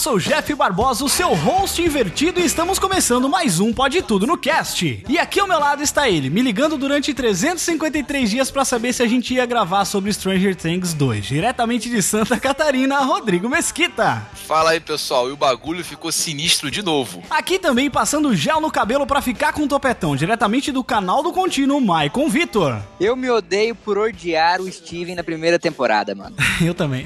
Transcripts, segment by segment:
Sou o Jeff Barbosa, o seu host invertido, e estamos começando mais um Pode Tudo no Cast. E aqui ao meu lado está ele, me ligando durante 353 dias pra saber se a gente ia gravar sobre Stranger Things 2, diretamente de Santa Catarina, Rodrigo Mesquita. Fala aí, pessoal, e o bagulho ficou sinistro de novo. Aqui também passando gel no cabelo pra ficar com um topetão, diretamente do canal do contínuo, Maicon Vitor. Eu me odeio por odiar o Steven na primeira temporada, mano. Eu também.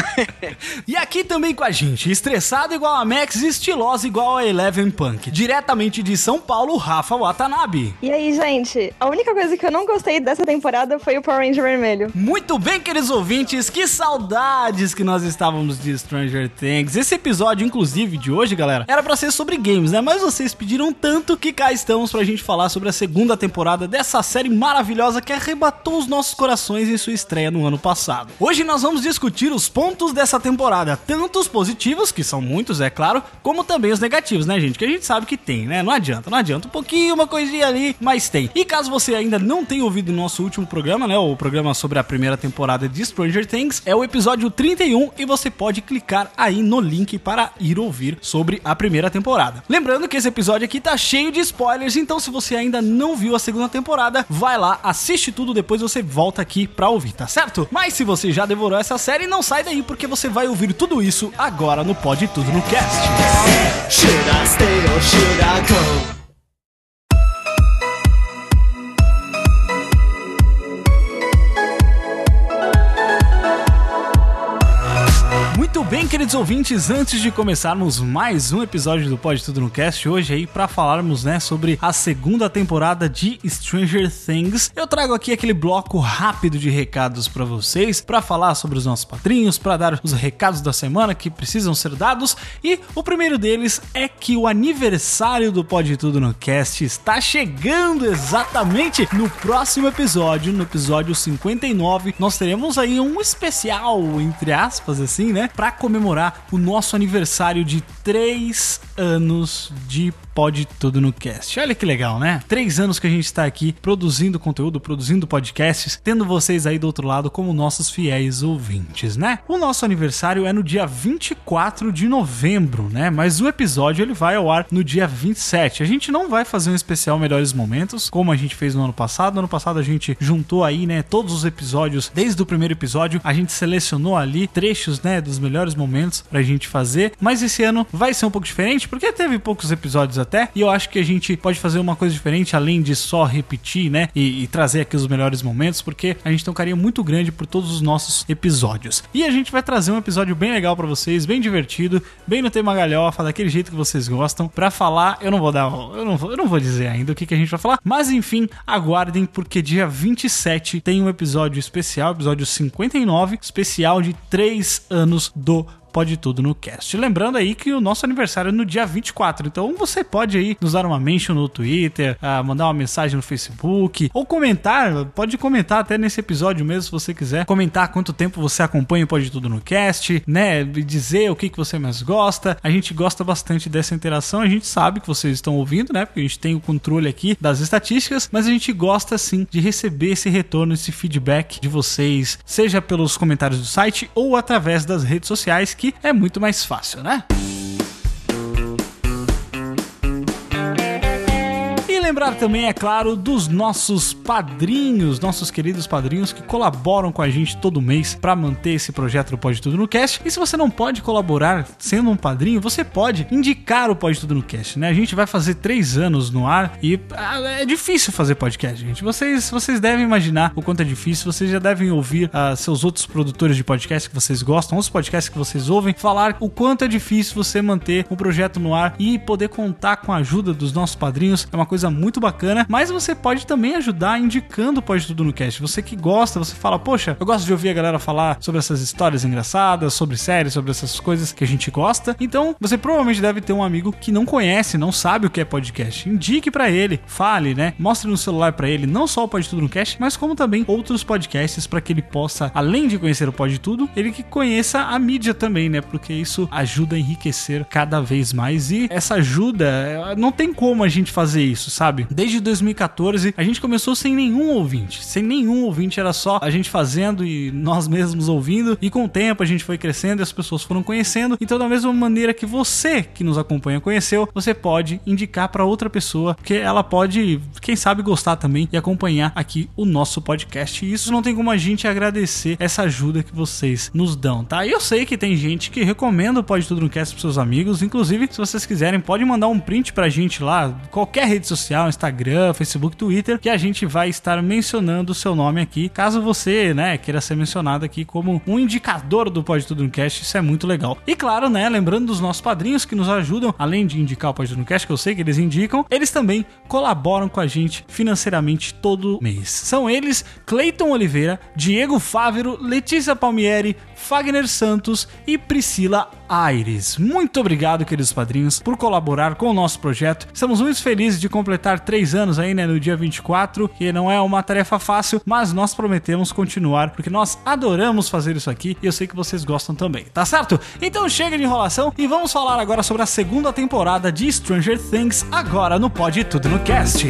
e aqui também com a gente, estressado igual a Max e estilosa igual a Eleven Punk. Diretamente de São Paulo, Rafa Watanabe. E aí, gente, a única coisa que eu não gostei dessa temporada foi o Power Ranger vermelho. Muito bem, queridos ouvintes, que saudades que nós estávamos de Stranger Things. Esse episódio, inclusive, de hoje, galera, era pra ser sobre games, né? Mas vocês pediram tanto que cá estamos pra gente falar sobre a segunda temporada dessa série maravilhosa que arrebatou os nossos corações em sua estreia no ano passado. Hoje nós vamos discutir os pontos dessa temporada, tanto os positivos, que são muitos, é claro, como também os negativos, né, gente? Que a gente sabe que tem, né? Não adianta, não adianta. Um pouquinho, uma coisinha ali, mas tem. E caso você ainda não tenha ouvido o nosso último programa, né? O programa sobre a primeira temporada de Stranger Things, é o episódio 31 e você pode clicar aí no link para ir ouvir sobre a primeira temporada. Lembrando que esse episódio aqui tá cheio de spoilers, então se você ainda não viu a segunda temporada, vai lá, assiste tudo, depois você volta aqui pra ouvir, tá certo? Mas se você já devorou essa série, não sai daí porque você vai ouvir tudo isso agora no Pode Tudo no Cast. Should I stay or should I go? Muito bem, queridos ouvintes, antes de começarmos mais um episódio do Pode Tudo no Cast, hoje aí para falarmos, né, sobre a segunda temporada de Stranger Things, eu trago aqui aquele bloco rápido de recados para vocês, para falar sobre os nossos padrinhos, para dar os recados da semana que precisam ser dados, e o primeiro deles é que o aniversário do Pode Tudo no Cast está chegando exatamente no próximo episódio, no episódio 59, nós teremos aí um especial, entre aspas, assim, né? Pra comemorar o nosso aniversário de 3 anos de Pode Tudo no Cast. Olha que legal, né? Três anos que a gente está aqui produzindo conteúdo, produzindo podcasts, tendo vocês aí do outro lado como nossos fiéis ouvintes, né? O nosso aniversário é no dia 24 de novembro, né? Mas o episódio ele vai ao ar no dia 27. A gente não vai fazer um especial Melhores Momentos, como a gente fez no ano passado. No ano passado a gente juntou aí, né, todos os episódios, desde o primeiro episódio, a gente selecionou ali trechos, né, dos melhores momentos pra gente fazer. Mas esse ano vai ser um pouco diferente, porque teve poucos episódios até, e eu acho que a gente pode fazer uma coisa diferente, além de só repetir, né, e, e trazer aqui os melhores momentos, porque a gente tem um carinho muito grande por todos os nossos episódios. E a gente vai trazer um episódio bem legal pra vocês, bem divertido, bem no tema galhofa, daquele jeito que vocês gostam. Pra falar, eu não vou dar, eu não vou, eu não vou dizer ainda o que, que a gente vai falar, mas enfim, aguardem, porque dia 27 tem um episódio especial, episódio 59, especial de 3 anos do Pode Tudo no Cast. Lembrando aí que o nosso aniversário é no dia 24, então você pode aí nos dar uma mention no Twitter, ah, mandar uma mensagem no Facebook, ou comentar, pode comentar até nesse episódio mesmo, se você quiser, comentar quanto tempo você acompanha o Pode Tudo no Cast, né, dizer o que, que você mais gosta. A gente gosta bastante dessa interação, a gente sabe que vocês estão ouvindo, né, porque a gente tem o controle aqui das estatísticas, mas a gente gosta sim de receber esse retorno, esse feedback de vocês, seja pelos comentários do site ou através das redes sociais, que é muito mais fácil, né? Lembrar também, é claro, dos nossos padrinhos, nossos queridos padrinhos que colaboram com a gente todo mês para manter esse projeto do Pode Tudo no Cast. E se você não pode colaborar sendo um padrinho, você pode indicar o Pode Tudo no Cast, né? A gente vai fazer três anos no ar e ah, é difícil fazer podcast, gente. Vocês, vocês devem imaginar o quanto é difícil, vocês já devem ouvir ah, seus outros produtores de podcast que vocês gostam, os podcasts que vocês ouvem, falar o quanto é difícil você manter um projeto no ar e poder contar com a ajuda dos nossos padrinhos. É uma coisa muito muito bacana, mas você pode também ajudar indicando o Pode Tudo no Cast. Você que gosta, você fala, poxa, eu gosto de ouvir a galera falar sobre essas histórias engraçadas, sobre séries, sobre essas coisas que a gente gosta. Então, você provavelmente deve ter um amigo que não conhece, não sabe o que é podcast. Indique pra ele, fale, né? Mostre no celular pra ele não só o Pode Tudo no Cast, mas como também outros podcasts para que ele possa, além de conhecer o Pode Tudo, ele que conheça a mídia também, né? Porque isso ajuda a enriquecer cada vez mais e essa ajuda, eh, não tem como a gente fazer isso, sabe? Desde 2014 a gente começou sem nenhum ouvinte, sem nenhum ouvinte, era só a gente fazendo e nós mesmos ouvindo e com o tempo a gente foi crescendo e as pessoas foram conhecendo. Então da mesma maneira que você que nos acompanha conheceu, você pode indicar para outra pessoa, porque ela pode, quem sabe gostar também e acompanhar aqui o nosso podcast. E isso não tem como a gente agradecer essa ajuda que vocês nos dão, tá? E eu sei que tem gente que recomenda o Pode Tudo no Cast pros seus amigos, inclusive se vocês quiserem, pode mandar um print pra gente lá, qualquer rede social, Instagram, Facebook, Twitter, que a gente vai estar mencionando o seu nome aqui, caso você, né, queira ser mencionado aqui como um indicador do Pode Tudo no Cast, isso é muito legal. E claro, né, lembrando dos nossos padrinhos que nos ajudam, além de indicar o Pode Tudo no Cast, que eu sei que eles indicam, eles também colaboram com a gente financeiramente todo mês. São eles Cleiton Oliveira, Diego Fávero, Letícia Palmieri, Fagner Santos e Priscila Aires. Muito obrigado, queridos padrinhos, por colaborar com o nosso projeto. Estamos muito felizes de completar três anos aí, né, no dia 24, que não é uma tarefa fácil, mas nós prometemos continuar, porque nós adoramos fazer isso aqui e eu sei que vocês gostam também, tá certo? Então chega de enrolação e vamos falar agora sobre a segunda temporada de Stranger Things, agora no Pode Tudo no Cast.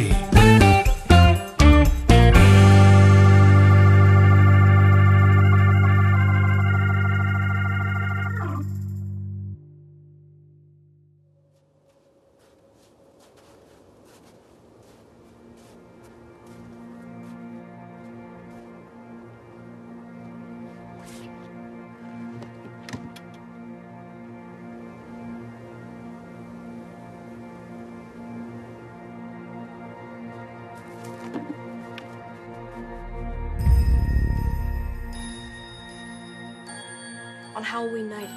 On Halloween night,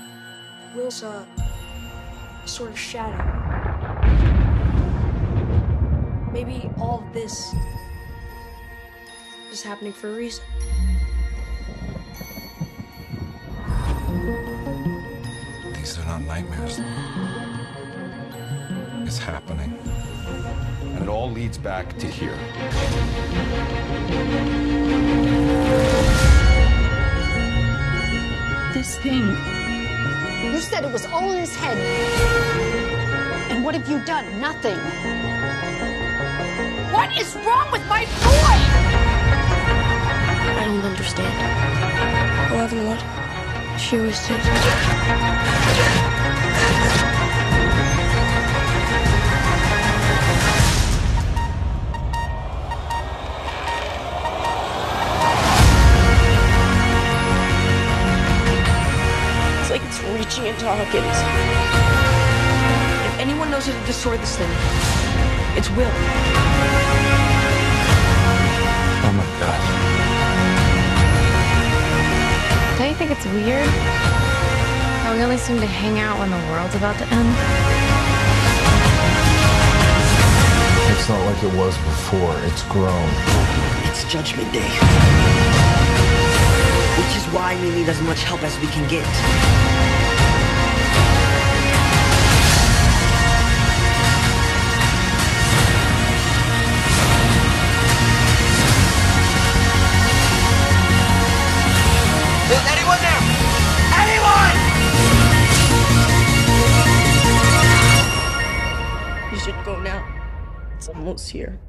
Will saw uh, a sort of shadow. Maybe all of this is happening for a reason. These are not nightmares. It's happening. And it all leads back to here. This thing. You said it was all in his head. And what have you done? Nothing. What is wrong with my boy? I don't understand. Eleven what? She always did. It's reaching into Hawkins. If anyone knows how to destroy this thing, it's Will. Oh my god. Don't you think it's weird? How we only seem to hang out when the world's about to end? It's not like it was before. It's grown. It's Judgment Day. Which is why we need as much help as we can get. camels here.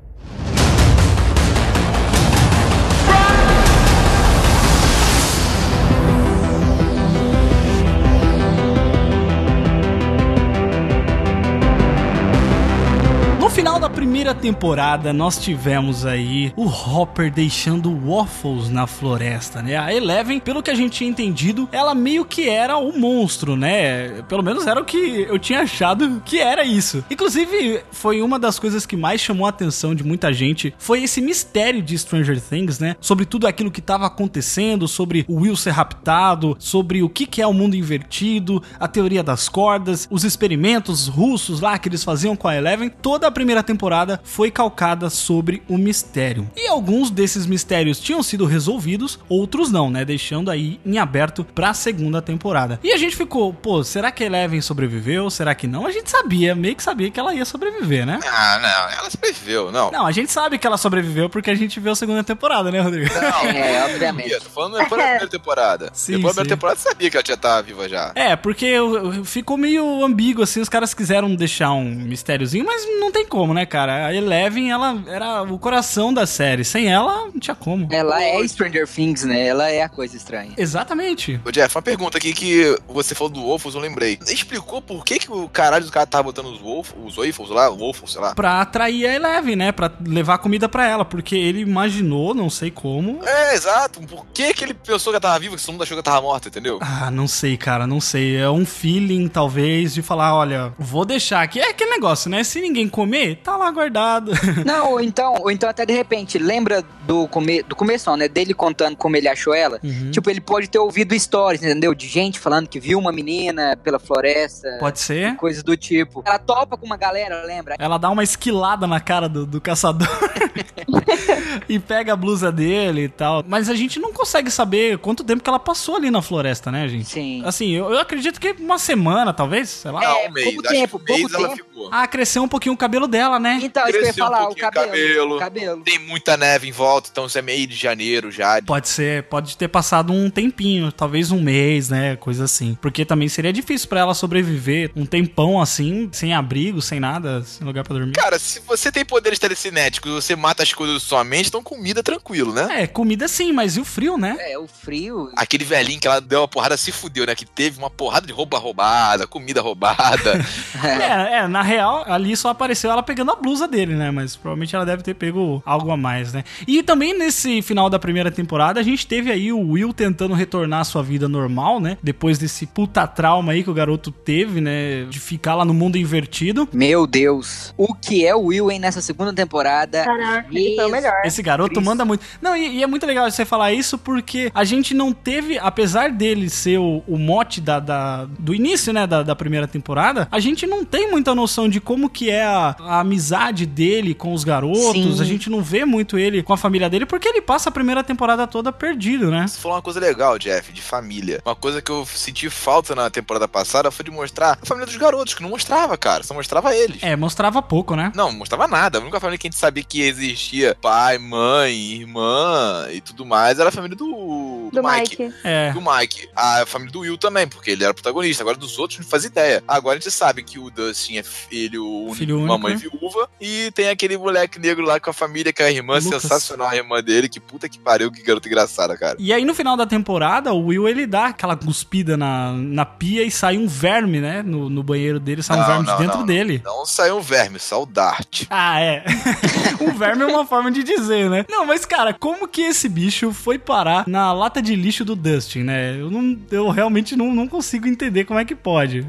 Primeira temporada, nós tivemos aí o Hopper deixando waffles na floresta, né? A Eleven, pelo que a gente tinha entendido, ela meio que era o monstro, né? Pelo menos era o que eu tinha achado que era isso. Inclusive, foi uma das coisas que mais chamou a atenção de muita gente, foi esse mistério de Stranger Things, né? Sobre tudo aquilo que estava acontecendo, sobre o Will ser raptado, sobre o que que é o mundo invertido, a teoria das cordas, os experimentos russos lá que eles faziam com a Eleven. Toda a primeira primeira temporada foi calcada sobre o mistério. E alguns desses mistérios tinham sido resolvidos, outros não, né? Deixando aí em aberto pra segunda temporada. E a gente ficou, pô, será que Eleven sobreviveu? Será que não? A gente sabia, meio que sabia que ela ia sobreviver, né? Ah, não, ela sobreviveu, não. Não, a gente sabe que ela sobreviveu porque a gente viu a segunda temporada, né, Rodrigo? Não, É, obviamente. sabia, Tô falando depois da primeira temporada. Sim, depois da primeira temporada você sabia que ela já tava viva já. É, porque eu- eu- ficou meio ambíguo, assim, os caras quiseram deixar um mistériozinho, mas não tem como, né, cara? A Eleven, ela era o coração da série. Sem ela, não tinha como. Ela é Stranger Things, né? Ela é a coisa estranha. Exatamente. Ô Jeff, uma pergunta aqui que você falou do Wolfos, eu lembrei. Explicou por que, que o caralho do cara tava botando os Wolf, os Waffles lá, Wolfos, sei lá. Pra atrair a Eleven, né? Pra levar comida pra ela, porque ele imaginou, não sei como. É, exato. Por que, que ele pensou que ela tava viva, que todo mundo achou que ela tava morta, entendeu? Ah, não sei, cara, não sei. É um feeling, talvez, de falar, olha, vou deixar aqui. É aquele negócio, né? Se ninguém comer, tá lá guardado. Não, ou então, ou então até de repente, lembra do, come, do começo, né? Dele contando como ele achou ela? Uhum. Tipo, ele pode ter ouvido histórias, entendeu? De gente falando que viu uma menina pela floresta. Pode ser. Coisas do tipo. Ela topa com uma galera, lembra? Ela dá uma esquilada na cara do, do caçador e pega a blusa dele e tal. Mas a gente não consegue saber quanto tempo que ela passou ali na floresta, né, gente? Sim. Assim, eu, eu acredito que uma semana, talvez, sei lá. Não, É, um mês. pouco Acho tempo, que um mês pouco ela tempo. ficou. Ah, cresceu um pouquinho o cabelo dela, né? Então, isso que eu ia Cresceu um falar, o cabelo. cabelo. cabelo. Tem muita neve em volta, então isso é meio de janeiro já. Pode ser, pode ter passado um tempinho, talvez um mês, né, coisa assim. Porque também seria difícil pra ela sobreviver um tempão assim, sem abrigo, sem nada, sem lugar pra dormir. Cara, se você tem poderes telecinéticos e você mata as coisas da sua mente, então comida tranquilo, né? É, comida sim, mas e o frio, né? É, o frio. Aquele velhinho que ela deu uma porrada se fudeu, né? Que teve uma porrada de roupa roubada, comida roubada. É, é, na real, ali só apareceu ela pegando a blusa dele, né? Mas provavelmente ela deve ter pego algo a mais, né? E também nesse final da primeira temporada, a gente teve aí o Will tentando retornar à sua vida normal, né? Depois desse puta trauma aí que o garoto teve, né? De ficar lá no mundo invertido. Meu Deus. O que é o Will, hein, nessa segunda temporada? Caraca, ele foi o melhor. Esse garoto Cristo. manda muito. Não, e, e é muito legal você falar isso porque a gente não teve, apesar dele ser o, o mote da, da- do início, né, da, da primeira temporada, a gente não tem muita noção de como que é a, a amizade dele com os garotos. Sim. A gente não vê muito ele com a família dele porque ele passa a primeira temporada toda perdido, né? Você falou uma coisa legal, Jeff, de família. Uma coisa que eu senti falta na temporada passada foi de mostrar a família dos garotos, que não mostrava, cara. Só mostrava eles. É, mostrava pouco, né? Não, mostrava nada. A única família que a gente sabia que existia pai, mãe, irmã e tudo mais era a família do, Do Mike. É. Do Mike. A família do Will também, porque ele era o protagonista. Agora dos outros não faz ideia. Agora a gente sabe que o Dustin é filho, único, Filho uma único, mãe né? viúva. E tem aquele moleque negro lá com a família, que é a irmã Lucas. sensacional, a irmã dele. Que puta que pariu, que garota engraçada, cara. E aí no final da temporada, o Will ele dá aquela cuspida na, na pia e sai um verme, né? No, no banheiro dele, sai um Não, verme de não, dentro não, dele. Não saiu um verme, saiu o Dart. Ah, é. um verme é uma forma de dizer, né? Não, mas cara, como que esse bicho foi parar na lata de lixo do Dustin, né? Eu, não, eu realmente não, não consigo entender como é que pode.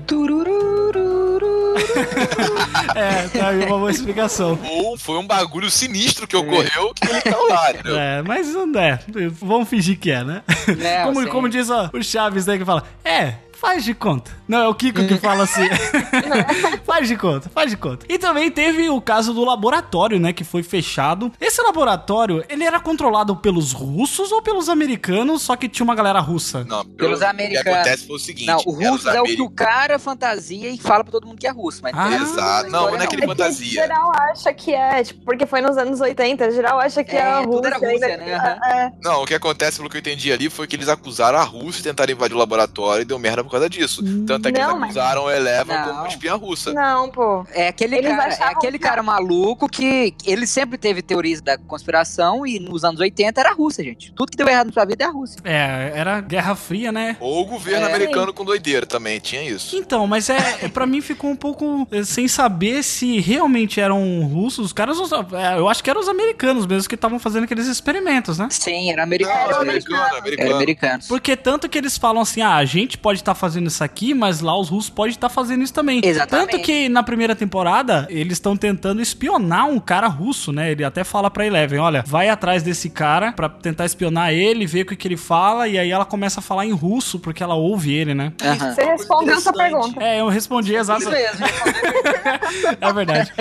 é, tá aí uma boa explicação. Ou foi um bagulho sinistro que ocorreu que ele caiu lá, entendeu? É, mas não é. Vamos fingir que é, né? Não, como, como diz ó, o Chaves, né, que fala, é, faz de conta. Não, é o Kiko que fala assim. faz de conta, faz de conta. E também teve o caso do laboratório, né, que foi fechado. Esse laboratório, ele era controlado pelos russos ou pelos americanos, só que tinha uma galera russa? Não, Pelos o que americanos. acontece foi o seguinte. Não, o russo é o que o cara fantasia e fala pra todo mundo que é russo. Mas Ah, Exato. Não, não é aquele É que fantasia. geral acha que é, tipo, porque foi nos anos 80, geral acha que é, É, a tudo Rússia. era Rússia, ainda- né? É. Não, o que acontece, pelo que eu entendi ali, foi que eles acusaram a Rússia de tentar invadir o laboratório e deu merda por causa disso. Tanto é que Não, eles mas- acusaram Eleva Não. como uma espiã russa. Não, pô. É aquele, Eles cara, é aquele que- cara maluco que ele sempre teve teorias da conspiração e nos anos 80 era a Rússia, gente. Tudo que deu errado na sua vida é a Rússia. É, era Guerra Fria, né? Ou o governo É. americano com doideira também, tinha isso. Então, mas é, é para mim ficou um pouco é, sem saber se realmente eram russos. Os caras, é, eu acho que eram os americanos mesmo que estavam fazendo aqueles experimentos, né? Sim, era Não, americano. americano, Era americano. americano. Porque tanto que eles falam assim, ah, a gente pode estar fazendo isso aqui, mas lá os russos podem estar fazendo isso também. Exatamente. Tanto que na primeira temporada, eles estão tentando espionar um cara russo, né? Ele até fala pra Eleven, olha, vai atrás desse cara pra tentar espionar ele, ver o que, que ele fala, e aí ela começa a falar em russo, porque ela ouve ele, né? Aham. Você respondeu essa pergunta. É, eu respondi exato. Isso mesmo. É verdade.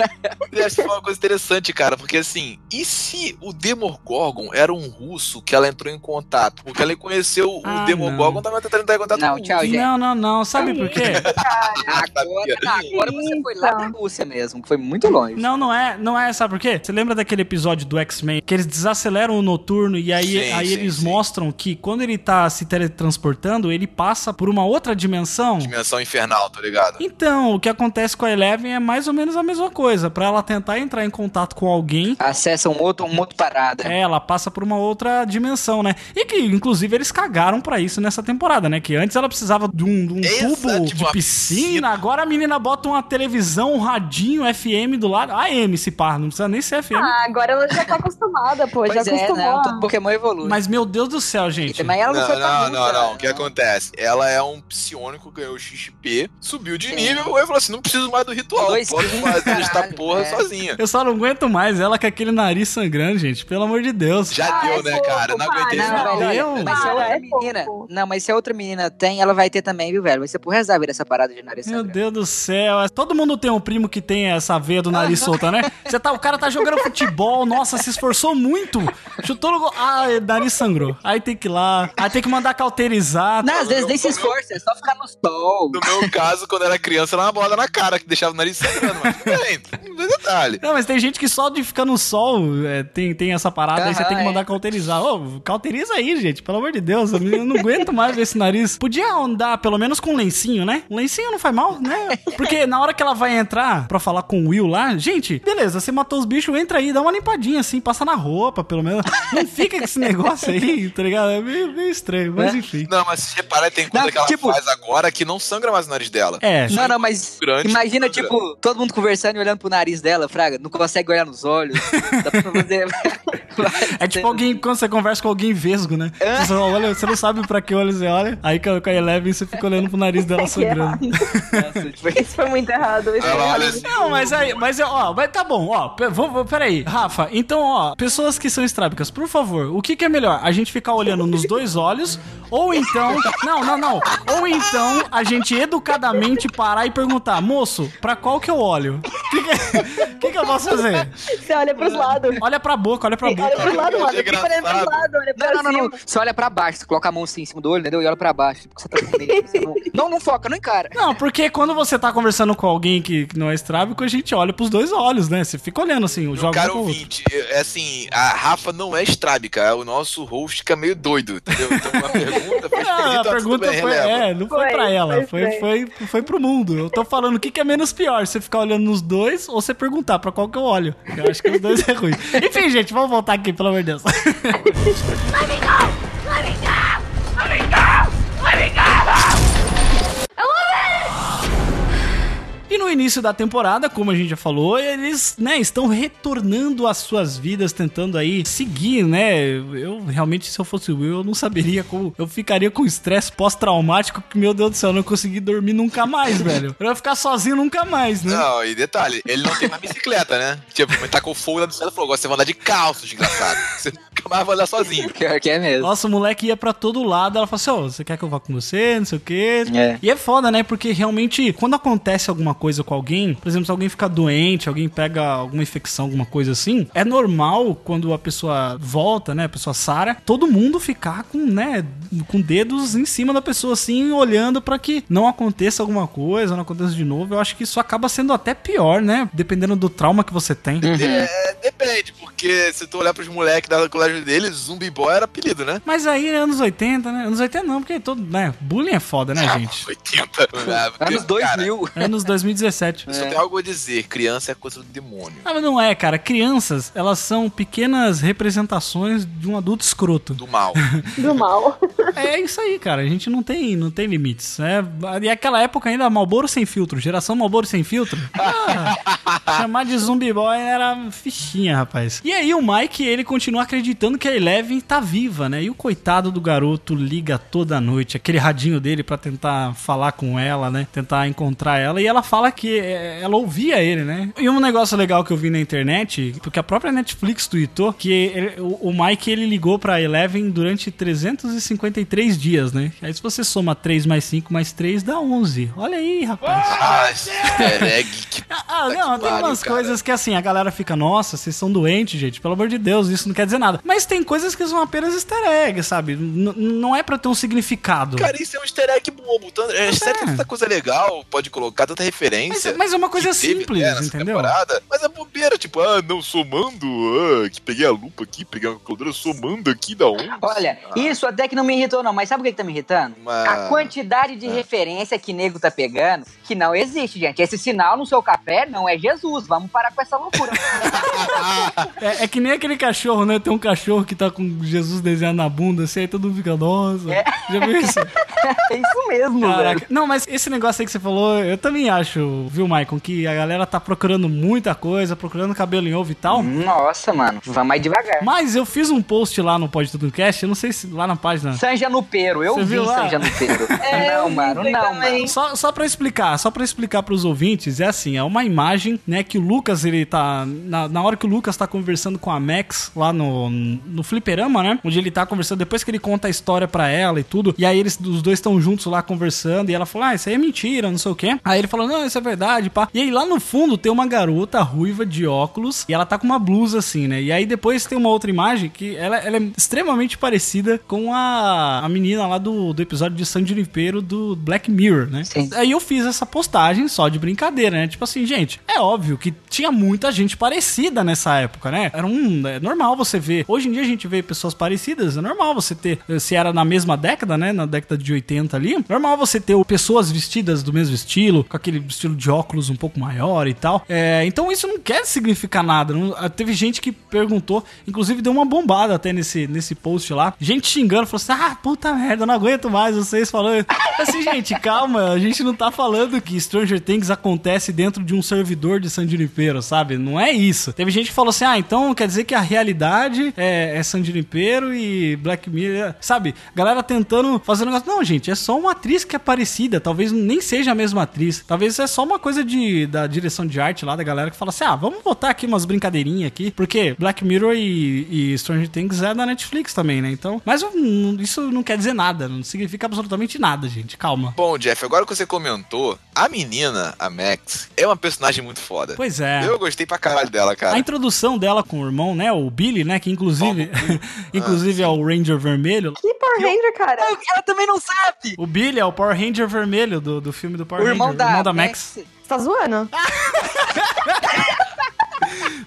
Eu acho que foi uma coisa interessante, cara, porque assim, e se o Demogorgon era um russo que ela entrou em contato? Porque ela conheceu Ah, o Demogorgon, não. tava tentando entrar em contato Não, com tchau, gente. Não, não, não. Sabe por quê? Agora, agora você foi lá na Rússia mesmo, que foi muito longe. Não, não é, não é, sabe por quê? Você lembra daquele episódio do X-Men que eles desaceleram o noturno e aí, Sim, aí sim, eles sim. mostram que quando ele tá se teletransportando, ele passa por uma outra dimensão? Dimensão infernal, tá ligado? Então, o que acontece com a Eleven é mais ou menos a mesma coisa. Pra ela tentar entrar em contato com alguém, Acessa um outro, um outro parada. é, ela passa por uma outra dimensão, né? E que, inclusive, eles cagaram pra isso nessa temporada, né? Que antes ela precisava de um, de um Exato, tubo tipo de piscina, piscina. agora a menina bota uma televisão, um radinho FM do lado. AM, se pá, não precisa nem ser FM. Ah, agora ela já tá acostumada, pô. Pois já é, acostumou. não, todo Pokémon evolui. Mas, meu Deus do céu, gente. Mas ela não, Não, foi pra não, não, não. O que acontece? Ela é um psionico, ganhou o XP, subiu de nível e falou assim: não preciso mais do ritual. Dois Posso fazer esta caralho, porra é. sozinha. Eu só não aguento mais ela com aquele nariz sangrando, gente. Pelo amor de Deus. Já Ah, deu, é né, cara? Não aguentei. Não, Não, olha, mas se a Para, outra é menina. Não, mas se a outra menina tem, ela vai ter também, viu, velho? Vai ser por da vida essa parada de nariz Meu sangrando. Deus do céu. Todo mundo tem um primo que tem essa veia do nariz solta, né? Você tá, o cara tá jogando futebol, nossa, se esforçou muito. Chutou no gol. Ah, nariz sangrou. Aí tem que ir lá. Aí tem que mandar cauterizar. Não, às vezes nem se esforça, é só ficar no sol. No meu caso, quando eu era criança, era uma bola na cara que deixava o nariz sangrando, mas detalhe. Não, mas tem gente que só de ficar no sol é, tem, tem essa parada, aí você tem que mandar é. cauterizar. Ô, cauteriza aí, gente, pelo amor de Deus. Eu não aguento mais ver esse nariz. Podia andar pelo menos com um lencinho, né? Um lencinho não faz mal, né? Porque na hora que ela vai entrar pra falar com o Will lá, gente, beleza, você matou os bichos, entra aí, dá uma limpadinha assim, passa na roupa, pelo menos. Não fica com esse negócio aí, tá ligado? É meio, meio estranho, mas É. enfim. Não, mas se reparar, tem coisa Não, que ela tipo- faz agora que não sangra mais o nariz dela. É, Não, não, mas grande, imagina, sangra. tipo, todo mundo conversando e olhando pro nariz dela, Fraga, não consegue olhar nos olhos. Dá pra fazer. É tipo alguém, quando você conversa com alguém vesgo, né? Você, olha, você não sabe pra que olho você olha. Aí com a Eleven você fica olhando pro nariz dela sangrando. Nossa, tipo, Isso foi muito errado. Isso foi Ela olha assim, Não, mas aí, mas ó, mas tá bom, ó, peraí, Rafa, então, ó, pessoas que são estrábicas, por favor, o que que é melhor? A gente ficar olhando nos dois olhos, ou então, não, não, não, ou então a gente educadamente parar e perguntar, moço, pra qual que eu olho? O que que, que que eu posso fazer? Você olha pros lados. Olha pra boca, olha pra Olha boca. pros lados, mano. Fica olhando engraçado. lados, olha pra Não, não, não, não. Você olha pra baixo, você coloca a mão assim em cima do olho, entendeu? E olha pra baixo. Porque você tá com medo. Você não... não, não foca, não encara. Não, porque quando você tá conversando com alguém que, não é estrábico, a gente olha pros dois olhos, né? Você fica olhando assim, o jogo pro outro. ouvinte, é assim, a Rafa não é estrábica, o nosso host fica meio doido, entendeu? Então a pergunta foi Ah, a pergunta bem, foi, releva. é, não foi, Foi, pra ela, foi foi, foi, foi pro mundo. Eu tô falando o que, que é menos pior, você ficar olhando nos dois ou você perguntar pra qual que eu olho. Eu acho que os dois é ruim. Enfim, gente, vamos voltar aqui, pelo amor de Deus. E no início da temporada, como a gente já falou, eles, né, estão retornando às suas vidas, tentando aí seguir, né? Eu realmente, se eu fosse o Will, eu não saberia como. Eu ficaria com estresse pós-traumático, que, meu Deus do céu, eu não consegui dormir nunca mais, velho. Eu ia ficar sozinho nunca mais, né? Não, e detalhe, ele não tem mais bicicleta, né? Tipo, ele tacou fogo na bicicleta e falou: agora você vai andar de calço, desgraçado. Você nunca mais vai andar sozinho. Pior que é mesmo. Nossa, o moleque ia pra todo lado. Ela falou assim: Ô, você quer que eu vá com você? Não sei o quê. É. E é foda, né? Porque realmente, quando acontece alguma coisa com alguém, por exemplo, se alguém fica doente, alguém pega alguma infecção, alguma coisa assim, é normal quando a pessoa volta, né? A pessoa sara, todo mundo ficar com, né? Com dedos em cima da pessoa, assim, olhando pra que não aconteça alguma coisa, não aconteça de novo. Eu acho que isso acaba sendo até pior, né? Dependendo do trauma que você tem. É, depende, porque se tu olhar pros moleques da colégio deles, Zumbi Boy era apelido, né? Mas aí, né, anos 80, né? Anos 80 não, porque todo, né? Bullying é foda, né, gente? 80. Ah, porque, Anos cara, 2000. Anos 2017. Só tem algo a dizer, criança é coisa do demônio. Ah, mas não é, cara. Crianças, elas são pequenas representações de um adulto escroto. Do mal. Do mal. É isso aí, cara. A gente não tem, não tem limites. É, e aquela época ainda, Malboro sem filtro. Geração Malboro sem filtro. Ah, Chamar de zumbi boy era fichinha, rapaz. E aí o Mike, ele continua acreditando que a Eleven tá viva, né? E o coitado do garoto liga toda noite, aquele radinho dele pra tentar falar com ela, né? Tentar encontrar ela. E ela fala que é, ela ouvia ele, né? E um negócio legal que eu vi na internet, porque a própria Netflix tweetou que ele- o, Mike, ele ligou pra Eleven durante 353 dias, né? Aí se você soma 3 mais 5 mais 3, dá 11. Olha aí, rapaz. Ah, que Ah, não, tem umas cara. coisas que assim, a galera fica, nossa, vocês são doentes, gente, pelo amor de Deus, isso não quer dizer nada. Mas tem coisas que são apenas easter egg, sabe? N- não é pra ter um significado. Cara, isso é um easter egg bobo. Tanto, é, sério, tanta coisa legal, pode colocar tanta referência. Mas- mas é uma coisa simples, né, entendeu? temporada. mas é bobeira, tipo, ah, não, somando, ah, que peguei a lupa aqui, peguei a calculadora, somando aqui da onde? Olha, isso até que não me irritou, não. Mas sabe o que, que tá me irritando? Mas- A quantidade de referência que nego tá pegando, que não existe, gente. Esse sinal no seu café não é Jesus. Vamos parar com essa loucura. É, é que nem aquele cachorro, né? Tem um cachorro que tá com Jesus desenhado na bunda, assim, aí todo mundo fica, nossa. Já viu isso? é isso mesmo, Caraca. velho. Não, mas esse negócio aí que você falou, eu também acho, viu, Maicon, que a galera tá procurando muita coisa, procurando cabelo em ovo e tal. Nossa, mano. Vamos mais devagar. Mas eu fiz um post lá no Pode Tudo Cast, eu não sei se lá na página. Sanja no pero. Eu Você vi viu lá? Sanja no pero. É, não, mano. Não, também. mano. Só, só pra explicar, só pra explicar pros ouvintes, é assim, é uma imagem, né, que o Lucas, ele tá, na, na hora que o Lucas tá conversando com a Max, lá no, no fliperama, né, onde ele tá conversando, depois que ele conta a história pra ela e tudo, e aí eles, os dois estão juntos lá conversando, e ela fala, ah, isso aí é mentira, não sei o quê. Aí ele fala, não, isso é verdade, pá. E aí lá no fundo tem uma garota ruiva de óculos, e ela tá com uma blusa assim, né, e aí depois tem uma outra imagem que ela, ela é extremamente parecida com a, a menina lá do, do episódio de San Junipero do Black Mirror, né? Sim. Aí eu fiz essa postagem só de brincadeira, né? Tipo assim, gente, é óbvio que tinha muita gente parecida nessa época, né? Era um. É normal você ver. Hoje em dia a gente vê pessoas parecidas, é normal você ter. Se era na mesma década, né? Na década de 80 ali, normal você ter pessoas vestidas do mesmo estilo, com aquele estilo de óculos um pouco maior e tal. É, então isso não quer significar nada. não- ah, teve gente que perguntou, inclusive deu uma bombada até nesse, nesse post lá. Gente xingando, falou assim: ah, puta merda, não aguento mais vocês falando. Assim, gente, calma, a gente não tá falando que Stranger Things acontece dentro de um servidor de San Junipero, sabe? Não é isso. Teve gente que falou assim: ah, então quer dizer que a realidade é, é San Junipero e Black Mirror, sabe? Galera tentando fazer um negócio. Não, gente, é só uma atriz que é parecida, talvez nem seja a mesma atriz. Talvez é só uma coisa de, da direção de arte lá da galera que fala assim: ah, vamos botar aqui umas brincadeirinhas aqui, porque Black Mirror e, e Stranger Things é da Netflix também, né? Então, mas isso não quer dizer nada, não significa absolutamente nada, gente. Calma. Bom, Jeff, agora que você comentou, a menina, a Max, é uma personagem muito foda. Pois é. Eu gostei pra caralho dela, cara. A introdução dela com o irmão, né? O Billy, né? Que inclusive, inclusive é o Ranger Vermelho. Que Power Ranger, cara? Ela também não sabe. O Billy é o Power Ranger Vermelho do, do filme do Power O irmão Ranger, da, o irmão da Max. Você tá zoando?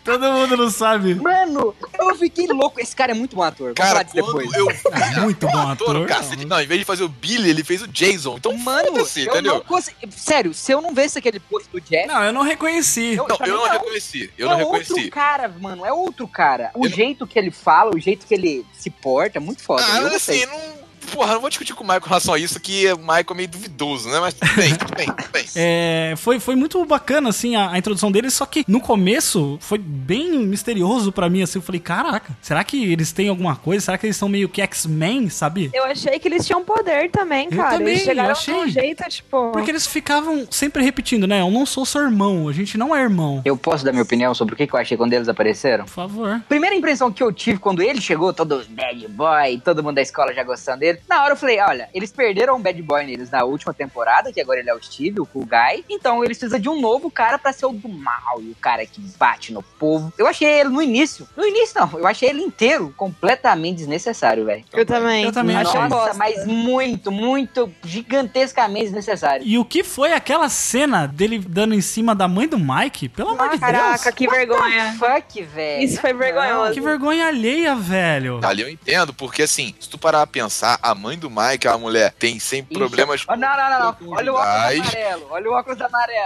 Todo mundo não sabe. Mano, eu fiquei louco. Esse cara é muito bom ator. Vamos Cara, depois. eu Muito bom ator. cacete, não, em vez de fazer o Billy, ele fez o Jason. Então, Mano, eu entendeu? não consigo. Sério, se eu não visse aquele post do Jeff. Não, eu não reconheci. Eu- Não, eu mim não não. reconheci. Eu é não outro reconheci. cara, mano. É outro cara. O Eu não- jeito que ele fala, o jeito que ele se porta, é muito foda. Ah, eu assim, não. Porra, não vou discutir com o Michael com relação a isso, que o Michael é meio duvidoso, né? Mas tudo bem, tudo bem, tudo bem. É, foi, foi muito bacana, assim, a, a introdução deles, só que no começo foi bem misterioso pra mim, assim, eu falei, caraca, será que eles têm alguma coisa? Será que eles são meio que X-Men, sabe? Eu achei que eles tinham poder também, Eu cara. também, eles chegaram eu achei. de um jeito, tipo... Porque eles ficavam sempre repetindo, né? Eu não sou seu irmão, a gente não é irmão. Eu posso dar minha opinião sobre o que que eu achei quando eles apareceram? Por favor. Primeira impressão que eu tive quando ele chegou, todo bad boy, todo mundo da escola já gostando dele. Na hora eu falei, olha, eles perderam um bad boy neles na última temporada, que agora ele é o Steve, o cool guy. Então eles precisam de um novo cara pra ser o do mal e o cara que bate no povo. Eu achei ele no início. No início não, eu achei ele inteiro completamente desnecessário, velho. Eu também. Eu também achei. Nossa, bosta. mas muito, muito gigantescamente desnecessário. E o que foi aquela cena dele dando em cima da mãe do Mike? Pelo amor de Caraca, Deus. que vergonha. Fuck, velho. Isso foi vergonhoso. Que vergonha alheia, velho. Ali eu entendo, porque assim, se tu parar a pensar, a a mãe do Mike, a mulher, tem sem problemas. Oh, não, não, não, não. Olha o óculos amarelo. Olha o óculos amarelo.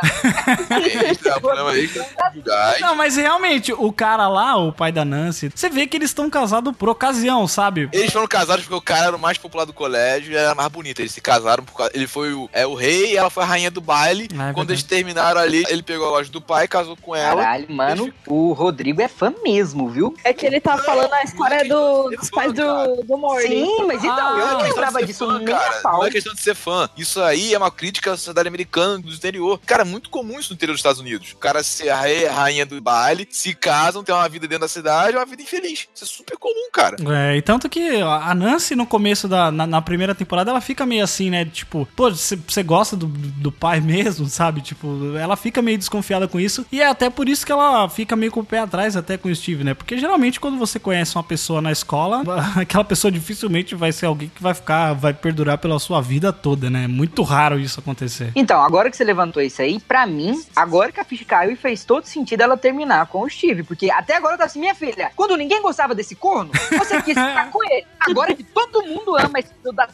Extra, problema extra gás. Não, mas realmente, o cara lá, o pai da Nancy, você vê que eles estão casados por ocasião, sabe? Eles foram casados porque o cara era o mais popular do colégio e era mais bonito. Eles se casaram por causa. Ele foi o, é, o rei e ela foi a rainha do baile. Ah, é Quando verdade. eles terminaram ali, ele pegou a loja do pai, casou com ela. Caralho, mano, o Rodrigo é fã mesmo, viu? É que ele tá falando a história do- dos pais do, do Morty. Sim, mas então, Ah, eu não Não é questão lembrava de ser disso fã, nem a cara. pau. Não é questão de ser fã. Isso aí é uma crítica à sociedade americana do interior. Cara, é muito comum isso no interior dos Estados Unidos. O cara ser a rainha do baile, se casam, tem uma vida dentro da cidade, uma vida infeliz. Isso é super comum, cara. É, e tanto que a Nancy no começo da na, na primeira temporada ela fica meio assim, né? Tipo, pô, você você gosta do, do pai mesmo, sabe? Tipo, ela fica meio desconfiada com isso. E é até por isso que ela fica meio com o pé atrás até com o Steve, né? Porque geralmente quando você conhece uma pessoa na escola, aquela pessoa dificilmente vai ser alguém que vai ficar, vai perdurar pela sua vida toda, né? É muito raro isso acontecer. Então, agora que você levantou isso aí, pra mim, agora que a ficha caiu e fez todo sentido ela terminar com o Steve. Porque até agora eu tava assim, minha filha, quando ninguém gostava desse corno, você quis ficar com ele. Agora que todo mundo ama, esse-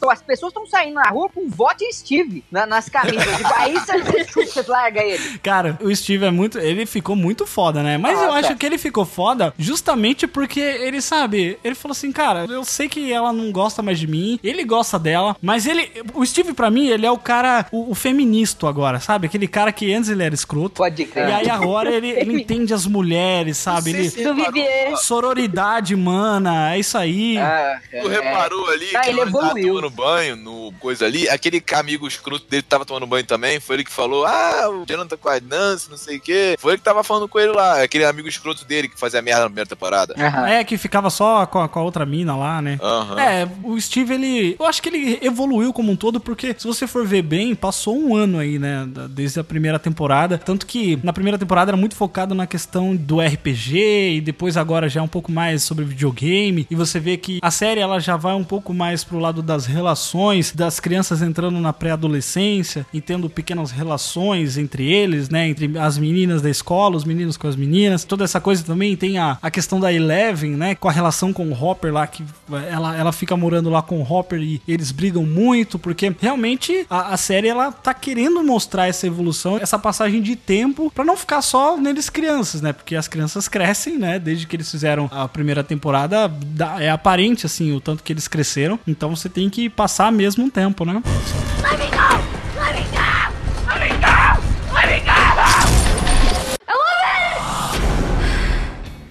as pessoas estão saindo na rua com vote em Steve na- nas camisas. Tipo, aí você, você, larga ele. Cara, o Steve é muito. Ele ficou muito foda, né? Mas eu Nossa. acho que ele ficou foda justamente porque ele sabe. Ele falou assim, cara, eu sei que ela não gosta mais de mim, ele gosta dela, mas ele. O Steve, pra mim, ele é o cara. O, o feminista agora, sabe? Aquele cara que antes ele era escroto. Pode crer. E aí agora ele, ele entende as mulheres, sabe? Ele. Sororidade, mana, é isso aí. Ah, Tu é. reparou ali Ah, que ele evoluiu. tomando banho no coisa ali? Aquele amigo escroto dele que tava tomando banho também, foi ele que falou: Ah, o Jonathan com a Nancy, não sei o quê. Foi ele que tava falando com ele lá, aquele amigo escroto dele que fazia merda na primeira temporada. Aham. É, que ficava só com a, com a outra mina lá, né? Aham. É, o Steve, ele. Eu acho que ele evoluiu como um todo, porque se você for ver bem, passou um ano aí, né? Desde a primeira temporada. Tanto que na primeira temporada era muito focado na questão do RPG, e depois agora já é um pouco mais sobre videogame. E você vê que a série ela já vai um pouco mais pro lado das relações, das crianças entrando na pré-adolescência e tendo pequenas relações entre eles, né? Entre as meninas da escola, os meninos com as meninas. Toda essa coisa também tem a, a questão da Eleven, né? Com a relação com o Hopper lá, que ela, ela fica morando lá com o Hopper e eles brigam muito, porque realmente a, a série ela tá querendo mostrar essa evolução, essa passagem de tempo, pra não ficar só neles crianças, né? Porque as crianças crescem, né? Desde que eles fizeram a primeira temporada, dá- é aparente assim o tanto que eles cresceram. Então você tem que passar mesmo um tempo, né?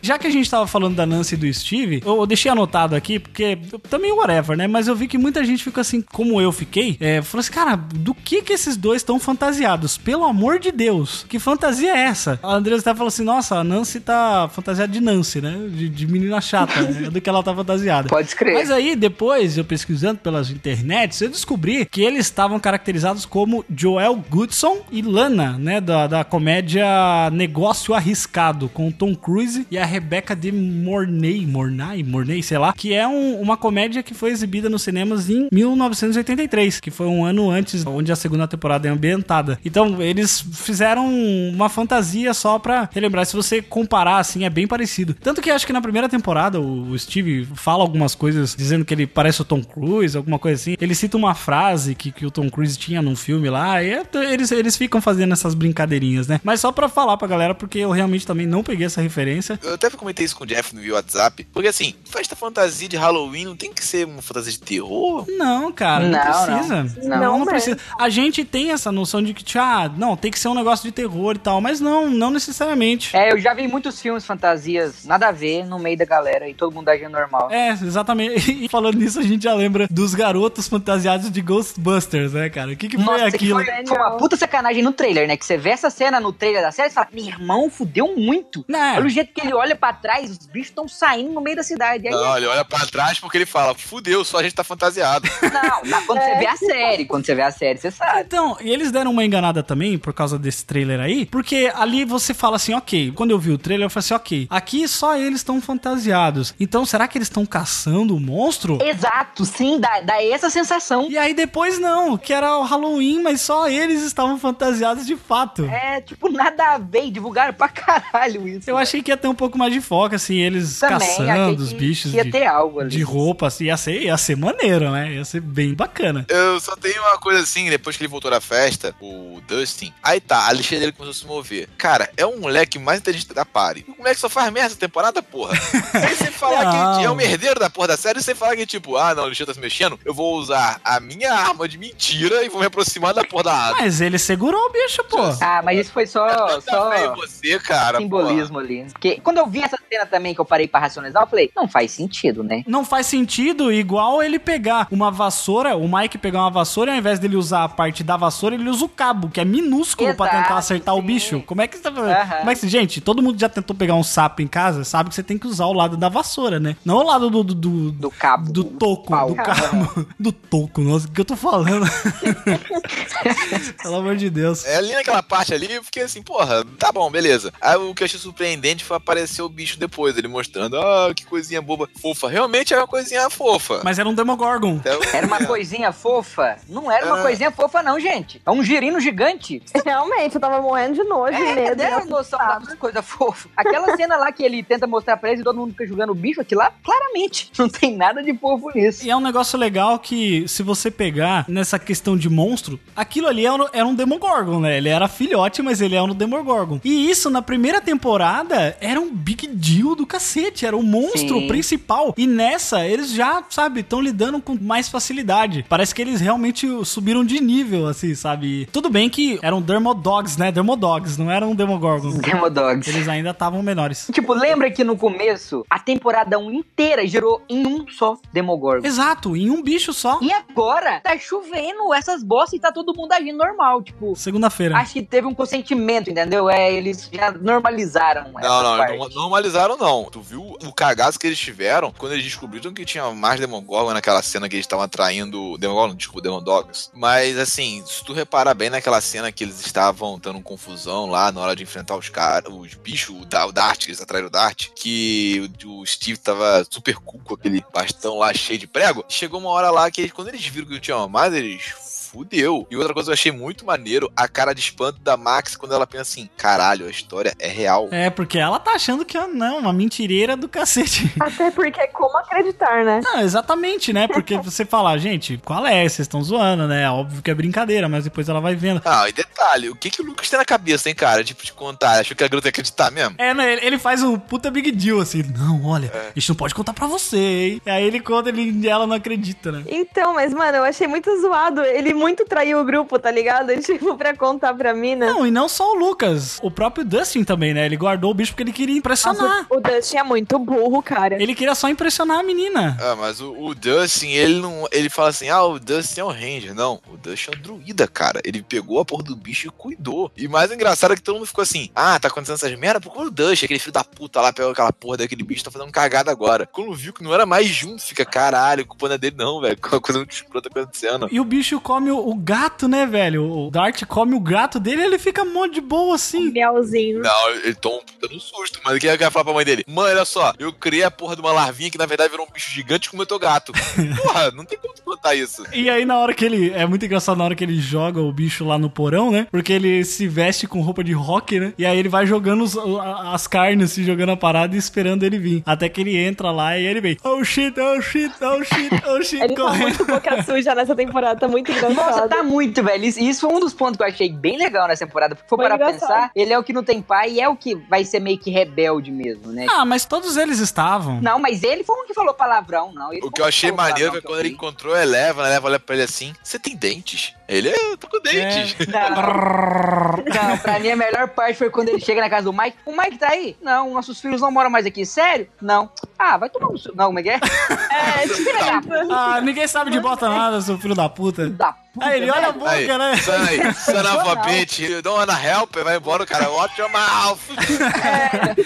Já que a gente tava falando da Nancy e do Steve, eu deixei anotado aqui, porque também whatever, né? Mas eu vi que muita gente fica assim, como eu fiquei, é, falou assim, cara, do que que esses dois estão fantasiados? Pelo amor de Deus, que fantasia é essa? A Andresa até falou assim, nossa, a Nancy tá fantasiada de Nancy, né? De, de menina chata, né? do que ela tá fantasiada. Pode crer. Mas aí, depois, eu pesquisando pelas internets, eu descobri que eles estavam caracterizados como Joel Goodson e Lana, né? Da, da comédia Negócio Arriscado, com Tom Cruise e a Rebecca de Mornay, Mornay, Mornay, sei lá, que é um- uma comédia que foi exibida nos cinemas em 1983, que foi um ano antes onde a segunda temporada é ambientada. Então, eles fizeram uma fantasia só pra relembrar. Se você comparar, assim, é bem parecido. Tanto que acho que na primeira temporada o Steve fala algumas coisas dizendo que ele parece o Tom Cruise, alguma coisa assim. Ele cita uma frase que, que o Tom Cruise tinha num filme lá, e é- eles, eles ficam fazendo essas brincadeirinhas, né? Mas só pra falar pra galera, porque eu realmente também não peguei essa referência. Eu até comentei isso com o Jeff no WhatsApp. Porque assim, festa fantasia de Halloween não tem que ser uma fantasia de terror. Não, cara, não, Não, precisa. não. Não, não, Não precisa. A gente tem essa noção de que, ah, não, tem que ser um negócio de terror e tal, mas não, não necessariamente. É, eu já vi muitos filmes fantasias, nada a ver, no meio da galera e todo mundo agindo normal. É, exatamente. E falando nisso, a gente já lembra dos garotos fantasiados de Ghostbusters, né, cara? O que, que foi Nossa, que aquilo? foi, foi uma puta sacanagem no trailer, né? Que você vê essa cena no trailer da série e fala, meu irmão, fudeu muito. Né? Olha o jeito que ele olha pra trás, os bichos estão saindo no meio da cidade. Aí, Não, ele olha pra trás porque ele fala, fudeu, só a gente tá fantasiado. não, não, quando você vê a série, quando você vê a série, você sabe. Então, e eles deram uma enganada também por causa desse trailer aí, porque ali você fala assim, ok, quando eu vi o trailer eu falei assim, ok, aqui só eles estão fantasiados, então será que eles estão caçando o monstro? Exato, sim, dá, dá essa sensação. E aí depois não, que era o Halloween, mas só eles estavam fantasiados de fato. É, tipo, nada a ver, divulgaram pra caralho isso. Eu achei que ia ter um pouco mais de foco, assim, eles Também, caçando os bichos ia de, ter algo ali. de roupa, assim, ia ser, ia ser maneiro, né? Ia ser bem bacana. Eu só tenho uma coisa assim, depois que ele voltou da festa, o Dustin, aí tá, a lixeira dele começou a se mover. Cara, é um moleque mais inteligente da party. O moleque só faz merda essa temporada, porra. Aí você falar que é um herdeiro da porra da série, você fala que, tipo, ah, não, a lixeira tá se mexendo, eu vou usar a minha arma de mentira e vou me aproximar da porra da água. Mas ele segurou o bicho, pô. Ah, mas isso foi só, só você, cara. simbolismo ali. Porque quando eu vi essa cena também que eu parei pra racionalizar, eu falei, não faz sentido, né? Não faz sentido igual ele pegar uma vassoura, o Mike pegar uma vassoura e ao invés dele usar a parte da vassoura, ele usa o cabo, que é minúsculo pra Exato, tentar acertar o sim. bicho. Como é que você tá fazendo? É que, gente, todo mundo já tentou pegar um sapo em casa, sabe que você tem que usar o lado da vassoura, né? Não o lado do do, do, Do cabo. do toco, pau. do cabo, do toco. Nossa, o que eu tô falando? Pelo amor de Deus. É, ali naquela parte ali, eu fiquei assim, porra, tá bom, beleza. Aí o que eu achei surpreendente foi aparecer o bicho depois, ele mostrando, ah, que coisinha boba, fofa. Realmente é uma coisinha fofa. Mas era um Demogorgon. Então, Era uma coisinha fofa? Não era uma Ah. coisinha fofa, não, gente. É um girino gigante. Realmente, eu tava morrendo de nojo e É, medo. deram noção das coisas fofas. Aquela cena lá que ele tenta mostrar pra eles e todo mundo fica julgando o bicho, aquilo lá, claramente, não tem nada de fofo nisso. E é um negócio legal que, se você pegar nessa questão de monstro, aquilo ali era, um- era um Demogorgon, né? Ele era filhote, mas ele é um Demogorgon. E isso, na primeira temporada, era um big deal do cacete. Era o monstro Sim. principal. E nessa, eles já, sabe, estão lidando com mais facilidade. Parece que eles realmente subiram de nível, assim, sabe? Tudo bem que eram Dermodogs, né? Dermodogs, não eram Demogorgons. Demodogs. Eles ainda estavam menores. Tipo, lembra que no começo, a temporada 1 inteira girou em um só Demogorgon. Exato, em um bicho só. E agora, tá chovendo essas bostas e tá todo mundo agindo normal, tipo... Segunda-feira. Acho que teve um consentimento, entendeu? É, eles já normalizaram essa Não, não, parte. não normalizaram não. Tu viu o cagaço que eles tiveram quando eles descobriram que tinha mais Demogorgon naquela cena que eles estavam atraindo. Demogorgon, desculpa, Demodogs. Mas assim, se tu reparar bem naquela cena que eles estavam tendo confusão lá na hora de enfrentar os caras, os bichos, o, Da- o Dart, que eles atraíram o Dart, que o, o Steve tava super cool com aquele bastão lá cheio de prego. Chegou uma hora lá que eles- quando eles viram que não tinha mais, eles fudeu. E outra coisa que eu achei muito maneiro, a cara de espanto da Max quando ela pensa assim, caralho, a história é real. É, porque ela tá achando que é não, uma mentireira do cacete. Até porque, como acreditar, né? Não, exatamente, né? Porque você fala, gente, qual é? Vocês estão zoando, né? Óbvio que é brincadeira, mas depois ela vai vendo. Ah, e detalhe, o que que o Lucas tem na cabeça, hein, cara? Tipo, te contar, achou que a garota ia acreditar mesmo? É, né? ele- faz um puta big deal, assim. Não, olha, É. isso não pode contar pra você, hein? E aí ele conta ele, e ela não acredita, né? Então, mas, mano, eu achei muito zoado. Ele muito traiu o grupo, tá ligado? Tipo, pra contar pra mina. Não, e não só o Lucas. O próprio Dustin também, né? Ele guardou o bicho porque ele queria impressionar. Nossa, o Dustin é muito burro, cara. Ele queria só impressionar a menina. Ah, mas o, o Dustin, ele não. Ele fala assim: ah, o Dustin é um Ranger. Não, o Dustin é um druida, cara. Ele pegou a porra do bicho e cuidou. E mais engraçado é que todo mundo ficou assim: ah, tá acontecendo essas merda, procura o Dustin, aquele filho da puta lá, pegou aquela porra daquele bicho, tá fazendo cagada agora. Quando viu que não era mais junto, fica caralho, culpa não é dele, não, velho. Coisa muito escrota acontecendo. E o bicho come o, o gato, né, velho? O Dart come o gato dele e ele fica mó de boa, assim. Miauzinho. Não, ele toma um susto, mas o que ele vai falar pra mãe dele? Mãe, olha só, eu criei a porra de uma larvinha que na verdade virou um bicho gigante e comeu teu gato. Porra, não tem como tu contar isso. E aí, na hora que ele. É muito engraçado na hora que ele joga o bicho lá no porão, né? Porque ele se veste com roupa de rock, né? E aí ele vai jogando os- as carnes, assim, jogando a parada e esperando ele vir. Até que ele entra lá e ele vem. Oh shit, oh shit, oh shit, oh shit, Ele tá correndo. muito boca suja nessa temporada, tá muito engraçado. Nossa, tá muito, velho. Isso, isso foi um dos pontos que eu achei bem legal nessa temporada. Porque for Foi para engraçado. pensar, ele é o que não tem pai e é o que vai ser meio que rebelde mesmo, né? Ah, mas todos eles estavam. Não, mas ele foi um que falou palavrão, não. Ele O foi que eu achei maneiro palavrão é quando ele encontrou a Eleva, a Eleva olha pra ele assim: Você tem dentes? Ele é, eu tô com dentes. Não, não, pra mim a melhor parte foi quando ele chega na casa do Mike. O Mike tá aí? Não, nossos filhos não moram mais aqui. Sério? Não. Ah, vai tomar no seu. Não, como é que é? É, tipo. Ah, ninguém sabe de bota nada, seu filho da puta. Da puta, Aí ele olha a boca, Aí, né? son, aí, son of a bitch, you don't wanna help, vai embora, o cara, watch your mouth.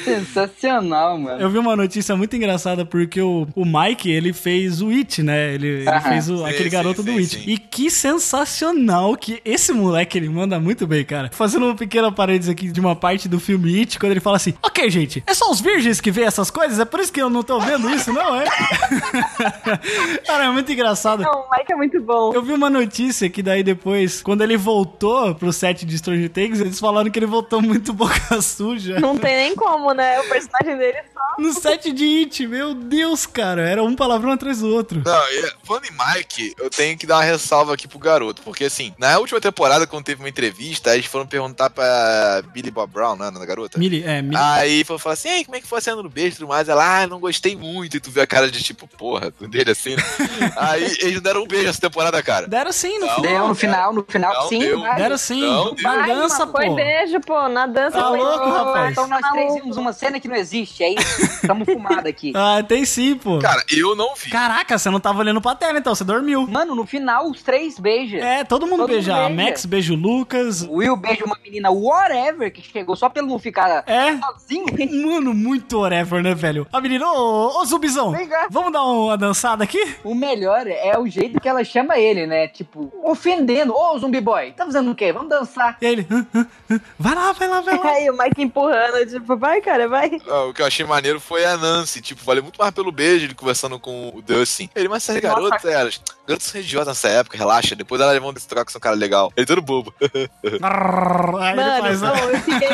Sensacional, mano. Eu vi uma notícia muito engraçada porque o, o, Mike, ele fez o It, né? Ele, ele fez o- Sim, aquele sim, garoto do sim, It. sim. E que sensacional que esse moleque, ele manda muito bem, cara. Fazendo um pequeno parênteses aqui de uma parte do filme It, quando ele fala assim, ok, gente, é só os virgens que vê essas coisas? É por isso que eu não tô vendo isso, não é? cara, é muito engraçado. Não, o Mike é muito bom. Eu vi uma notícia que daí depois, quando ele voltou pro set de Stranger Things, eles falaram que ele voltou muito boca suja. Não tem nem como, né? O personagem dele só. No set de It, meu Deus, cara. Era um palavrão atrás do outro. Não, e, falando em Mike, eu tenho que dar uma ressalva aqui pro garoto, porque assim, na última temporada, quando teve uma entrevista, eles foram perguntar pra Billy Bob Brown, né, da garota? Mili, é, Mili. Aí foi falar assim, Ei, como é que foi a cena do beijo e tudo mais? Ela, ah, não gostei muito. E tu viu a cara de tipo, porra, dele assim, né? Aí eles deram um beijo essa temporada, cara. Deram sim no Não, final. Deu no final, no final, Não, sim. deu. Deram sim. Não, Na dança, mano, Foi pô. beijo, pô. Na dança Tá foi louco, beijo. rapaz? Então nós três vimos uma cena que não existe, é isso? Estamos fumados aqui. Ah, tem sim, pô. Cara, eu não vi. Caraca, você não tava olhando pra tela, então, você dormiu. Mano, no final, os três beijam. É, todo mundo Todo beija. mundo A beija. Max beija o Lucas. O Will beija uma menina whatever que chegou só pelo não ficar É. sozinho. Mano, muito whatever, né, velho? A menina, ô, ô zumbizão, Vem cá. vamos dar uma dançada aqui? O melhor é o jeito que ela chama ele, né? Tipo, ofendendo. Ô, zumbi boy, tá fazendo o quê? Vamos dançar. E aí ele, "Hã, hã, hã, vai lá, vai lá, vai lá. Aí o Mike empurrando, tipo, vai, cara, vai. Ah, O que eu achei maneiro foi a Nancy, tipo, valeu muito mais pelo beijo, ele conversando com o Dustin. Ele, mas essas garotas, elas, garotas são idiotas nessa época, relaxa, depois elas vão se trocar com seu cara legal. Ele todo bobo. Mano, faz, não, eu fiquei,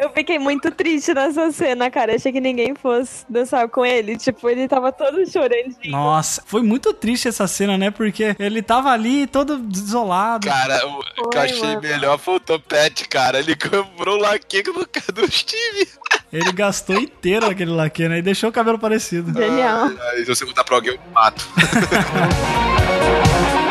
eu fiquei muito triste nessa cena, cara. Achei que ninguém fosse dançar com ele. Tipo, ele tava todo chorando. Nossa, foi muito triste essa cena, né? Porque ele tava ali todo desolado. Cara, o que eu Foi, achei mano. melhor foi o Topete, cara. Ele comprou o laque do, do Steve. Ele gastou inteiro aquele laque, né? E deixou o cabelo parecido. Genial. Aí, se você contar pra alguém, eu mato.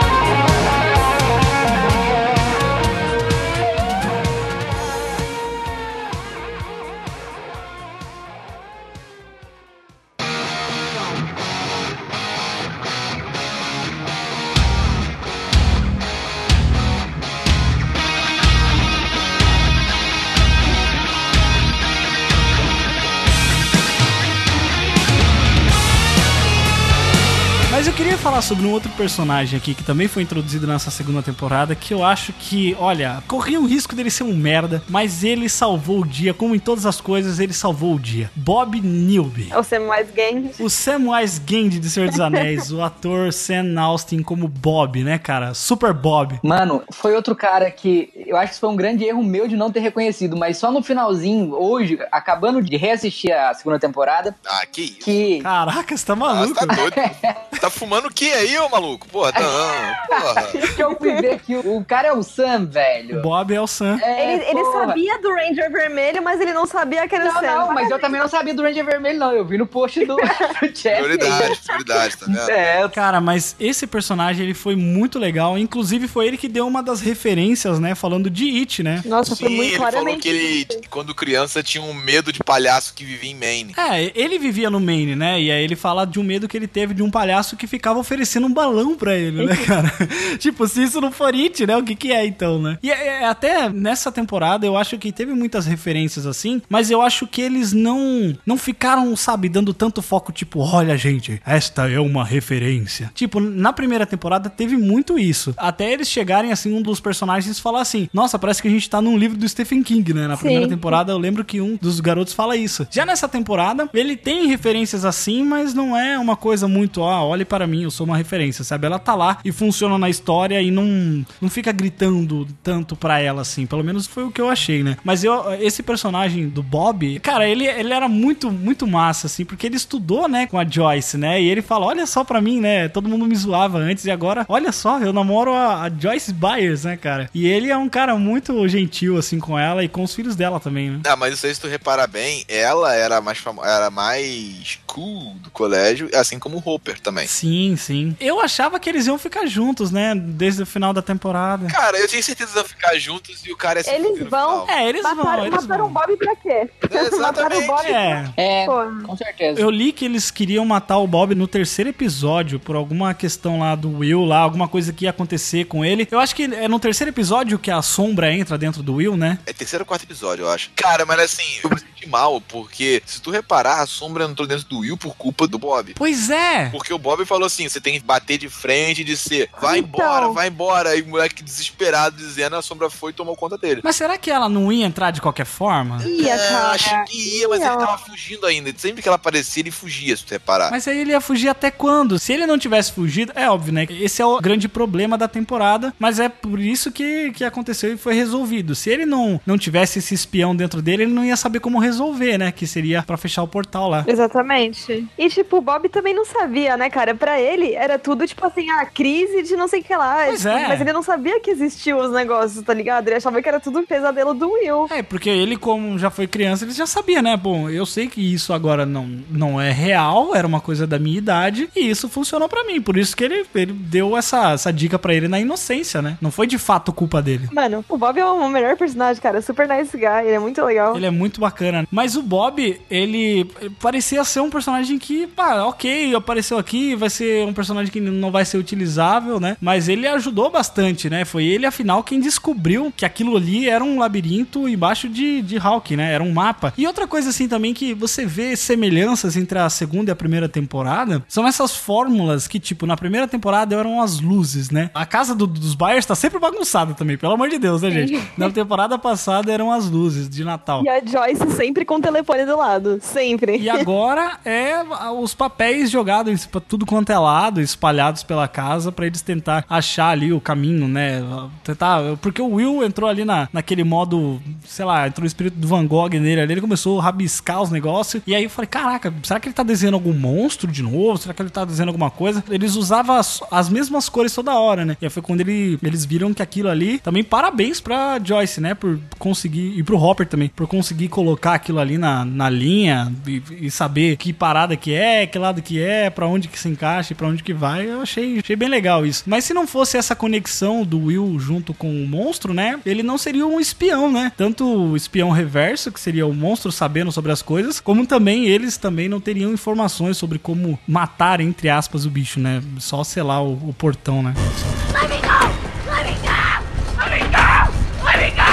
Mas eu queria falar sobre um outro personagem aqui que também foi introduzido nessa segunda temporada, que eu acho que, olha, corria o risco dele ser um merda, mas ele salvou o dia, como em todas as coisas, ele salvou o dia. Bob Newby. É o Samwise Gang. O Samwise Gamgee de Senhor dos Anéis, o ator Sam Austin como Bob, né, cara? Super Bob. Mano, foi outro cara que eu acho que isso foi um grande erro meu de não ter reconhecido, mas só no finalzinho, hoje, acabando de reassistir a segunda temporada, Ah, que isso. que. Caraca, você tá Ah, maluco? você tá doido? tá fumando o que aí, ô maluco? Porra, tá, não, porra. que eu fui ver que o, o cara é o Sam, velho. O Bob é o Sam. É, Ele, ele sabia do Ranger Vermelho, mas ele não sabia que era o Não, Sam. não, mas eu também não sabia do Ranger Vermelho, não. Eu vi no post do, do Jeff. Prioridade, prioridade, tá vendo? É, Cara, mas esse personagem ele foi muito legal. Inclusive, foi ele que deu uma das referências, né? Falando de It, né? Nossa, foi Sim, muito ele falou claramente. que ele, quando criança, tinha um medo de palhaço que vivia em Maine. É, ele vivia no Maine, né? E aí ele fala de um medo que ele teve de um palhaço que ficava oferecendo um balão pra ele, né, cara? tipo, se isso não for It, né? O que que é então, né? E é, é, até nessa temporada eu acho que teve muitas referências assim, mas eu acho que eles não não ficaram, sabe, dando tanto foco, tipo, olha, gente, esta é uma referência. Tipo, na primeira temporada teve muito isso. Até eles chegarem, assim, um dos personagens falar assim, nossa, parece que a gente tá num livro do Stephen King, né? Na Sim. primeira temporada eu lembro que um dos garotos fala isso. Já nessa temporada, ele tem referências assim, mas não é uma coisa muito, ah, olhe para mim, eu sou uma referência, sabe? Ela tá lá e funciona na história e não, não fica gritando tanto pra ela assim. Pelo menos foi o que eu achei, né? Mas eu, esse personagem do Bob, cara, ele, ele era muito, muito massa, assim, porque ele estudou, né, com a Joyce, né? E ele fala: olha só pra mim, né? Todo mundo me zoava antes e agora, olha só, eu namoro a, a Joyce Byers, né, cara? E ele é um cara muito gentil, assim, com ela e com os filhos dela também, né? Ah, mas isso aí, se tu reparar bem, ela era mais era mais cool do colégio, assim como o Hopper também. Sim, sim. Eu achava que eles iam ficar juntos, né? Desde o final da temporada. Cara, eu tinha certeza que iam ficar juntos e o cara ia se Eles vão-. É, eles vão, Mataram, eles mataram o vão. Bob pra quê? Mataram o Bob. É. É, Pô. com certeza. Eu li que eles queriam matar o Bob no terceiro episódio por alguma questão lá do Will, lá, alguma coisa que ia acontecer com ele. Eu acho que é no terceiro episódio que a sombra entra dentro do Will, né? É terceiro ou quarto episódio, eu acho. Cara, mas assim, eu me senti mal, porque se tu reparar, a sombra entrou dentro do Will por culpa do Bob. Pois é! Porque o Bob falou assim: você tem que bater de frente e dizer, vai Então. embora, vai embora. E o moleque desesperado dizendo, a sombra foi e tomou conta dele. Mas será que ela não ia entrar de qualquer forma? Ia, É, cara. acho que ia, mas Ia. ele tava fugindo ainda. Sempre que ela aparecia, ele fugia, se tu reparar. Mas aí ele ia fugir até quando? Se ele não tivesse fugido, é óbvio, né? Esse é o grande problema da temporada, mas é por isso que, que aconteceu e foi resolvido. Se ele não, não tivesse esse espião dentro dele, ele não ia saber como resolver, né? Que seria pra fechar o portal lá. Exatamente. E, tipo, o Bob também não sabia, né, cara? Pra ele, era tudo, tipo assim, a crise de não sei o que lá. Pois tipo, é. Mas ele não sabia que existiam os negócios, tá ligado? Ele achava que era tudo um pesadelo do Will. É, porque ele, como já foi criança, ele já sabia, né? Bom, eu sei que isso agora não, não é real, era uma coisa da minha idade, e isso funcionou pra mim. Por isso que ele, ele deu essa, essa dica pra ele na inocência, né? Não foi de fato culpa dele. Mano, o Bob é o melhor personagem, cara. Super nice guy, ele é muito legal. Ele é muito bacana. Mas o Bob, ele parecia ser um personagem que, pá, ok, apareceu aqui, vai ser um personagem que não vai ser utilizável, né? Mas ele ajudou bastante, né? Foi ele, afinal, quem descobriu que aquilo ali era um labirinto embaixo de, de Hawk, né? Era um mapa. E outra coisa, assim, também que você vê semelhanças entre a segunda e a primeira temporada são essas fórmulas que, tipo, na primeira temporada eram as luzes, né? A casa do- dos Byers tá sempre bagunçada também, pelo amor de Deus, né, gente? Na temporada passada eram as luzes de Natal. E a Joyce sempre com o telefone do lado. Sempre. E agora é os papéis jogados pra tudo quanto é lado, espalhados pela casa, pra eles tentar achar ali o caminho, né? Tentar. Porque o Will entrou ali na, naquele modo, sei lá, entrou o espírito do Van Gogh nele ali, ele começou a rabiscar os negócios. E aí eu falei, caraca, será que ele tá desenhando algum monstro de novo? Será que ele tá desenhando alguma coisa? Eles usavam as, as mesmas cores toda hora, né? E aí foi quando ele, eles viram que aquilo ali. Também parabéns pra Joyce, né? Por conseguir. E pro Hopper também, por conseguir colocar aquilo ali na, na linha e, e saber que parada que é, que lado que é, pra onde que se encaixa e pra onde que vai. Eu achei, achei bem legal isso. Mas se não fosse essa conexão do Will junto com o monstro, né? Ele não seria um espião, né? Tanto o espião reverso, que seria o monstro sabendo sobre as coisas, como também eles também não teriam informações sobre como matar, entre aspas, o bicho, né? Só selar o, o portão, né? Let me go! Let me go! Let me go! Let me go!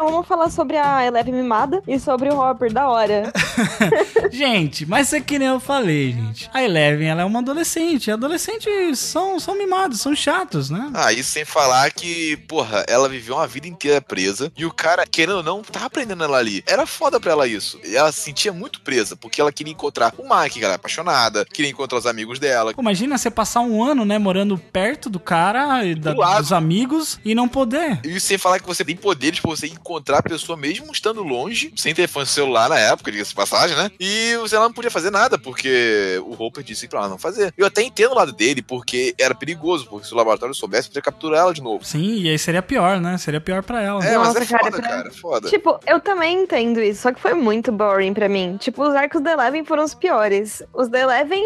Então vamos falar sobre a Eleven mimada e sobre o Hopper da hora. gente, mas é que nem eu falei, gente. A Eleven, ela é uma adolescente. Adolescentes são, são mimados, são chatos, né? Ah, isso sem falar que, porra, ela viveu uma vida inteira presa e o cara, querendo ou não, tava prendendo ela ali. Era foda pra ela isso. E ela se sentia muito presa, porque ela queria encontrar o Mike, que ela é apaixonada, queria encontrar os amigos dela. Pô, imagina você passar um ano, né, morando perto do cara e da- Do dos amigos e não poder. E sem falar que você tem poderes pra você encontrar a pessoa mesmo estando longe, sem telefone celular na época, diga-se passagem, né? E você ela não podia fazer nada, porque o Hopper disse pra ela não fazer. Eu até entendo o lado dele, porque era perigoso, porque se o laboratório soubesse, podia capturar ela de novo. Sim, e aí seria pior, né? Seria pior pra ela. É, mas Nossa, é foda, cara, pra- cara, foda. Tipo, eu também entendo isso, só que foi muito boring pra mim. Tipo, os arcos da Eleven foram os piores. Os da Eleven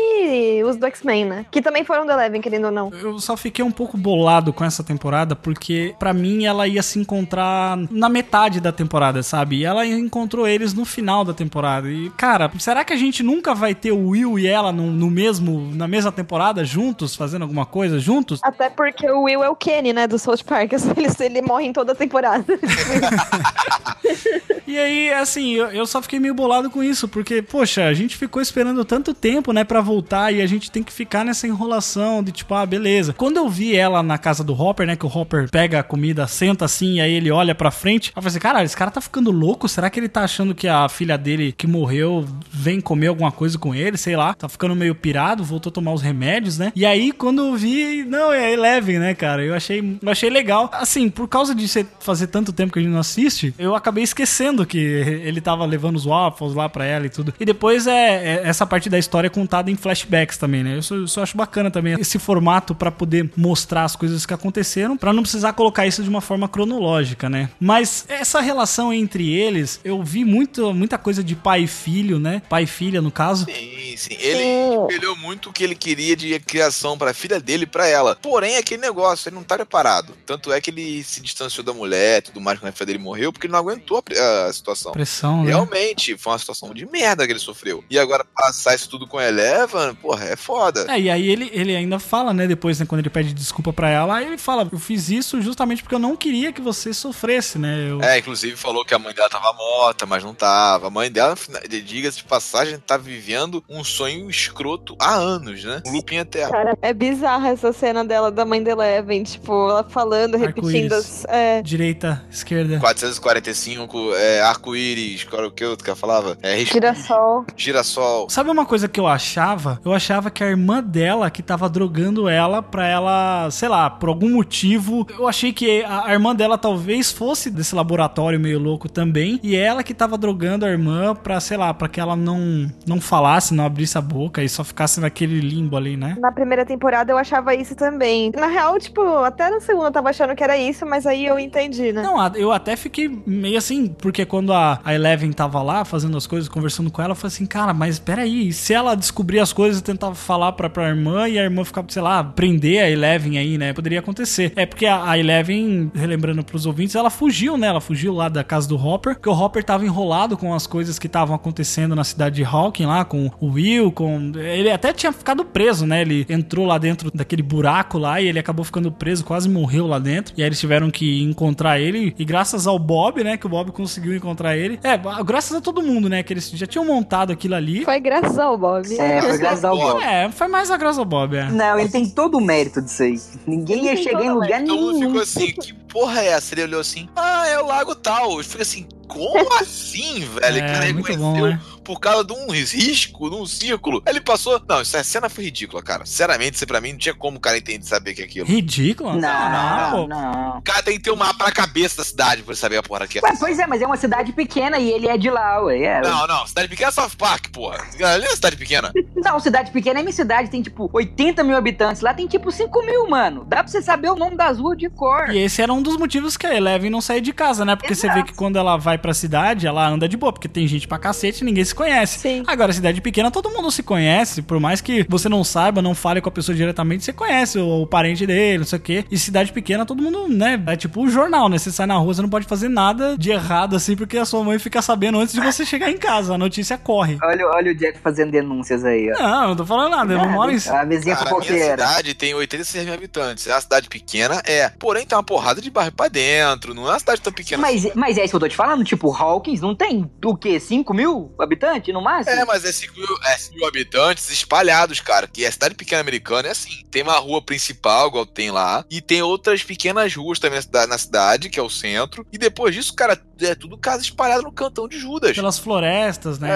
e os do X-Men, né? Que também foram da Eleven, querendo ou não. Eu só fiquei um pouco bolado com essa temporada, porque pra mim ela ia se encontrar na metade da temporada, sabe? E ela encontrou eles no final da temporada. E, cara, será que a gente nunca vai ter o Will e ela no, no mesmo, na mesma temporada, juntos, fazendo alguma coisa juntos? Até porque o Will é o Kenny, né, do South Park. Ele, ele morre em toda a temporada. E aí, assim, eu, eu só fiquei meio bolado com isso, porque, poxa, a gente ficou esperando tanto tempo, né, pra voltar e a gente tem que ficar nessa enrolação de tipo, ah, beleza. Quando eu vi ela na casa do Hopper, né, que o Hopper pega a comida, senta assim, e aí ele olha pra frente, eu falei assim, caralho, esse cara tá ficando louco? Será que ele tá achando que a filha dele que morreu vem comer alguma coisa com ele? Sei lá, tá ficando meio pirado, voltou a tomar os remédios, né? E aí, quando eu vi, não, é Eleven, né, cara? Eu achei, eu achei legal. Assim, por causa de fazer tanto tempo que a gente não assiste, eu acabei esquecendo que ele tava levando os waffles lá pra ela e tudo. E depois é, é essa parte da história contada em flashbacks também, né? Eu só, eu só acho bacana também esse formato pra poder mostrar as coisas que aconteceram, pra não precisar colocar isso de uma forma cronológica, né? Mas essa relação entre eles, eu vi muito, muita coisa de pai pai e filho, né? Pai e filha, no caso. Sim, sim. Ele espelhou muito o que ele queria de criação pra filha dele e pra ela. Porém, aquele negócio, ele não tá preparado. Tanto é que ele se distanciou da mulher e tudo mais quando a filha dele morreu, porque ele não aguentou a, a situação. Pressão, né? Realmente, foi uma situação de merda que ele sofreu. E agora passar isso tudo com a Eleven, porra, é foda. É, e aí ele, ele ainda fala, né, depois, né, quando ele pede desculpa pra ela, aí ele fala, eu fiz isso justamente porque eu não queria que você sofresse, né? Eu... É, inclusive falou que a mãe dela tava morta, mas não tava. A mãe dela, diga-se de passagem, tá vivendo um sonho escroto há anos, né? Looping eterno. Cara, é bizarra essa cena dela da mãe da Eleven, tipo, ela falando, repetindo as. É, Direita, esquerda. 445, é, arco-íris, qual era o que outro que ela falava? É, girassol. girassol. Sabe uma coisa que eu achava? Eu achava que a irmã dela que tava drogando ela pra ela, sei lá, por algum motivo. Eu achei que a, a irmã dela talvez fosse desse laboratório meio louco também. E ela que tava drogando a irmã pra, sei lá, pra que ela não, não falasse, não abrisse a boca e só ficasse naquele limbo ali, né? Na primeira temporada eu achava isso também. Na real, tipo, até na segunda eu tava achando que era isso, mas aí eu entendi, né? Não, eu até fiquei meio assim, porque quando a, a Eleven tava lá fazendo as coisas, conversando com ela, eu falei assim, cara, mas peraí, se ela descobrir as coisas e tentar falar pra, pra irmã e a irmã ficar, sei lá, prender a Eleven aí, né? Poderia acontecer. É porque a, a Eleven, relembrando pros ouvintes, ela fugiu, né? Ela fugiu lá da casa do Hopper, porque o Hopper tava enrolado com as coisas que estavam acontecendo na cidade de Hawking lá, com o Will, com. Ele até tinha ficado preso, né? Ele entrou lá dentro daquele buraco lá e ele acabou ficando preso, quase morreu lá dentro. E aí eles tiveram que encontrar ele. E graças ao Bob, né? Que o Bob conseguiu encontrar ele. É, graças a todo mundo, né? Que eles já tinham montado aquilo ali. Foi graças ao Bob. É, foi graças ao Bob. É, foi mais a graça ao Bob, é. Não, ele tem todo o mérito disso aí. Ninguém Ele ia chegar em lugar Todo mundo nenhum. ficou assim, que porra é essa? Ele olhou assim, ah, é o lago tal. Ele fica assim, como assim, velho? É, o cara muito reconheceu bom, né? por causa de um risco, de um círculo. Ele passou. Não, essa cena foi ridícula, cara. Sinceramente, isso pra mim não tinha como o cara entender saber que é aquilo. Ridículo? Não, não, pô. não. O cara tem que ter um mapa na cabeça da cidade pra ele saber a porra que é. Ué, pois é, mas é uma cidade pequena e ele é de lá, ué. É. Não, não, cidade pequena é South Park, porra. Ali é cidade pequena. Não, cidade pequena é minha cidade, tem tipo 80 mil habitantes. Lá tem tipo 5 mil, mano. Dá pra você saber o nome das ruas de cor. E esse era um dos motivos que a Eleven não saía de casa, né? Porque você vê que quando ela vai pra cidade, ela anda de boa, porque tem gente pra cacete e ninguém se conhece. Sim. Agora, cidade pequena, todo mundo se conhece, por mais que você não saiba, não fale com a pessoa diretamente, você conhece o, o parente dele, não sei o quê. E cidade pequena, todo mundo, né? É tipo o jornal, né? Você sai na rua, você não pode fazer nada de errado assim, porque a sua mãe fica sabendo antes de você chegar em casa. A notícia corre. Olha, olha o Jack fazendo denúncias aí, ó. Não, eu não tô falando nada, eu não moro em. A vizinha Cara, a minha fofoqueira. cidade tem 86 mil habitantes. É uma cidade pequena? É. Porém, tem uma porrada de bairro pra dentro. Não é uma cidade tão pequena Mas, assim. mas é isso que eu tô te falando, tipo, Hawkins não tem o quê? 5 mil habitantes no máximo? É, mas é 5 mil, é 5 mil habitantes espalhados, cara. Que a cidade pequena americana é assim. Tem uma rua principal, igual tem lá. E tem outras pequenas ruas também na cidade, que é o centro. E depois disso, cara, é tudo casa espalhada no cantão de Judas. Pelas florestas, né?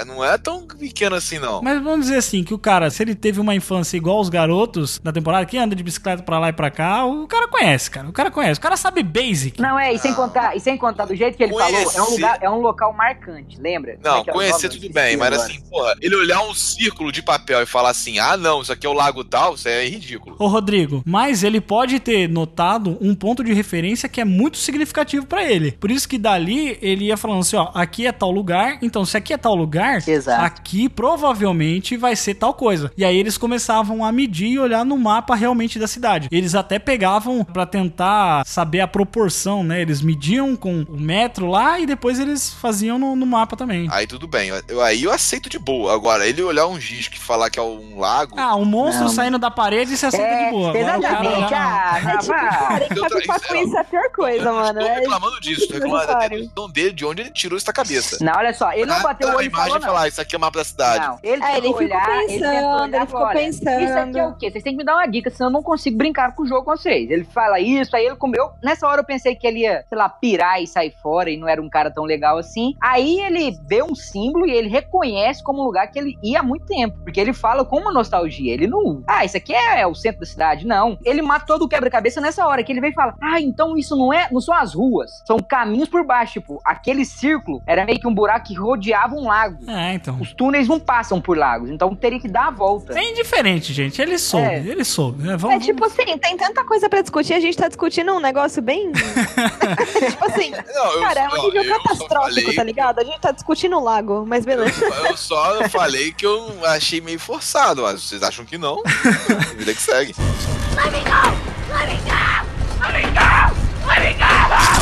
É, não é tão pequeno assim, não. Mas vamos dizer assim, que o cara, se ele teve uma infância igual os garotos da temporada, que anda de bicicleta pra lá e pra cá, o cara conhece, cara. O cara conhece. O cara sabe basic. Não, é, e sem contar, e sem contar do jeito que ele falou, é um Conhecer- lugar, é um local marcante, lembra? Não, é é conhecer tudo bem, mas Agora. assim, porra, ele olhar um círculo de papel e falar assim, ah, não, isso aqui é o lago tal, isso é ridículo. Ô, Rodrigo, mas ele pode ter notado um ponto de referência que é muito significativo pra ele. Por isso que dali ele ia falando assim, ó, aqui é tal lugar, então se aqui é tal lugar, Exato. aqui provavelmente vai ser tal coisa. E aí eles começavam a medir e olhar no mapa realmente da cidade. Eles até pegavam pra tentar saber a proporção, né? Eles mediam com o metro lá e depois eles faziam no, no mapa também. Aí tudo bem, eu- eu, aí eu aceito de boa. Agora, ele olhar um disco e falar que é um lago. Ah, um monstro Não. saindo da parede você aceita É, de boa. Agora o cara exatamente. olhar- Ah, É tipo, vá. cara, que tra- com isso é a pior coisa, mano. estou É reclamando disso, tô reclamando dedução dele, de onde ele tirou essa cabeça. Não, olha só, ele não Ah, bateu o olho a e falou imagem não. falar, isso aqui é o mapa da cidade. Não, ele, É, ele ficou olhar, ele pensando, olhar ele e ficou olha, pensando. Isso aqui é o quê? Vocês têm que me dar uma dica, senão eu não consigo brincar com o jogo com vocês. Ele fala isso, aí ele comeu. Nessa hora eu pensei que ele ia, sei lá, pirar e sair fora e não era um cara tão legal assim. Aí ele vê um símbolo e ele reconhece como um lugar que ele ia há muito tempo. Porque ele fala com uma nostalgia. Ele não. Ah, isso aqui é, o centro da cidade. Não. Ele mata todo o quebra-cabeça nessa hora que ele vem e fala: Ah, então isso não é. Não são as ruas. São caminhos por baixo. Tipo, aquele círculo era meio que um buraco que rodeava um lago. É, então. Os túneis não passam por lagos, então teria que dar a volta. É indiferente, gente. Ele soube, É. ele soube. né? É Vamos, tipo assim, tem tanta coisa pra discutir, a gente tá discutindo um negócio bem. tipo assim, Não, eu cara, é um nível eu catastrófico, falei- tá ligado? A gente tá discutindo o lago, mas beleza. Eu só falei que eu achei meio forçado, mas vocês acham que não? Vida que segue. Let me go! Let me go! Let me go! Let me go!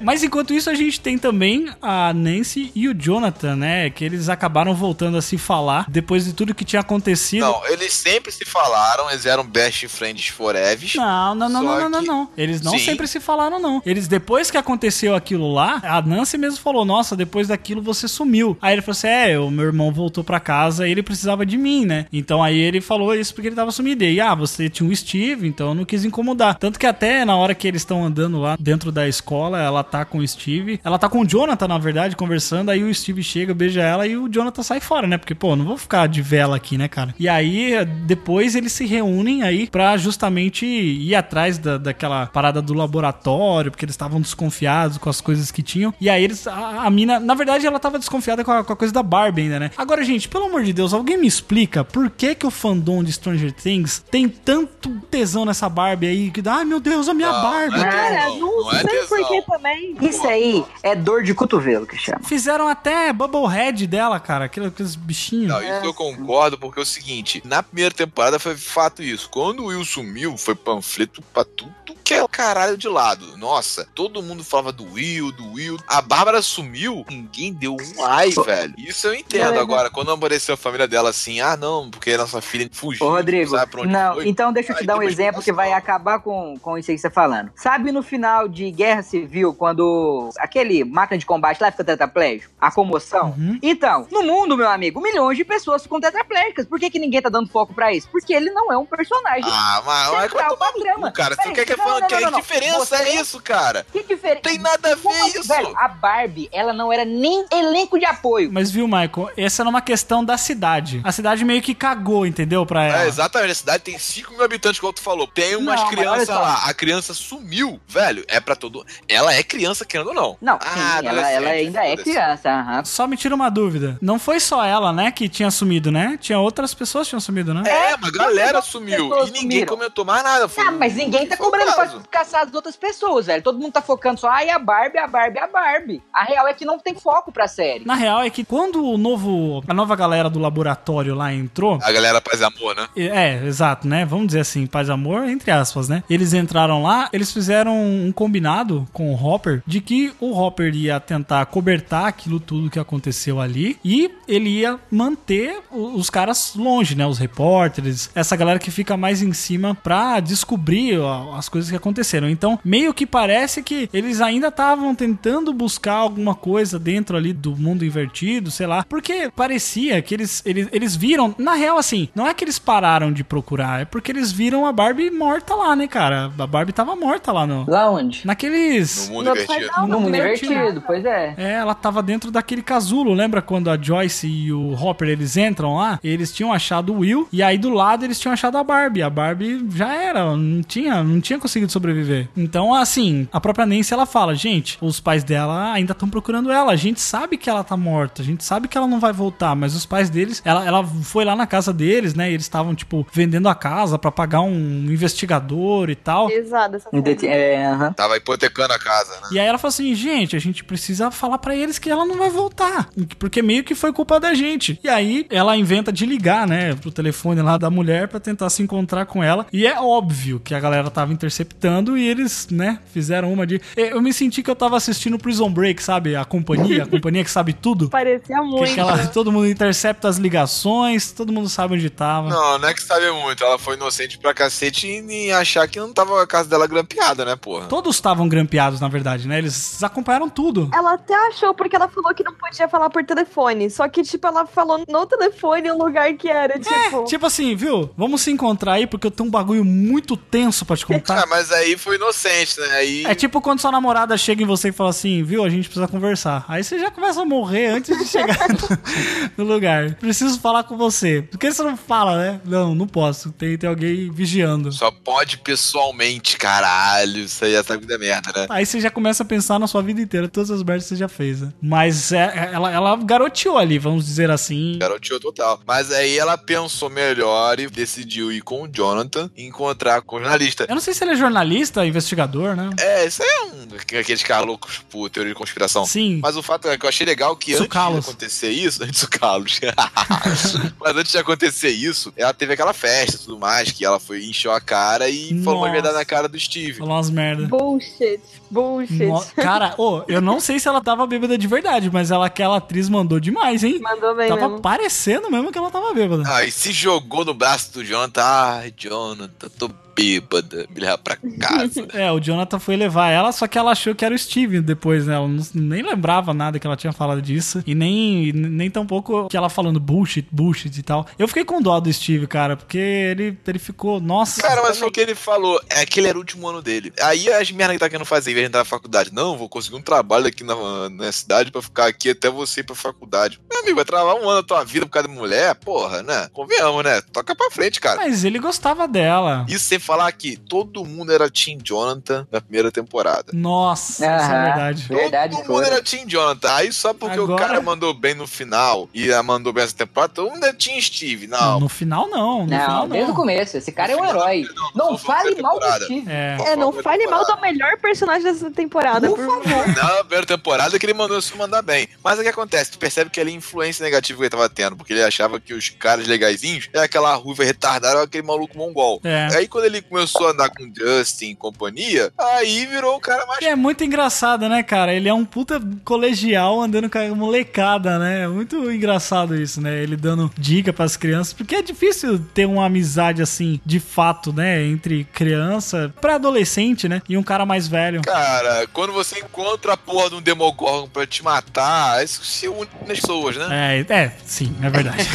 Mas enquanto isso, a gente tem também a Nancy e o Jonathan, né? Que eles acabaram voltando a se falar depois de tudo que tinha acontecido. Não, eles sempre se falaram, eles eram best friends forever. Não, não, não, não, não, não. Eles não Sim. sempre se falaram, não. Eles, depois que aconteceu aquilo lá, a Nancy mesmo falou: Nossa, depois daquilo você sumiu. Aí ele falou assim: É, o meu irmão voltou pra casa e ele precisava de mim, né? Então aí ele falou isso porque ele tava sumido. E aí, ah, você tinha o Steve, então eu não quis incomodar. Tanto que até na hora que eles estão andando lá dentro da escola, ela tá com o Steve. Ela tá com o Jonathan, na verdade, conversando. Aí o Steve chega, beija ela e o Jonathan sai fora, né? Porque, pô, não vou ficar de vela aqui, né, cara? E aí, depois eles se reúnem aí pra justamente ir atrás da, daquela parada do laboratório, porque eles estavam desconfiados com as coisas que tinham. E aí eles. A, a mina, na verdade, ela tava desconfiada com a, com a coisa da Barbie ainda, né? Agora, gente, pelo amor de Deus, alguém me explica por que que o fandom de Stranger Things tem tanto tesão nessa Barbie aí que dá, ai meu Deus, a minha Não, Barbie. não é Cara, tesão, não, não é sei tesão. por que também. Isso aí é dor de cotovelo que chama. Fizeram até Bubblehead dela, cara, aquele- aqueles bichinhos. Não, isso eu concordo, porque é o seguinte: na primeira temporada foi fato isso. Quando o Will sumiu, foi panfleto pra tudo que é caralho de lado. Nossa, todo mundo falava do Will, do Will. A Bárbara sumiu, ninguém deu um ai, velho. Isso eu entendo. É. Agora, quando apareceu a família dela assim, ah, não, porque nossa filha fugiu. Ô, Rodrigo, sabe pra onde não, foi. então deixa eu te Aí dar um exemplo que vai acabar com, com isso aí que você tá falando. Sabe no final de Guerra Civil, quando aquele máquina de combate lá fica tetraplégico? A comoção? Uhum. Então, no mundo, meu amigo, milhões de pessoas ficam tetraplégicas. Por que, que ninguém tá dando foco pra isso? Porque ele não é um personagem Ah, mas, mas central pra trama. cara, você Peraí, quer que, não, fala, não, que não, não, não. diferença Você- é isso, cara? Que diferença? Tem nada a ver Como isso. Velho, a Barbie, ela não era nem elenco de apoio. Mas viu, Michael, essa era uma questão da cidade. A cidade meio que cagou, entendeu? Pra ela. É, exatamente. A cidade tem 5 mil habitantes, como tu falou. Tem umas Não, crianças lá. A criança sumiu. Velho, é pra todo. Ela é criança, querendo ou não. Não, Ah, sim, ela, ela ainda é criança. aham. Só me tira uma dúvida. Não foi só ela, né, que tinha sumido, né? Tinha outras pessoas que tinham sumido, né? É, uma galera sumiu. E ninguém sumiram. comentou mais nada. Foi, Ah, mas ninguém tá cobrando pra caso. caçar as outras pessoas, velho. Todo mundo tá focando só, ai, a Barbie, a Barbie, a Barbie. A real é que não tem foco pra série. Na real é que quando o novo, a nova galera do laboratório lá entrou, A galera paz e amor, né? É, exato, né? Vamos dizer assim, paz e amor, entre aspas, né? Eles entraram lá, eles fizeram um combinado com o Hopper de que o Hopper ia tentar cobertar aquilo tudo que aconteceu ali e ele ia manter os caras longe, né? Os repórteres, essa galera que fica mais em cima pra descobrir as coisas que aconteceram. Então, meio que parece que eles ainda estavam tentando buscar alguma coisa dentro ali do mundo invertido, sei lá, porque parecia que eles, eles, eles viram, na real, assim, não é que eles pararam de procurar, é porque eles viram a Barbie morta lá, né, cara? A Barbie tava morta lá no. Lá onde? Naqueles. No mundo No invertido. Down, No mundo invertido, pois é. É, ela tava dentro daquele casulo. Lembra quando a Joyce e o Hopper eles entram lá? Eles tinham achado o Will e aí do lado eles tinham achado a Barbie. A Barbie já era, não tinha, não tinha conseguido sobreviver. Então, assim, a própria Nancy ela fala: gente, os pais dela ainda estão procurando ela. A gente sabe que ela tá morta, a gente sabe que ela não vai voltar, mas os pais deles, ela, ela foi lá na casa deles, né? E eles estavam, tipo, vendendo a casa pra pagar um investigador e tal. Pesada essa É, aham. Tava hipotecando a casa, né? E aí ela falou assim, gente, a gente precisa falar pra eles que ela não vai voltar, porque meio que foi culpa da gente. E aí ela inventa de ligar, né, pro telefone lá da mulher pra tentar se encontrar com ela. E é óbvio que a galera tava interceptando e eles, né, fizeram uma de eu me senti que eu tava assistindo Prison Break, sabe? A companhia, a companhia que sabe tudo. Parecia Que muito. aquela- todo mundo intercepta as ligações, todo mundo sabe onde tava. Não, não é que sabe muito. Ela foi inocente pra cacete em em achar que não tava a casa dela grampeada, né, porra? Todos estavam grampeados, na verdade, né? Eles acompanharam tudo. Ela até achou porque ela falou que não podia falar por telefone. Só que, tipo, ela falou no telefone o lugar que era, tipo. Tipo assim, viu? Vamos se encontrar aí porque eu tenho um bagulho muito tenso pra te contar. Ah, mas aí foi inocente, né? Aí. É tipo quando sua namorada chega em você e fala assim, viu, a gente precisa conversar. Aí você já começa a morrer antes de chegar no, no lugar. Preciso falar com você. Por que você não fala, né? Não, não posso. Tem, tem alguém vigiando. Só pode pessoalmente, caralho. Isso aí já sabe da merda, né? Aí você já começa a pensar na sua vida inteira, todas as merdas que você já fez, né? Mas é, ela, ela garoteou ali, vamos dizer assim. Garoteou total. Mas aí ela pensou melhor e decidiu ir com o Jonathan e encontrar com o jornalista. Eu não sei se ele é jornalista, investigador, né? É, isso aí é um aqueles caras loucos por teoria de conspiração. Sim. Mas o fato é que eu achei legal que Sucalos. antes de acontecer isso, antes do Carlos. Mas antes de acontecer isso, ela teve aquela festa e tudo mais, que ela foi encheu a cara e falou uma Nossa. verdade na cara do Steve. Falou umas merda. Bullshit. Bullshit. No- Cara, ô, eu não sei se ela tava bêbada de verdade, mas ela, aquela atriz mandou demais, hein? Mandou bem Tava mesmo. parecendo mesmo que ela tava bêbada. Ah, e se jogou no braço do Jonathan. Ai, Jonathan, tô bêbada. Me leva pra casa. É, o Jonathan foi levar ela, só que ela achou que era o Steve depois, né? Ela não- nem lembrava nada que ela tinha falado disso. E nem, nem tampouco que ela falando bullshit, bullshit e tal. Eu fiquei com dó do Steve, cara, porque ele, ele ficou. Nossa. Cara, mas foi o que ele falou. É que ele era o último ano dele. Aí as merda que tá querendo fazer, em vez de entrar na faculdade. Não, vou conseguir um trabalho aqui na, na cidade pra ficar aqui até você ir pra faculdade. Meu amigo, vai travar um ano da tua vida por causa de mulher? Porra, né? Convenhamos, né? Toca pra frente, cara. Mas ele gostava dela. Isso falar que todo mundo era Team Jonathan na primeira temporada. Nossa, isso é verdade. Verdade, Todo mundo foi. era Team Jonathan. Aí só porque o Agora- cara mandou bem no final e mandou bem essa temporada, todo mundo é Team Steve. Não. No final, não. No Não, final, desde o não. começo. Esse cara é um herói. Não fale mal do. Steve. É. É, não fale mal do melhor personagem dessa temporada, por, favor. Na primeira temporada que ele mandou se mandar bem. Mas o que acontece? Tu percebe que ali a influência negativa que ele tava tendo, porque ele achava que os caras legaisinhos é aquela ruiva retardada aquele maluco mongol. É. Aí quando ele começou a andar com Justin e companhia, aí virou o cara mais. E é muito engraçado, né, cara? Ele é um puta colegial andando com a molecada, né? É muito engraçado isso, né? Ele dando dica pras crianças, porque é difícil ter uma amizade assim, de fato, né? Entre criança, pré-adolescente, né? E um cara mais velho. Cara, quando você encontra a porra de um Demogorgon pra te matar, isso se une nas pessoas, né? É, é, sim, é verdade.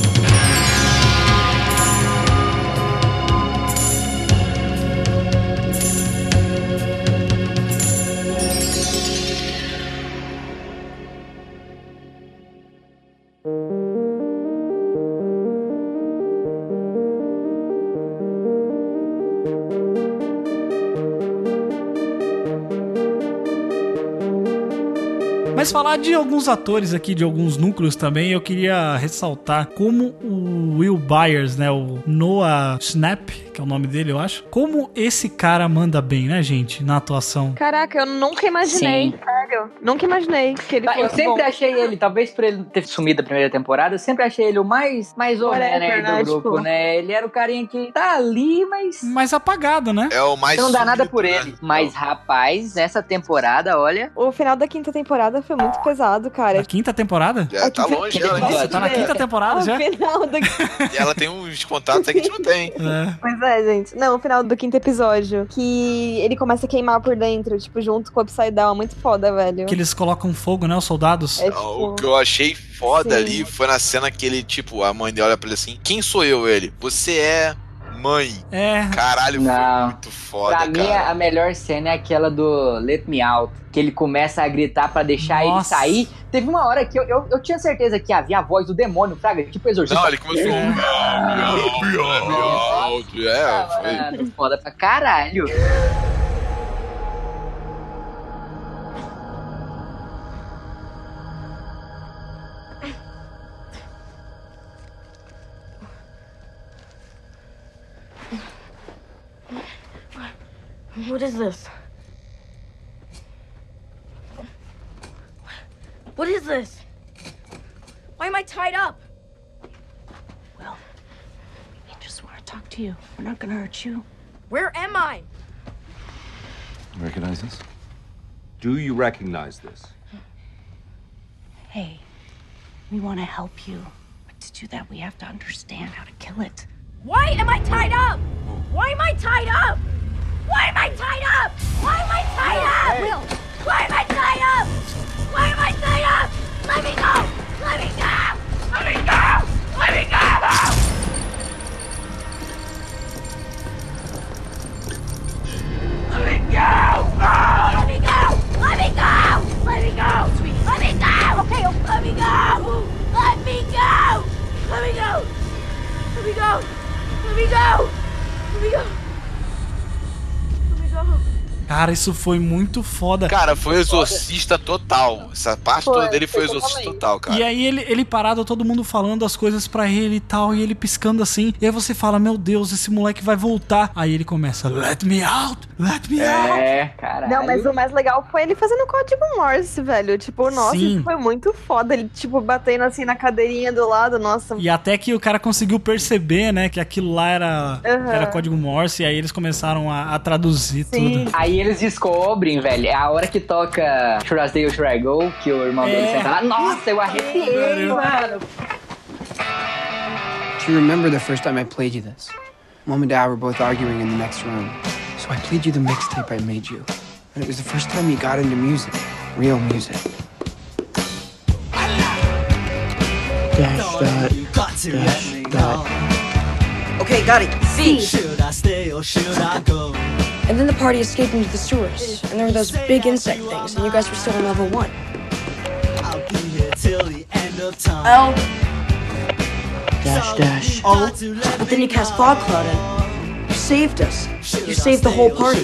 Falar de alguns atores aqui, de alguns núcleos também, eu queria ressaltar como o Will Byers, né, o Noah Snap, que é o nome dele, eu acho, como esse cara manda bem, né, gente, na atuação. Caraca, eu nunca imaginei, Sim. sério. Nunca imaginei que ele Tá, eu sempre bom. achei ele, talvez por ele ter sumido a primeira temporada, eu sempre achei ele o mais, mais menos né, do grupo, tipo- né? Ele era o carinha que tá ali, mas Mais apagado, né? É o mais. você não dá nada por né? ele. Mas, rapaz, nessa temporada, olha... O final da quinta temporada foi muito pesado, cara. Da quinta temporada? Já tá longe ela, hein? Você tá na quinta temporada o já? final do... E ela tem uns contatos aí que a gente não tem. É. Pois é, gente. Não, o final do quinto episódio. Que ele começa a queimar por dentro, tipo, junto com o Upside Down. Muito foda, velho. Que eles colocam fogo, né, os soldados. É, O tipo... que eu achei foda Sim. ali foi na cena que ele, tipo, a mãe dele olha pra ele assim: Quem sou eu? Ele, você é mãe. É. Caralho, foi muito foda, Pra mim, cara. a melhor cena é aquela do Let Me Out. Que ele começa a gritar pra deixar ele Nossa. sair. Teve uma hora que eu, eu, eu tinha certeza que havia a voz do demônio, Fraga, tipo exorcista. Não, ele começou. É, foi. Mano, foda pra caralho. What is this? What is this? Why am I tied up? Well, we just want to talk to you. We're not gonna hurt you. Where am I? You Recognize this? Do you recognize this? Hey, we want to help you. But to do that, we have to understand how to kill it. Why am I tied up? Why am I tied up? Why am I tied up? Why am I tied up? Will. Why am I tied up? Why am I tied up? Let me go! Let me go! Let me go! Let me go! Let me go! Let me go! Let me go! Let me go! Cara, isso foi muito foda. Cara, foi exorcista total. Essa parte Foi, toda dele foi exorcista totalmente. total, cara. E aí ele, ele parado, todo mundo falando as coisas pra ele e tal, e ele piscando assim. E aí você fala, meu Deus, esse moleque vai voltar. Aí ele começa, let me out, let me out. É, caralho. Não, mas o mais legal foi ele fazendo código Morse, velho. Tipo, nossa, Sim. isso foi muito foda. Ele, tipo, batendo assim na cadeirinha do lado, nossa. E até que o cara conseguiu perceber, né, que aquilo lá era, Aham. era código Morse, e aí eles começaram a, a traduzir Sim. tudo. Aí eles descobrem, velho, é a hora que toca Should I Stay or Should I Go, que o irmão dele É. senta lá. Nossa, eu arrepiei, mano. Do you remember the first time I played you this? Mom and Dad were both arguing in the next room. So I played you the mixtape I made you. And it was the first time you got into music. Real music. Dash that. Dash that. Okay, got it. C. Should I stay or should I go? And then the party escaped into the sewers, and there were those big insect things, and you guys were still on level one. I'll be here till the end of time. L. Dash dash. O. But then you cast Fog Cloud in. You saved us. You saved the whole party.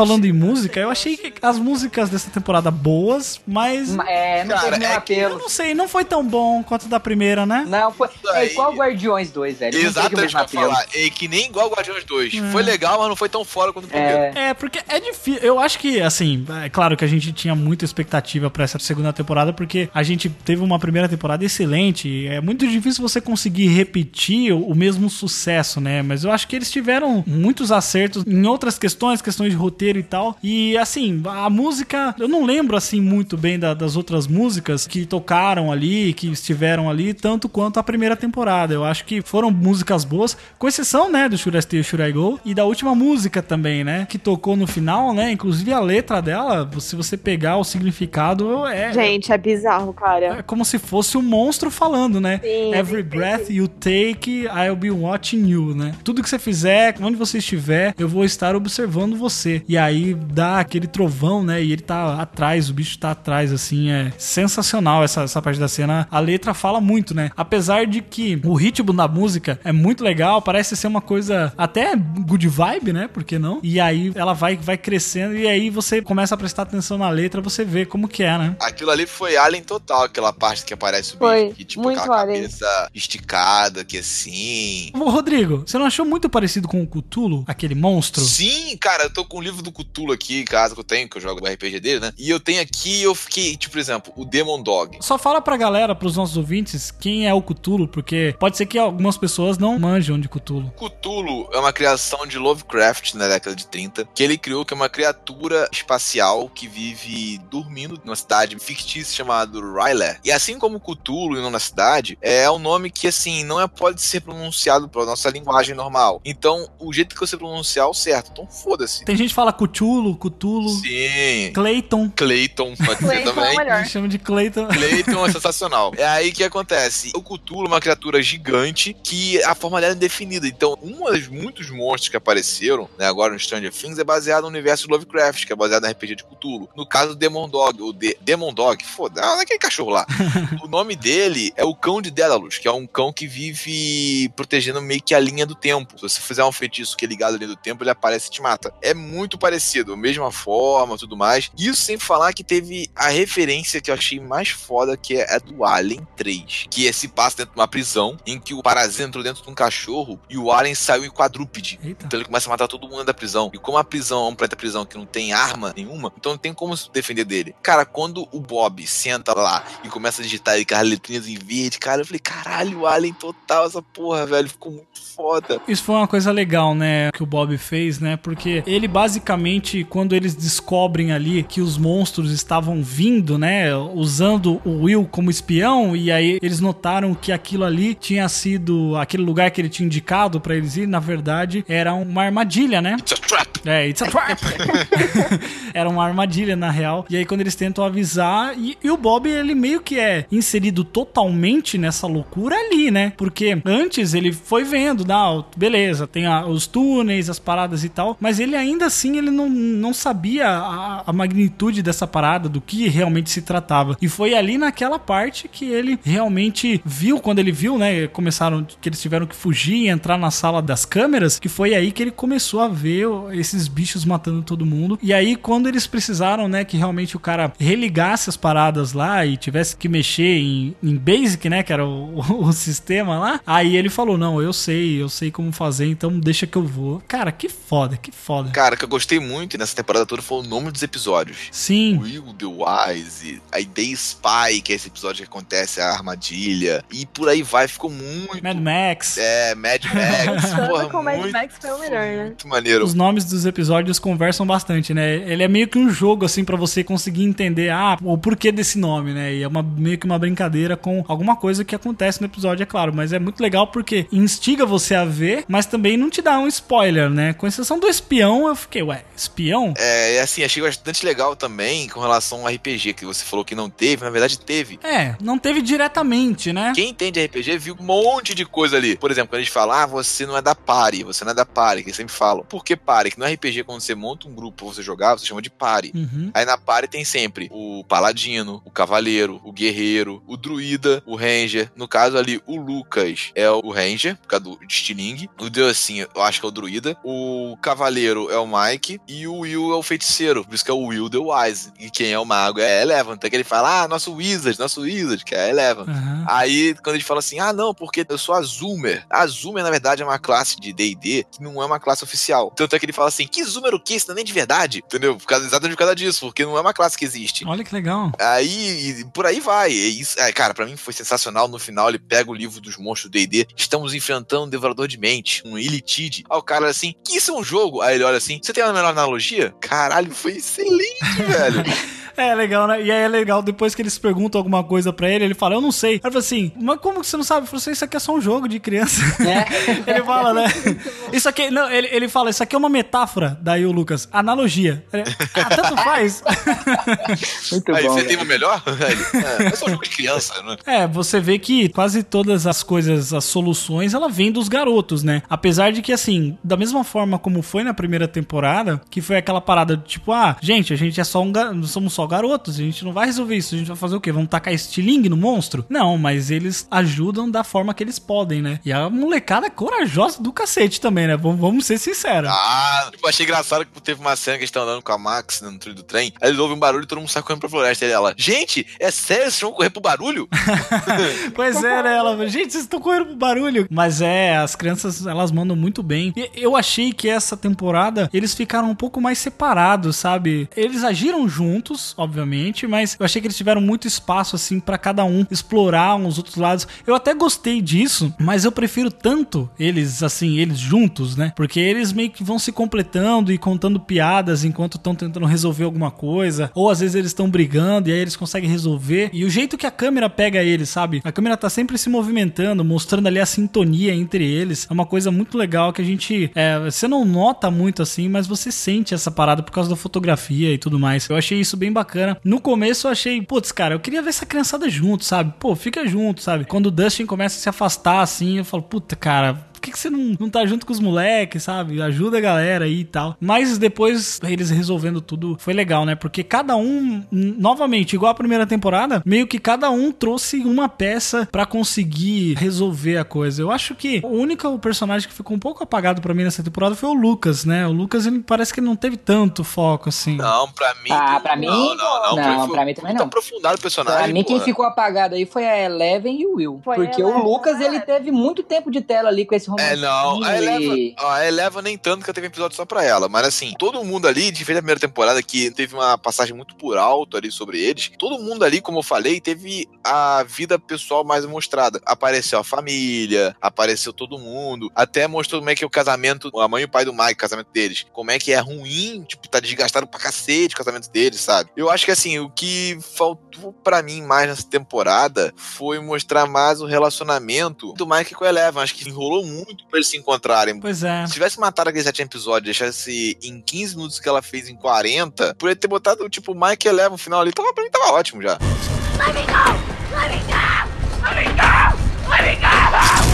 Falando em música, eu achei que as músicas dessa temporada boas, mas. É, não Cara, teve é que Eu não sei, não foi tão bom quanto da primeira, né? Não, foi. É igual Guardiões 2, velho. Exatamente o mesmo que eu falar. É que nem igual Guardiões 2. Foi legal, mas não foi tão fora quanto o primeiro. É. É, porque é difícil. Eu acho que, assim, é claro que a gente tinha muita expectativa pra essa segunda temporada, porque a gente teve uma primeira temporada excelente. e É muito difícil você conseguir repetir o mesmo sucesso, né? Mas eu acho que eles tiveram muitos acertos em outras questões, questões de roteiro e tal. E, assim, a música, eu não lembro, assim, muito bem da- das outras músicas que tocaram ali, que estiveram ali, tanto quanto a primeira temporada. Eu acho que foram músicas boas, com exceção, né, do Should I Stay Should I Go, e da última música também, né, que tocou no final, né, inclusive a letra dela, se você pegar o significado, é... Gente, é bizarro, cara. É como se fosse um monstro falando, né? Sim, Every sim, breath you take, I'll be watching you, né? Tudo que você fizer, onde você estiver, eu vou estar observando você. E aí dá aquele trovão, né? E ele tá atrás, o bicho tá atrás, assim. É sensacional essa, essa parte da cena. A letra fala muito, né? Apesar de que o ritmo da música é muito legal, parece ser uma coisa até good vibe, né? Por que não? E aí ela vai, vai crescendo e aí você começa a prestar atenção na letra, você vê como que é, né? Aquilo ali foi Alien total, aquela parte que aparece o Foi, bicho, que tipo muito aquela Alien. cabeça esticada, que assim. Ô, Rodrigo, você não achou muito parecido com o Cthulhu, aquele monstro? Sim, cara, eu tô com o livro do Cthulhu aqui em casa que eu tenho, que eu jogo o RPG dele, né? E eu tenho aqui, eu fiquei, tipo, por exemplo, o Demon Dog. Só fala pra galera, pros nossos ouvintes, quem é o Cthulhu, porque pode ser que algumas pessoas não manjam de Cthulhu. Cthulhu é uma criação de Lovecraft na década de 30, que ele criou que é uma criatura espacial que vive dormindo numa cidade fictícia chamada Rylé. E assim como Cthulhu e não na cidade, é um nome que assim não é pode ser pronunciado pela nossa linguagem normal. Então, o jeito que você pronunciar é o certo. Então, foda-se. Tem gente que fala Cthulhu, Cthulhu, Sim. Clayton. Clayton pode ser Clayton é também. melhor. Me chama de Clayton. Clayton é sensacional. É aí que acontece. O Cthulhu é uma criatura gigante que a forma dela é indefinida. Então, um dos muitos monstros que apareceram né, agora no Stranger Things é baseado no universo de Lovecraft, que é baseado na RPG de Cthulhu. No caso do Demon Dog, o De Demon Dog, foda, ah, aquele cachorro lá. o nome dele é o Cão de Dédalus, que é um cão que vive protegendo meio que a linha do tempo. Se você fizer um feitiço que é ligado à linha do tempo, ele aparece e te mata. É muito parecido, mesma forma, tudo mais. Isso sem falar que teve a referência que eu achei mais foda, que é a do Alien 3. Que é se passa dentro de uma prisão, em que o parasita entrou dentro de um cachorro e o Alien saiu em quadrúpede. Eita. Então ele começa a matar todo mundo da prisão. E como a prisão é um planeta prisão que não tem arma nenhuma, então não tem como se defender dele. Cara, quando o Bob senta lá e começa a digitar e aquelas letrinhas em verde, cara, eu falei, caralho, Alien total essa porra, velho. Ficou muito foda. Isso foi uma coisa legal, né, que o Bob fez, né? Porque ele basicamente, quando eles descobrem ali que os monstros estavam vindo, né, usando o Will como espião, e aí eles notaram que aquilo ali tinha sido aquele lugar que ele tinha indicado pra eles ir, na verdade, era uma armadilha, né? It's a trap. É, it's a trap. Era uma armadilha, na real. E aí, quando eles tentam avisar, e, e o Bob, ele meio que é inserido totalmente nessa loucura ali, né? Porque antes ele foi vendo, não, beleza, tem a- os túneis, as paradas e tal, mas ele ainda assim, ele não, não sabia a, a magnitude dessa parada, do que realmente se tratava. E foi ali naquela parte que ele realmente viu, quando ele viu, né? Começaram, que eles tiveram que fugir e entrar na sala das câmeras, que foi aí que ele começou a ver esses bichos matando todo mundo. E aí, quando eles precisaram, né, que realmente o cara religasse as paradas lá e tivesse que mexer em, em Basic, né, que era o, o sistema lá, aí ele falou: Não, eu sei, eu sei como fazer, então deixa que eu vou. Cara, que foda, que foda. Cara, o que eu gostei muito nessa temporada toda foi o nome dos episódios. Sim. Will the Wise, a Day Spy, que é esse episódio que acontece a armadilha, e por aí vai, ficou muito. Mad Max. É, Mad Max. porra, com o Mad muito, Max foi o melhor, né? muito maneiro. Os nomes dos episódios conversam bastante, né? Ele é meio que um jogo, assim, pra você conseguir entender, ah, o porquê desse nome, né? E é uma, meio que uma brincadeira com alguma coisa que acontece no episódio, é claro. Mas é muito legal porque instiga você a ver, mas também não te dá um spoiler, né? Com exceção do espião, eu fiquei, ué, espião? É, e assim, achei bastante legal também com relação ao RPG, que você falou que não teve, na verdade teve. É, não teve diretamente, né? Quem entende RPG viu um monte de coisa ali. Por exemplo, quando eles falam, ah, você não é da party, você não é da party, que eles sempre falam. Por que party? Que no RPG, quando você monta um grupo pra você jogar, você chama de party. Uhum. Aí na party tem sempre o paladino, o cavaleiro, o guerreiro, o druida, o ranger. No caso ali, o Lucas é o ranger, por causa do Stiling. O Deus assim, eu acho que é o druida. O cavaleiro é o Mike e o Will é o feiticeiro. Por isso que é o Will the Wise. E quem é o mago é Eleven. Então que ele fala, ah, nosso wizard, nosso wizard, que é Eleven. Uhum. Aí, quando ele fala assim, ah, não, porque eu sou a Zoomer. A Zoomer, na verdade, é uma classe de D&D que não é uma classe oficial. Tanto é que ele fala assim, que Zoomer o quê? Isso não é nem de verdade. Entendeu? Por causa, exatamente por causa disso, porque não é uma classe que existe. Olha que legal. Aí, e por aí vai. É isso, é, cara, pra mim foi sensacional. No final, ele pega o livro dos monstros do D&D. Estamos enfrentando um devorador de mente, um Elitide. Aí o cara assim, que isso é um jogo? Aí ele olha assim, você tem a melhor analogia? Caralho, foi excelente, velho. É legal, né? E aí é legal, depois que eles perguntam alguma coisa pra ele, ele fala, eu não sei. Aí ele fala assim, mas como que você não sabe? Ele falou assim, isso aqui é só um jogo de criança. ele fala, né? Isso aqui, não, ele, ele fala, isso aqui é uma metáfora. Daí o Lucas, analogia. Ele, ah, tanto faz. Muito Aí bom. você velho. tem o melhor? Velho, é, é só um jogo de criança, né? É, você vê que quase todas as coisas, as soluções, ela vem dos garotos, né? Apesar de que, assim, da mesma forma como foi na primeira temporada, que foi aquela parada de tipo, ah, gente, a gente é só um gar... somos só garotos, a gente não vai resolver isso, a gente vai fazer o quê? Vamos tacar estilingue no monstro? Não, mas eles ajudam da forma que eles podem, né? E a molecada é corajosa do cacete também, né? Vamos, vamos ser sinceros. Ah, tipo, achei engraçado que teve uma cena que eles estão andando com a Max né, no trilho do trem. Aí eles ouvem um barulho e todo mundo sai correndo pra floresta. E ela, gente, é sério, vocês vão correr pro barulho? Pois é, né? Ela, gente, vocês estão correndo pro barulho. Mas é, as crianças, elas mandam muito bem. E eu achei que essa temporada eles ficaram um pouco mais separados, sabe? Eles agiram juntos, obviamente, mas eu achei que eles tiveram muito espaço, assim, pra cada um explorar uns outros lados. Eu até gostei disso, mas eu prefiro tanto eles, assim, eles juntos, né? Porque eles meio que vão se completando e contando piadas enquanto estão tentando resolver alguma coisa. Ou às vezes eles estão brigando e aí eles conseguem resolver. E o jeito que a câmera pega eles, sabe? A câmera tá sempre se movimentando, mostrando ali a sintonia entre eles. É uma coisa muito legal que a gente. é, você não nota muito assim, mas você sente essa parada por causa da fotografia e tudo mais. Eu achei isso bem bacana. No começo eu achei, putz, cara, eu queria ver essa criançada junto, sabe? Pô, fica junto, sabe? Quando o Dustin começa a se afastar assim, eu falo, puta, cara, por que, que você não, não tá junto com os moleques, sabe? Ajuda a galera aí e tal. Mas depois, eles resolvendo tudo, foi legal, né? Porque cada um, novamente, igual a primeira temporada, meio que cada um trouxe uma peça pra conseguir resolver a coisa. Eu acho que o único personagem que ficou um pouco apagado pra mim nessa temporada foi o Lucas, né? O Lucas, ele parece que ele não teve tanto foco, assim. Não, pra mim. Ah, pra mim. Não, não, não. Não, foi pra mim também não. aprofundado o personagem. Pra mim, quem ficou apagado aí foi a Eleven e o Will. Foi porque o Eleven, Lucas, ele teve muito tempo de tela ali com esse É, não. A Eleva, e... ó, a Eleva nem tanto que teve episódio só pra ela. Mas assim, todo mundo ali, diferente da primeira temporada, que teve uma passagem muito por alto ali sobre eles, todo mundo ali, como eu falei, teve a vida pessoal mais mostrada. Apareceu a família, apareceu todo mundo, até mostrou como é que é o casamento, a mãe e o pai do Mike, o casamento deles, como é que é ruim, tipo, tá desgastado pra cacete o casamento deles, sabe? Eu acho que assim, o que faltou pra mim mais nessa temporada foi mostrar mais o relacionamento do Mike com a Eleven. Acho que enrolou muito pra eles se encontrarem. Pois é. Se tivesse matado aquele sétimo episódio, deixasse em 15 minutos que ela fez em 40, poderia ter botado, tipo, o Mike e Eleven no final ali, tava, pra mim tava ótimo já. Let me go! Let me go! Let me go! Let me go!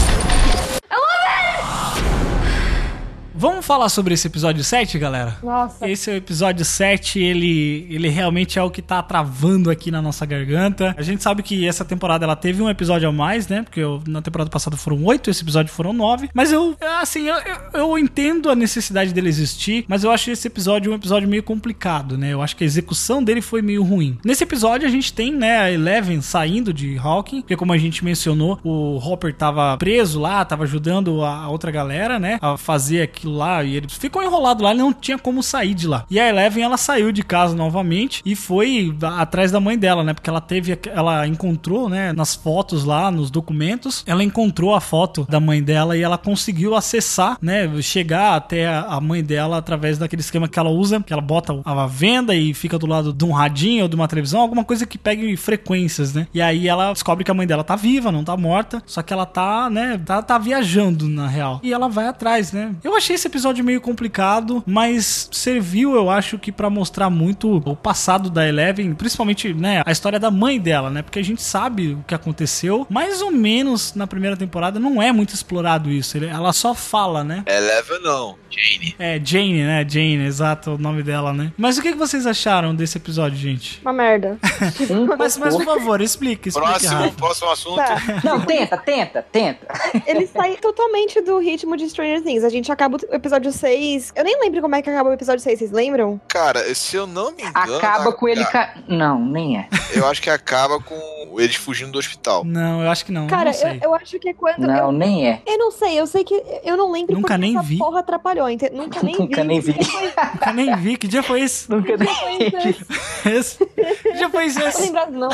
Vamos falar sobre esse episódio 7, galera? Nossa. Esse é o episódio 7, ele, ele realmente é o que tá travando aqui na nossa garganta. A gente sabe que essa temporada ela teve um episódio a mais, né? Porque eu- na temporada passada foram oito, esse episódio foram nove. Mas eu, assim, eu, eu, entendo a necessidade dele existir, mas eu acho esse episódio um episódio meio complicado, né? Eu acho que a execução dele foi meio ruim. Nesse episódio a gente tem, né, a Eleven saindo de Hawking, porque como a gente mencionou, o Hopper tava preso lá, tava ajudando a a outra galera, né, a fazer aquilo lá, e ele ficou enrolado lá, ele não tinha como sair de lá. E a Eleven, ela saiu de casa novamente e foi atrás da mãe dela, né, porque ela teve, ela encontrou, né, nas fotos lá, nos documentos, ela encontrou a foto da mãe dela e ela conseguiu acessar, né, chegar até a a mãe dela através daquele esquema que ela usa, que ela bota a venda e fica do lado de um radinho ou de uma televisão, alguma coisa que pegue frequências, né? E aí ela descobre que a mãe dela tá viva, não tá morta, só que ela tá, né, tá, tá viajando na real. E ela vai atrás, né? Eu achei esse episódio meio complicado, mas serviu, eu acho que pra mostrar muito o passado da Eleven, principalmente, né, a história da mãe dela, né? Porque a gente sabe o que aconteceu, mais ou menos na primeira temporada não é muito explorado isso. Ela só fala, né? Eleven não, Jane. É, Jane, né? Jane, exato o nome dela, né? Mas o que que vocês acharam desse episódio, gente? Uma merda. Mas, mas por favor, explique, explique. Próximo, Rafa. próximo assunto. Tá. Não, tenta, tenta, tenta. Ele sai totalmente do ritmo de Stranger Things. A gente acaba o episódio 6. Eu nem lembro como é que acaba o episódio 6, vocês lembram? Cara, se eu não me engano. Acaba com ele. Ca... Não, nem é. Eu acho que acaba com eles fugindo do hospital. Não, eu acho que não. Cara, não eu, sei. eu acho que é quando. Não, eu, nem é. eu não sei, eu sei que. Eu não lembro Nunca nem essa vi. porra atrapalhou. ente- Nunca nem Nunca vi. nem vi. Nunca nem vi. Que dia foi esse? Nunca nem esse. esse? Que dia foi Não tô esse? lembrado, não.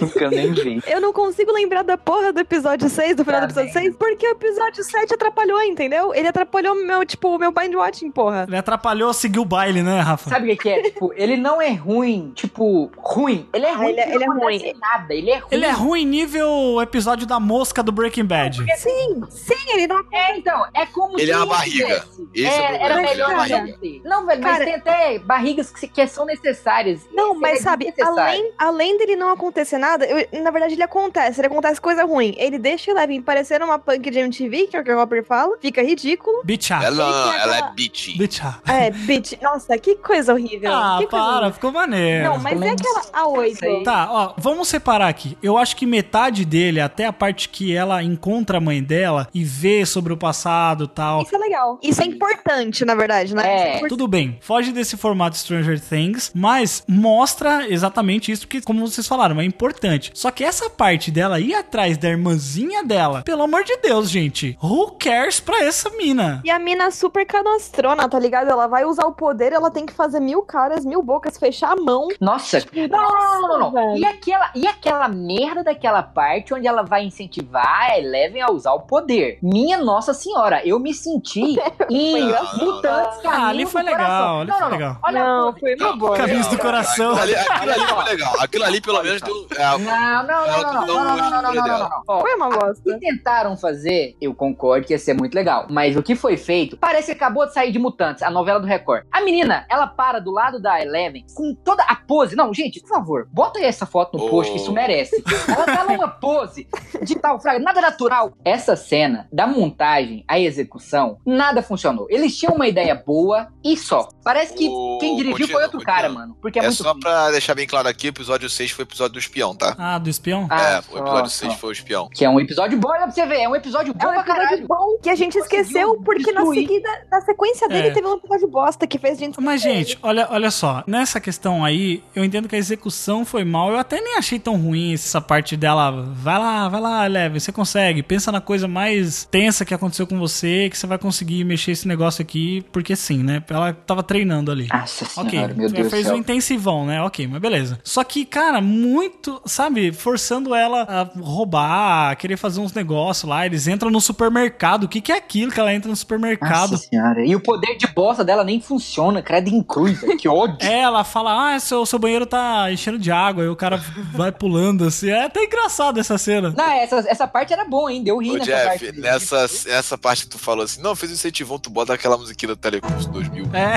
Nunca nem vi. Eu não consigo lembrar da porra do episódio 6, do final do episódio 6, porque o episódio 7 atrapalhou, entendeu? Ele atrapalhou meu, tipo, o meu bind watching, porra. Ele atrapalhou seguir o baile, né, Rafa? Sabe o que, que é? Tipo, ele não é ruim, tipo, ruim. Ele é Ah, ruim, ele é- porque ele é não ruim. nada. Ele é ruim. Ele é ruim nível episódio da mosca do Breaking Bad. Sim, sim, ele dá. É, então, é como Ele se é uma não barriga. Esse é É, era ele é melhor não ter. Não, velho, mas tem até barrigas que, que são necessárias. Não, mas é sabe, além, além dele não acontecer nada, eu- na verdade ele acontece, ele acontece coisa ruim. Ele deixa Eleven parecer uma punk de MTV, que é o que o Hopper fala, fica ridículo. Bitcha. Ela ela é bitchy. Bitcha. É, bitch, nossa, que coisa horrível. Ah, que para, horrível. ficou maneiro. Não, mas é aquela A8. Tá, ó, vamos separar aqui. Eu acho que metade dele, até a parte que ela encontra a mãe dela e vê sobre o passado e tal. Isso é legal. Isso é importante, na verdade, né? É. Importante. Tudo bem, foge desse formato Stranger Things, mas mostra exatamente isso que, como vocês falaram, é importante. Só que essa parte dela ir atrás da irmãzinha dela, pelo amor de Deus, gente, who cares pra essa mina? E a mina super canastrona, tá ligado? Ela vai usar o poder, ela tem que fazer mil caras, mil bocas, fechar a mão. Nossa, não, não, não, não, não. velho. E aquela, e aquela merda daquela parte onde ela vai incentivar a Eleven a usar o poder? Minha Nossa Senhora, eu me senti em mutantes Ah, ali foi legal, ali não, foi não, legal. Não. Olha a Não, foi uma boa. Caminhos do coração. Aquilo ali, aquilo ali foi legal. Aquilo ali, pelo menos, deu. é, Não, não, não, não, não, não, não, não, não, não, não, não. Ó, Foi uma O que bosta. tentaram fazer, eu concordo que ia ser muito legal. Mas o que foi feito, parece que acabou de sair de Mutantes, a novela do Record. A menina, ela para do lado da Eleven com toda a pose. Não, gente, por favor, bota aí essa foto no post, que isso merece. Ela tá numa pose de tal fraga, nada natural. Essa cena da montagem, a execução, nada funcionou. Eles tinham uma ideia boa e só. Parece que quem dirigiu continua, foi outro continua. cara, mano. Porque é, É só ruim. pra deixar bem claro aqui, o episódio 6 foi o episódio do espião, tá? Ah, do espião? Ah, é, o só, episódio só. 6 foi o espião. Que é um episódio bom, olha pra você ver. É um episódio bom É um pra caralho. bom que a gente Conseguiu esqueceu, porque na destruir. seguida, na sequência dele, É. teve um episódio bosta que fez a gente Mas, gente, olha, olha só, nessa questão aí, eu entendo que a execução foi mal. Eu até nem achei tão ruim essa parte dela. Vai lá, vai lá, Leve, você consegue. Pensa na coisa mais tensa que aconteceu com você, que você vai conseguir mexer esse negócio aqui, porque sim, né? Ela tava treinando ali. Nossa Ok, senhora, meu você Deus do fez céu. um intensivão, né? Ok, mas beleza. Só que, cara, muito, sabe, forçando ela a roubar, a querer fazer uns negócios lá. Eles entram no supermercado. O que, que é aquilo que ela entra no supermercado? Nossa senhora. E o poder de bosta dela nem funciona, credo em cruz, que ódio. É, ela fala, ah, seu, seu banheiro tá enchendo de água, aí o cara vai pulando assim. É até engraçado essa cena. Não, essa, essa parte era boa, hein? Deu rir Ô, nessa Jeff, parte. nessa, nessa parte que tu falou assim, não, fez um incentivão, tu bota aquela musiquinha do Telecurso 2000. É,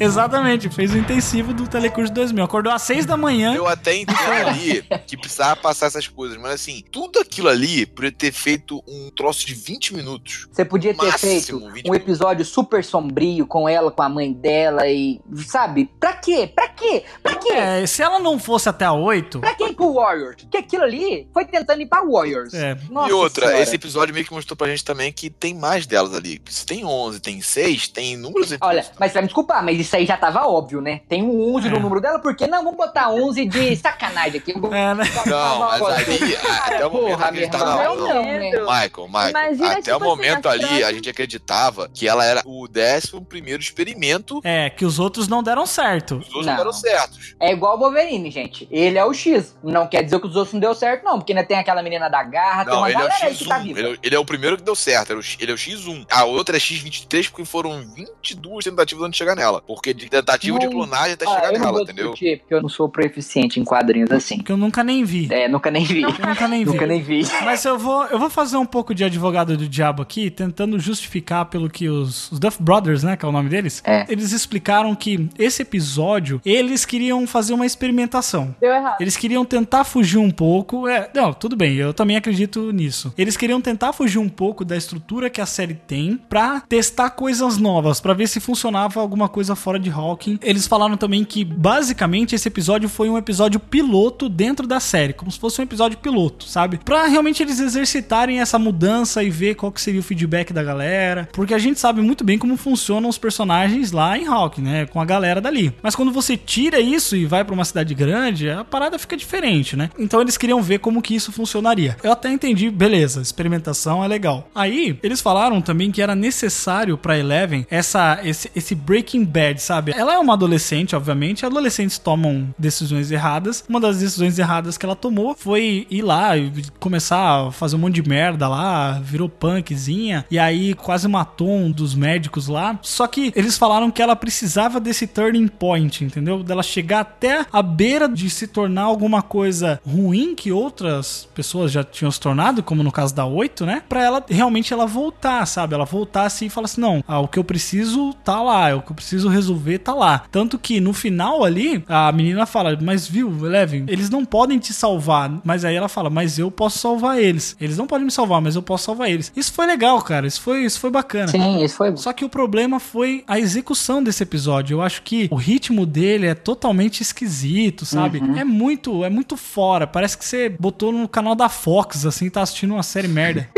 exatamente, fez o intensivo do Telecurso 2000. Acordou às 6 da manhã. Eu até entendo ali, que precisava passar essas coisas. Mas assim, tudo aquilo ali podia ter feito um troço de 20 minutos. Você podia ter feito 20 um episódio super sombrio com ela, com a mãe dela e. Sabe? Pra quê? Pra quê? Pra quê? É, se ela não fosse até a 8. Pra quem pro Warriors? Porque aquilo ali foi tentando ir pra Warriors. É. Nossa e outra, Senhora. esse episódio meio que mostrou pra gente também que tem mais delas ali. Se tem 11, tem 6, tem inúmeros Olha, mas você vai me desculpar, mas isso aí já tava óbvio, né? Tem um 11 no É. número dela, por que não? Vamos botar 11 de sacanagem aqui. É, né? Não, mas ali, até o momento Porra, que a gente meu tava. irmão, Não, não, né? Michael, Michael, Imagina, até tipo o momento assim, ali, a gente acreditava que ela era o décimo primeiro experimento. É, que os outros não deram certo. Os outros Não. não deram certos. É igual o Wolverine, gente. Ele é o X. Não quer dizer que os outros não deu certo, não. Porque ainda tem aquela menina da garra, tem Não, uma ele é o galera aí que tá X1. viva. Ele, é- ele é o primeiro que deu certo. Ele é o, X- ele é o X1. A outra é X23 porque foram 22 tentativas antes de chegar nela. Porque de tentativa de Não. clonagem até Ah, chegar não nela, vou entendeu? porque eu não sou proeficiente em quadrinhos assim. Que eu nunca nem vi. É, nunca nem vi. Eu nunca nem vi. Nunca nem vi. Mas eu vou, eu vou fazer um pouco de advogado do diabo aqui, tentando justificar pelo que os, os Duff Brothers, né, que é o nome deles, É. eles explicaram que esse episódio, eles queriam fazer uma experimentação. Deu errado. Eles queriam tentar fugir um pouco. É, não, tudo bem, eu também acredito nisso. Eles queriam tentar fugir um pouco da estrutura que a série tem pra testar coisas novas, pra ver se funcionava alguma coisa fora de Hawking. Eles falaram também que basicamente esse episódio foi um episódio piloto dentro da série, como se fosse um episódio piloto, sabe? Pra realmente eles exercitarem essa mudança e ver qual que seria o feedback da galera, porque a gente sabe muito bem como funcionam os personagens lá em Hawking, né, com a galera dali. Mas quando você tira isso e vai pra uma cidade grande, a parada fica diferente, né? Então eles queriam ver como que isso funcionaria. Eu até entendi, beleza, experimentação é legal. Aí, eles falaram também que era necessário pra Eleven essa, esse, esse Breaking Bad, sabe? Ela é uma adolescente, obviamente, adolescentes tomam decisões erradas. Uma das decisões erradas que ela tomou foi ir lá e começar a fazer um monte de merda lá, virou punkzinha, e aí quase matou um dos médicos lá. Só que eles falaram que ela precisava desse turning point, entendeu? Dela chegar até a beira de se tornar alguma coisa ruim que outras pessoas já tinham se tornado, como no caso da 8, né? Pra ela realmente ela voltar, sabe? Ela voltar assim e falar assim: não, ah, o que eu preciso tá lá, o que eu preciso resolver tá lá. Tanto que no final ali, a menina fala: mas viu, Eleven, eles não podem te salvar. Mas aí ela fala: mas eu posso salvar eles. Eles não podem me salvar, mas eu posso salvar eles. Isso foi legal, cara. Isso foi, isso foi bacana. Sim, isso foi. Só que o problema foi a execução desse episódio. Eu acho que o ritmo dele é totalmente esquisito, sabe? Uhum. É muito, é muito fora. Parece que você botou no canal da Fox, assim, tá assistindo uma série merda.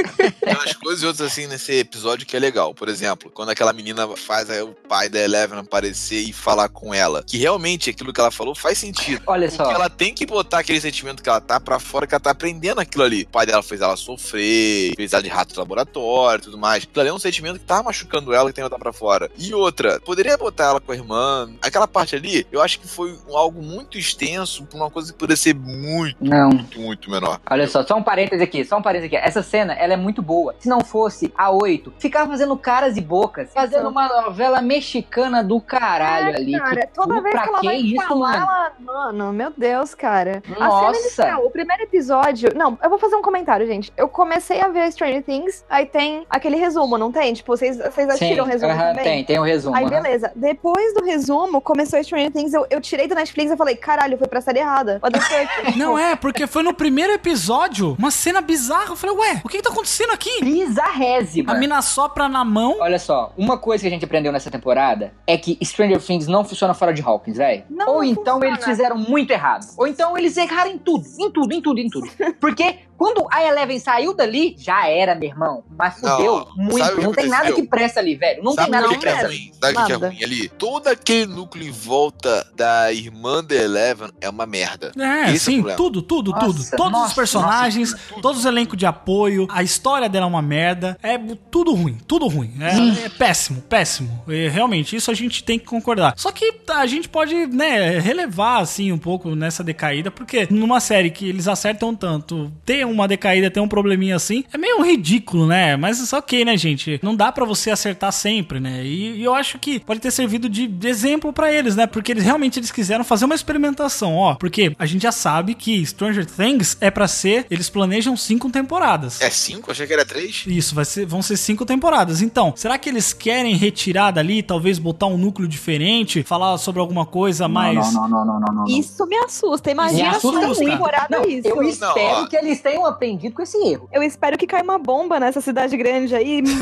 Tem umas coisas e outras assim nesse episódio que é legal. Por exemplo, quando aquela menina faz aí o pai da Eleven aparecer e falar com ela. Que realmente aquilo que ela falou faz sentido. Olha Porque só. ela tem que botar aquele sentimento que ela tá pra fora, que ela tá aprendendo aquilo ali. O pai dela fez ela sofrer, fez ela de rato de laboratório e tudo mais. Aquilo ali é um sentimento que tá machucando ela, que tem que botar pra fora. E outra, poderia botar ela com a irmã. Aquela parte ali, eu acho que foi algo muito extenso pra uma coisa que poderia ser muito, Não. muito, muito menor. Olha só, só um parêntese aqui, só um parêntese aqui. Essa cena, ela é muito boa. Se não fosse a 8, ficava fazendo caras e bocas, fazendo uma novela mexicana do caralho É, ali. Cara, Que- toda vez pra que ela que vai isso, falar, mano? ela... Mano, meu Deus, cara. A Nossa. cena inicial, o primeiro episódio... Não, eu vou fazer um comentário, gente. Eu comecei a ver Stranger Things, aí tem aquele resumo, não tem? Tipo, vocês, vocês assistiram o resumo aham, também? tem, tem o resumo. Aí, beleza. Depois do resumo, começou Stranger Things, eu, eu tirei do Netflix e falei, caralho, fui pra série errada. Não é, porque foi no primeiro episódio, uma cena bizarra. Eu falei, ué, o que, que tá acontecendo aqui? Bizarrésima. A mina sopra na mão. Olha só, uma coisa que a gente aprendeu nessa temporada é que Stranger Things não funciona fora de Hawkins, velho. Ou não então funciona. eles fizeram muito errado. Ou então eles erraram em tudo, em tudo, em tudo, em tudo. Porque quando a Eleven saiu dali, já era, meu irmão. Mas Não, fudeu sabe muito. Não tem nada que presta ali, velho. Não Sabe tem nada que que, que é presta. ruim? Sabe o que, é ruim ali? Todo aquele núcleo em volta da irmã da Eleven é uma merda. É, Esse é sim, problema. tudo, tudo, Nossa, tudo. Todos nossa, os personagens, nossa, todos os elencos de apoio, a história dela é uma merda. É tudo ruim, tudo ruim. É, é péssimo, péssimo. E, realmente, isso a gente tem que concordar. Só que a gente pode, né, relevar, assim, um pouco nessa decaída, porque numa série que eles acertam tanto, ter uma decaída, tem um probleminha assim, é meio ridículo, né? Mas isso é ok, né, gente? Não dá pra você acertar sempre, né? E, e eu acho que pode ter servido de, de exemplo pra eles, né? Porque eles realmente eles quiseram fazer uma experimentação, ó. Porque a gente já sabe que Stranger Things é pra ser, eles planejam cinco temporadas. É cinco? Achei que era três. Isso, vai ser, vão ser cinco temporadas. Então, será que eles querem retirar dali, talvez botar um núcleo diferente, falar sobre alguma coisa mais. Não, não, não, não, não, não. Isso me assusta. Imagina Me assusta se muito. temporada Não, isso. eu espero ó. que eles tenham aprendido com esse erro. Eu espero que caia uma bomba nessa cidade grande aí.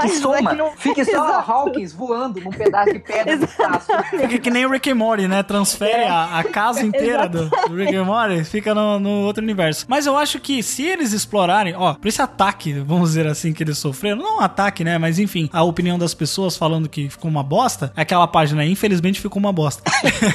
Que soma. não... Fique só a Exato. Hawkins voando num pedaço de pedra do espaço. Fica que nem o Rick and Morty, né? Transfere a, a casa inteira do, do Rick and Morty, fica no, no outro universo. Mas eu acho que se eles explorarem, ó, por esse ataque, vamos dizer assim, que eles sofreram, não um ataque, né? Mas enfim, a opinião das pessoas falando que ficou uma bosta, aquela página aí, infelizmente ficou uma bosta.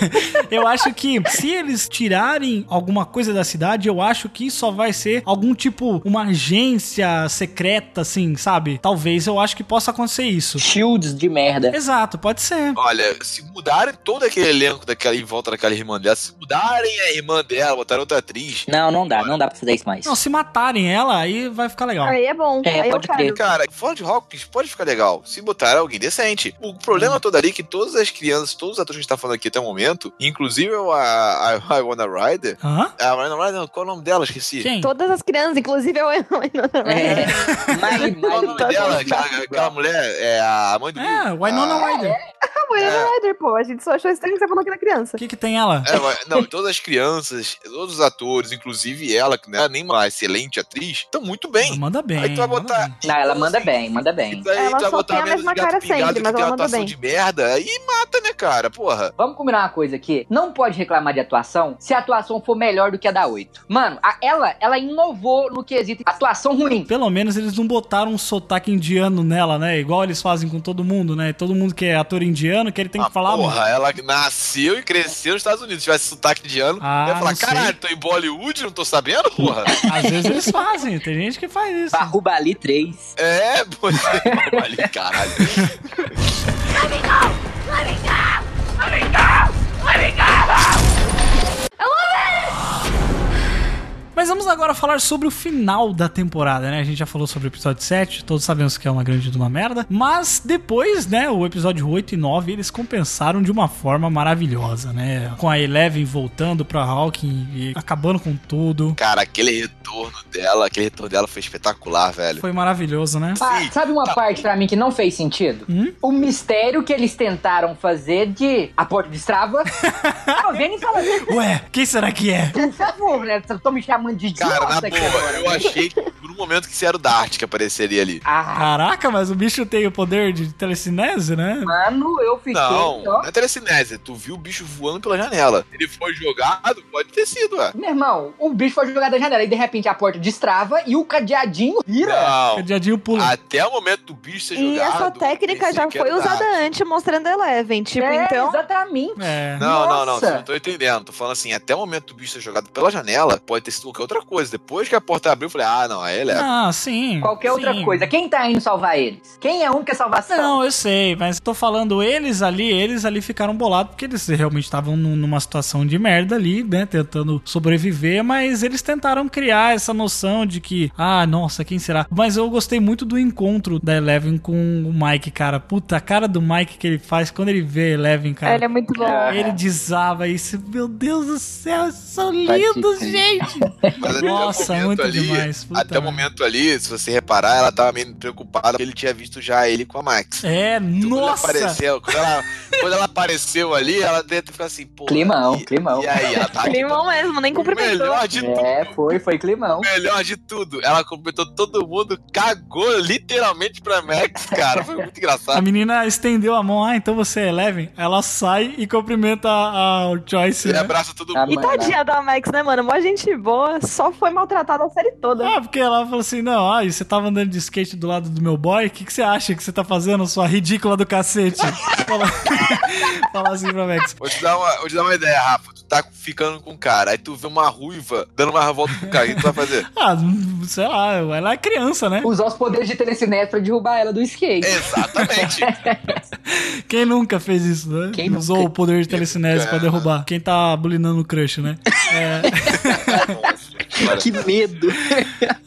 eu acho que se eles tirarem alguma coisa da cidade, eu acho que só vai ser algum tipo, uma agência secreta, assim, sabe? Talvez eu acho que possa acontecer isso. Shields de merda. Exato, pode ser. Olha, se mudarem todo aquele elenco daquela em volta daquela irmã dela, se mudarem a irmã dela, botarem outra atriz. Não, não dá, não dá pra fazer isso mais. Não, se matarem ela, aí vai ficar legal. Aí é bom. É, aí eu pode quero. crer. Cara, fora de Hawkins pode ficar legal. Se botar alguém decente. O problema todo ali é que todas as crianças, todos os atores que a gente tá falando aqui até o momento, inclusive a, a, a Winona Ryder. Hã? A Winona Ryder, qual é o nome dela? Esqueci. Quem? Todas as crianças, inclusive eu. É. Maggie, Qual é o nome dela? Aquela, aquela mulher é a mãe do. É, Winona Ah, Ryder. A Winona Ryder, pô. A gente só achou estranho que você falou que era criança. O que que tem ela? É, mas- não, todas as crianças, todos os atores, inclusive ela, que não é nem uma excelente atriz, estão muito bem. Manda bem. Aí tu vai botar. bem. Não, ela Então, manda assim, bem, manda bem. e daí Ela tu vai só botar tem a mesma cara sempre, mas tem ela manda atuação bem. de merda, aí mata, né, cara? Porra. Vamos combinar uma coisa aqui. Não pode reclamar de atuação se a atuação for melhor do que a da 8. Mano, a- ela, ela inovou no quesito atuação ruim. Pelo menos eles não botaram um sotaque indiano nela, né? Igual eles fazem com todo mundo, né? Todo mundo que é ator indiano, que ele tem que Ah, falar. porra, ela nasceu e cresceu nos Estados Unidos. Se tivesse sotaque indiano, Ah, eu ia falar, caralho, tô em Bollywood, não tô sabendo, porra. Às vezes eles fazem, tem gente que faz isso. Barrubali 3. é, pô, ali, caralho. Let me go! Let me go! Let me go! Let me go! Mas vamos agora falar sobre o final da temporada, né? A gente já falou sobre o episódio 7, todos sabemos que é uma grande de uma merda. Mas depois, né, o episódio 8 e 9, eles compensaram de uma forma maravilhosa, né? Com a Eleven voltando pra Hawking e acabando com tudo. Cara, aquele retorno dela, aquele retorno dela foi espetacular, velho. Foi maravilhoso, né? Ah, sabe uma parte pra mim que não fez sentido? Hum? O mistério que eles tentaram fazer de a porta de Strava. vem e fala, Ué, quem será que é? por favor, né? Estão me chamando de idiota Cara, na boa, agora. eu achei que por um momento que isso era o Dart que apareceria ali. Ah, Caraca, mas o bicho tem o poder de telecinese, né? mano, eu fiquei. Não, não é telecinese. Tu viu o bicho voando pela janela. Ele foi jogado, pode ter sido, ué. Meu irmão, o bicho foi jogado da janela e de repente a porta destrava e o cadeadinho vira. Não. Cadeadinho pula. Até o momento do bicho ser E jogado. essa técnica já foi usada Dart. antes, mostrando Eleven. Tipo, É, então. Exatamente. É. Não, não, não, Nossa. você não tô entendendo. Tô falando assim, até o momento do bicho ser jogado pela janela, pode ter sido qualquer outra coisa. Depois que a porta abriu, eu falei, ah, não, aí ele é. Ah, sim. Qualquer outra sim. coisa. Quem tá indo salvar eles? Quem é a única salvação? Não, eu sei, mas tô falando eles ali, eles ali ficaram bolados porque eles realmente estavam num- numa situação de merda ali, né, tentando sobreviver, mas eles tentaram criar essa noção de que, ah, nossa, quem será? Mas eu gostei muito do encontro da Eleven com o Mike, cara. Puta, a cara do Mike que ele faz quando ele vê a Eleven, cara. Ele é muito bom. Ele desaba isso. Meu Deus do céu, eles são lindos, gente. Mas até Nossa, o momento muito ali, demais. Puta até o momento ali, se você reparar, ela tava meio preocupada porque ele tinha visto já ele com a Max. É, Quando nossa. Ela apareceu, quando, ela, quando ela apareceu ali, ela tenta ficar assim, pô. Climão, e, climão. E aí, ela tá. Climão mesmo, nem cumprimentou. melhor de tudo. É, foi, foi climão. Melhor de tudo. Ela cumprimentou todo mundo, cagou literalmente pra Max, cara. Foi muito A engraçado. menina estendeu a mão, ah, então você é Eleven? Ela sai e cumprimenta a, a Joyce. Ele né? abraça todo E mundo. mano. tadinha da Max, né, mano? Mó gente boa, só foi maltratada a série toda. Ah, porque ela falou assim: não, ah, e você tava andando de skate do lado do meu boy, o que, que você acha que você tá fazendo, sua ridícula do cacete? Fala- Fala assim pra Max. Vou te, dar uma, vou te dar uma ideia, Rafa. Tu tá ficando com um cara, aí tu vê uma ruiva dando uma volta com o cara, o que tu vai fazer? Ah, sei lá, ela é criança, né? Usar os poderes de telecinese pra derrubar ela do skate. Exatamente. Quem nunca fez isso, né? Quem Usou nunca? o poder de telecinese pra derrubar. Quem tá bulinando o crush, né? É. que medo.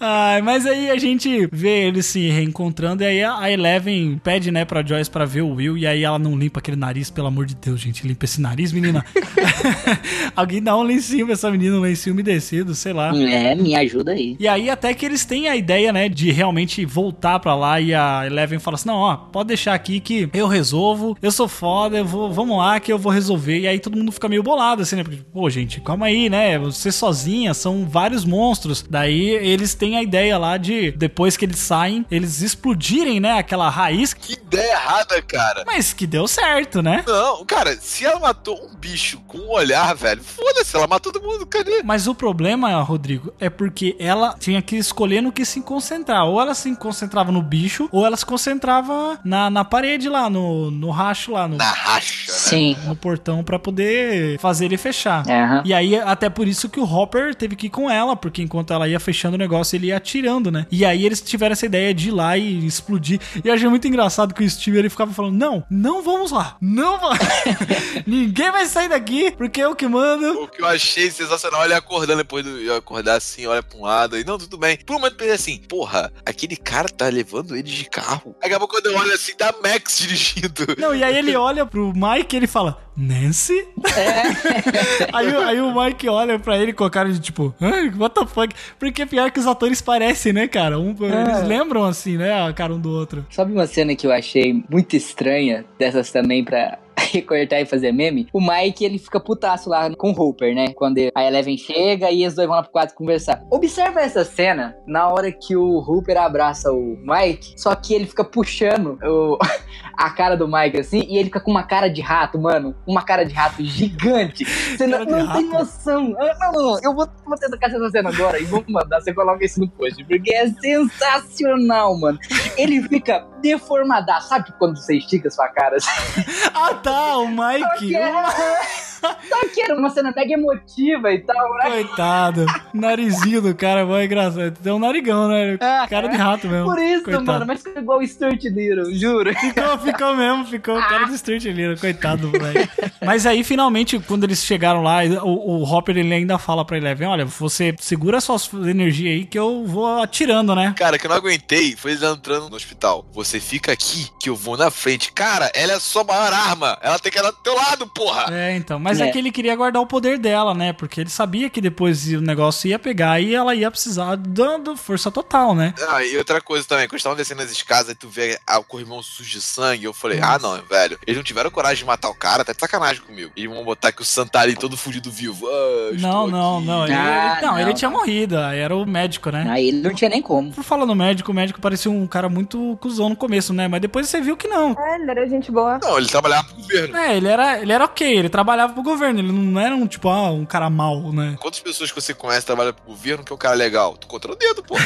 Ai, mas aí a gente vê eles se reencontrando e aí a Eleven pede, né, pra Joyce pra ver o Will e aí ela não limpa aquele nariz, pelo amor de Deus, gente. Limpa esse nariz, menina. Alguém dá um lencinho pra essa menina, um lencinho umedecido, sei lá. É, me ajuda aí. E aí até que eles têm a ideia, né, de realmente voltar pra lá e a Eleven fala assim, não, ó, pode deixar aqui que eu resolvo, eu sou foda, eu vou, vamos lá que eu vou resolver. E aí todo mundo fica meio bolado, assim, né, porque, pô, gente, calma aí, né, você sozinha, são vários monstros. Daí eles têm a ideia lá de, depois que eles saem, eles explodirem, né, aquela raiz, Que ideia errada, cara. mas que deu certo, né? Não, cara, se ela matou um bicho com um olhar, velho, foda-se, ela matou todo mundo, cadê? Mas o problema, Rodrigo, é porque ela tinha que escolher no que se concentrar. Ou ela se concentrava no bicho, ou ela se concentrava na, na parede lá, no, no racho lá, no, Na racha, né? Sim. no portão pra poder fazer ele fechar. Aham. E aí, até por isso que o Hopper teve que com ela, porque enquanto ela ia fechando o negócio, ele ia atirando, né? E aí eles tiveram essa ideia de ir lá e explodir. E eu achei muito engraçado que o Steve ele ficava falando: Não, não vamos lá, não vamos. Ninguém vai sair daqui, porque eu que mando. O que eu achei sensacional, ele acordando depois do eu acordar assim, olha pra um lado e não, tudo bem. Por um momento eu pensei assim, porra, aquele cara tá levando ele de carro. Aí acabou quando eu olho assim, tá Max dirigindo. Não, e aí ele olha pro Mike e ele fala: Nancy? aí, o- aí o Mike olha pra ele com a cara de tipo, "Ai, what the fuck? Porque pior que os atores parecem, né, cara? Um- Eles lembram assim, né, a cara um do outro. Sabe uma cena que eu achei muito estranha, dessas também pra recortar e fazer meme? O Mike, ele fica putaço lá com o Hooper, né? Quando a Eleven chega e os dois vão lá pro quarto conversar. Observa essa cena na hora que o Hooper abraça o Mike, só que ele fica puxando o- a cara do Mike assim, e ele fica com uma cara de rato, mano. Uma cara de rato gigante. Você não, Cara não tem noção. Ah, Não. Eu vou, vou tentar essa cena agora e vou mandar. Você coloca isso no post, porque é sensacional, mano. Ele fica deformadaço. Sabe quando você estica sua cara assim? Ah, tá, o Só Mike. que era, só que era uma cena mega emotiva e tal, né? Coitado. Narizinho do cara, vai engraçado. Tem um narigão, né? Cara de rato mesmo. Por isso, Coitado. mano, mas ficou igual o Stuart Little, juro. Ficou, ficou mesmo, ficou o cara do Stuart Little, coitado do moleque. Mas aí, finalmente, quando eles chegaram lá, o, o Hopper ele ainda fala pra Eleven: Olha, você segura suas energias aí que eu vou atirando, né? Cara, que eu não aguentei foi eles entrando no hospital. Você fica aqui, que eu vou na frente. Cara, ela é a sua maior arma. Ela tem que andar do teu lado, porra. É, então. Mas é. É. que ele queria guardar o poder dela, né? Porque ele sabia que depois o negócio ia pegar e ela ia precisar dando força total, né? Ah, e outra coisa também, quando estavam descendo as escadas e tu vê ah, o corrimão sujo de sangue, eu falei, ah não, velho, eles não tiveram coragem de matar o cara, tá de sacanagem comigo. E vão botar que o Santari todo fudido vivo. Ah, Não, não, aqui. não. Ele, Ah, não, não, ele tinha morrido. Era o médico, né? Aí ele não tinha nem como. Por falar no médico, o médico parecia um cara muito cuzão no começo, né? Mas depois você viu que não. É, ele era gente boa. Não, ele trabalhava pro governo. É, ele era, ele era ok, ele trabalhava pro governo, ele não era um tipo, ah, um cara mau, né? Quantas pessoas que você conhece trabalham pro governo que é um cara legal? Tu contra o dedo, pô.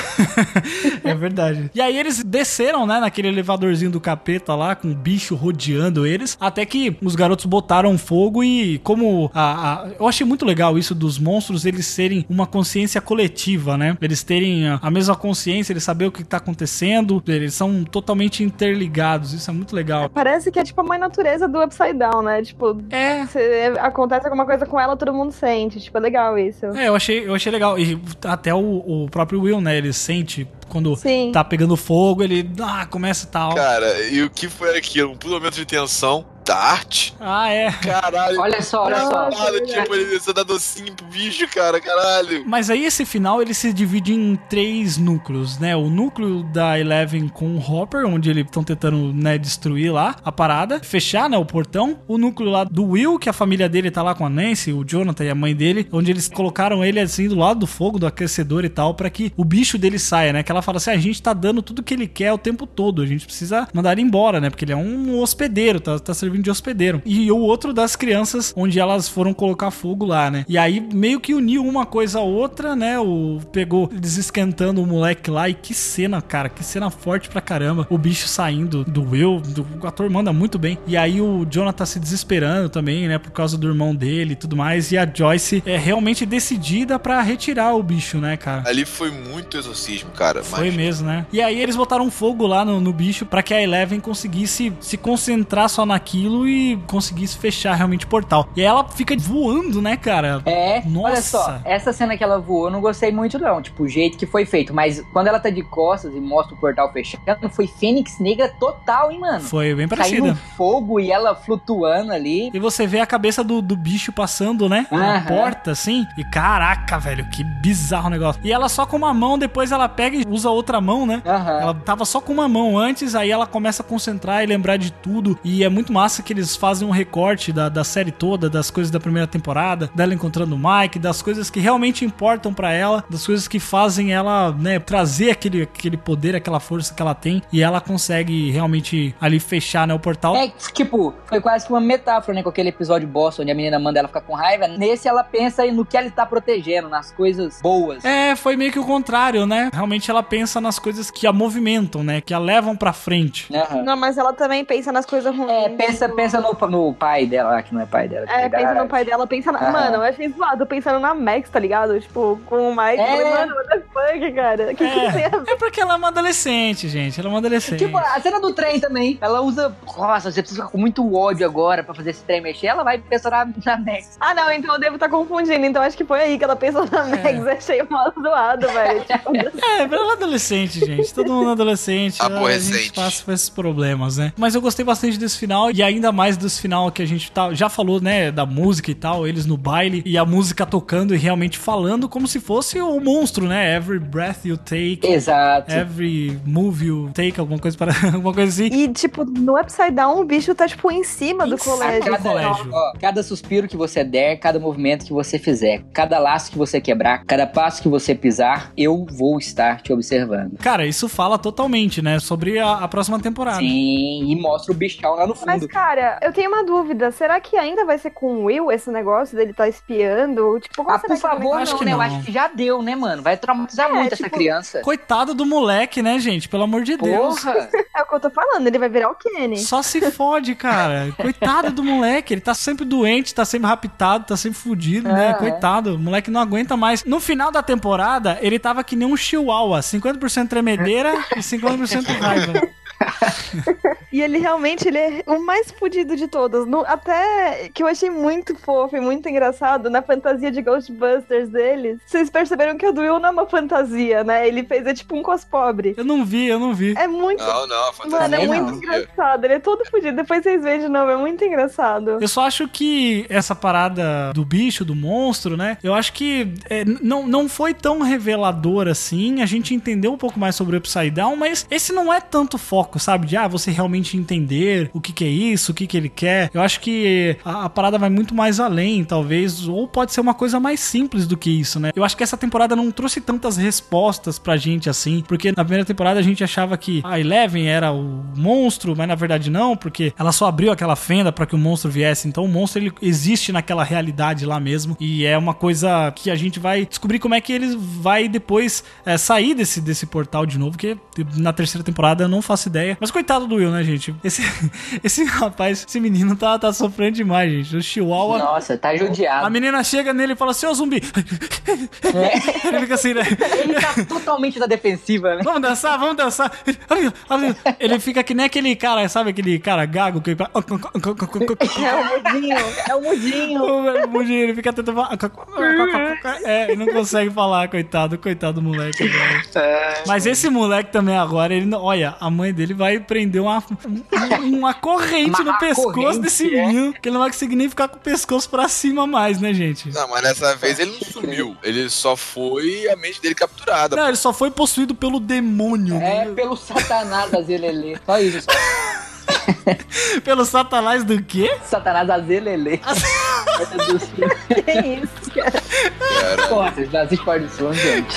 É verdade. E aí eles desceram, né, naquele elevadorzinho do capeta lá, com o bicho rodeando eles, até que os garotos botaram fogo e como a, a- eu achei muito legal isso dos monstros eles serem uma consciência coletiva, né? Eles terem a, a mesma consciência, eles saberem o que tá acontecendo, eles são totalmente interligados, isso é muito legal. Parece que é tipo a mãe natureza do Upside Down, né? Tipo, É. se acontece alguma coisa com ela, todo mundo sente. Tipo, é legal isso. É, eu achei, eu achei legal. E até o, o próprio Will, né? Ele sente quando Sim. tá pegando fogo, ele ah, começa e tal. Cara, e o que foi aquilo? Um puto momento de tensão da arte. Ah, é. Caralho. Olha só, olha só. Nada, tipo, ele desceu dar docinho pro bicho, cara, caralho. Mas aí esse final ele se divide em três núcleos, né? O núcleo da Eleven com o Hopper, onde eles estão tentando, né, destruir lá a parada, fechar, né, o portão. O núcleo lá do Will, que a família dele tá lá com a Nancy, o Jonathan e a mãe dele, onde eles colocaram ele assim do lado do fogo, do aquecedor e tal, pra que o bicho dele saia, né? Que ela fala assim: a gente tá dando tudo que ele quer o tempo todo, a gente precisa mandar ele embora, né? Porque ele é um hospedeiro, tá, tá servindo servem de hospedeiro. E o outro das crianças, onde elas foram colocar fogo lá, né? E aí meio que uniu uma coisa a outra, né? O pegou eles esquentando o moleque lá e que cena, cara, que cena forte pra caramba. O bicho saindo do Will, do, o ator manda muito bem. E aí o Jonathan se desesperando também, né? Por causa do irmão dele e tudo mais. E a Joyce é realmente decidida pra retirar o bicho, né, cara? Ali foi muito exorcismo, cara. Foi mas- mesmo, né? E aí eles botaram fogo lá no, no bicho pra que a Eleven conseguisse se concentrar só naquilo e conseguisse fechar realmente o portal. E aí ela fica voando, né, cara? É, Nossa. olha só, essa cena que ela voou, eu não gostei muito não, tipo, o jeito que foi feito, mas quando ela tá de costas e mostra o portal fechando, foi Fênix Negra total, hein, mano? Foi bem parecida. um fogo e ela flutuando ali. E você vê a cabeça do, do bicho passando, né? Na Aham. porta, assim. E caraca, velho, que bizarro o negócio. E ela só com uma mão, depois ela pega e usa outra mão, né? Aham. Ela tava só com uma mão antes, aí ela começa a concentrar e lembrar de tudo. E é muito massa que eles fazem um recorte da, da série toda, das coisas da primeira temporada, dela encontrando o Mike, das coisas que realmente importam pra ela, das coisas que fazem ela, né, trazer aquele, aquele poder, aquela força que ela tem. E ela consegue realmente ali fechar, né, o portal. É, tipo, foi quase que uma metáfora, né, com aquele episódio bosta, onde a menina manda ela ficar com raiva. Nesse ela pensa no que ela tá protegendo, nas coisas boas. É, foi meio que o contrário, né? Realmente ela pensa nas coisas que a movimentam, né? Que a levam pra frente. Aham. Não, mas ela também pensa nas coisas ruins. É, pensa, pensa no, no pai dela, que não é pai dela. É, que pensa no pai dela, pensa na. Aham. Mano, eu achei zoado pensando na Max, tá ligado? Tipo, com o Mike. É. Falei, mano, what the fuck, cara? Que, que a ver? É porque ela é uma adolescente, gente. Ela é uma adolescente. Tipo, a cena do trem também. Ela usa. Nossa, você precisa ficar com muito ódio agora pra fazer esse trem mexer. Ela vai pensar na, na Max. Ah, não, então eu devo estar confundindo. Então acho que foi aí que ela pensou na Max. Achei mal zoado, velho. Tipo, É, ela é adolescente, gente. Todo mundo é adolescente. A Aborrecente. gente passa por esses problemas, né? Mas eu gostei bastante desse final e ainda mais desse final que a gente tá, já falou, né? Da música e tal, eles no baile e a música tocando e realmente falando como se fosse o monstro, né? Every breath you take. Exato. Every move you take, alguma coisa para alguma coisa assim. E, tipo, no Upside Down, o bicho tá, tipo, em cima do colégio. do colégio. Ó, cada suspiro que você der, cada movimento que você fizer, cada laço que você quebrar, cada passo que você pisar, eu vou estar te observando. Cara, isso fala totalmente, né? Sobre a, a próxima temporada. Sim, e mostra o bichão lá no Mas, fundo. Cara, eu tenho uma dúvida. Será que ainda vai ser com o Will esse negócio dele tá espiando? Tipo, como Ah, por favor, Acho não, que né? Eu acho que já deu, né, mano? Vai traumatizar É, muito essa tipo, criança. Coitado do moleque, né, gente? Pelo amor de Deus. Porra! É o que eu tô falando, ele vai virar o Kenny. Só se fode, cara. Coitado do moleque. Ele tá sempre doente, tá sempre raptado, tá sempre fudido, né? É. Coitado. O moleque não aguenta mais. No final da temporada, ele tava que nem um chihuahua. 50% tremedeira e 50% raiva. E ele realmente ele é o mais fudido de todos. No- até que eu achei muito fofo e muito engraçado na fantasia de Ghostbusters deles. Vocês perceberam que o do Will não é uma fantasia, né? Ele fez é tipo um cos pobre. Eu não vi, eu não vi. É muito. Não, não, a fantasia Mano, é Também muito não. engraçado. Ele é todo fudido. Depois vocês veem de novo, é muito engraçado. Eu só acho que essa parada do bicho, do monstro, né? Eu acho que é, não, não foi tão revelador assim. A gente entendeu um pouco mais sobre o Upside Down, mas esse não é tanto foco, sabe? De ah, você realmente entender o que, que é isso, o que, que ele quer. Eu acho que a, a parada vai muito mais além, talvez. Ou pode ser uma coisa mais simples do que isso, né? Eu acho que essa temporada não trouxe tantas respostas pra gente assim. Porque na primeira temporada a gente achava que a Eleven era o monstro, mas na verdade não, porque ela só abriu aquela fenda pra que o monstro viesse. Então o monstro ele existe naquela realidade lá mesmo. E é uma coisa que a gente vai descobrir como é que ele vai depois é, sair desse, desse portal de novo. Que na terceira temporada eu não faço ideia. Mas coitado do Will, né, gente? Esse, esse rapaz, esse menino tá, tá sofrendo demais, gente. O Chihuahua. Nossa, tá A judiado. menina chega nele e fala ô zumbi. Ele fica assim, né? Ele tá totalmente na defensiva, né? Vamos dançar, vamos dançar. Ele, fica que nem aquele cara, sabe aquele cara gago que. É o mudinho, é o mudinho. O mudinho, ele fica tentando falar. É, ele não consegue falar, coitado, coitado do moleque, velho. Mas esse moleque também agora, ele não- olha, a mãe dele vai prender uma, um- uma corrente Uma no pescoço corrente, desse é. menino, que ele não vai conseguir nem ficar com o pescoço pra cima mais, né, gente? Não, mas dessa vez ele não sumiu. Ele só foi a mente dele capturada. Não, ele só foi possuído pelo demônio. É né? pelo satanás da Zelelê. Só isso, só. Pelo satanás do quê? Satanás da Zelelê. Que isso, cara. Porra, vocês Som, gente.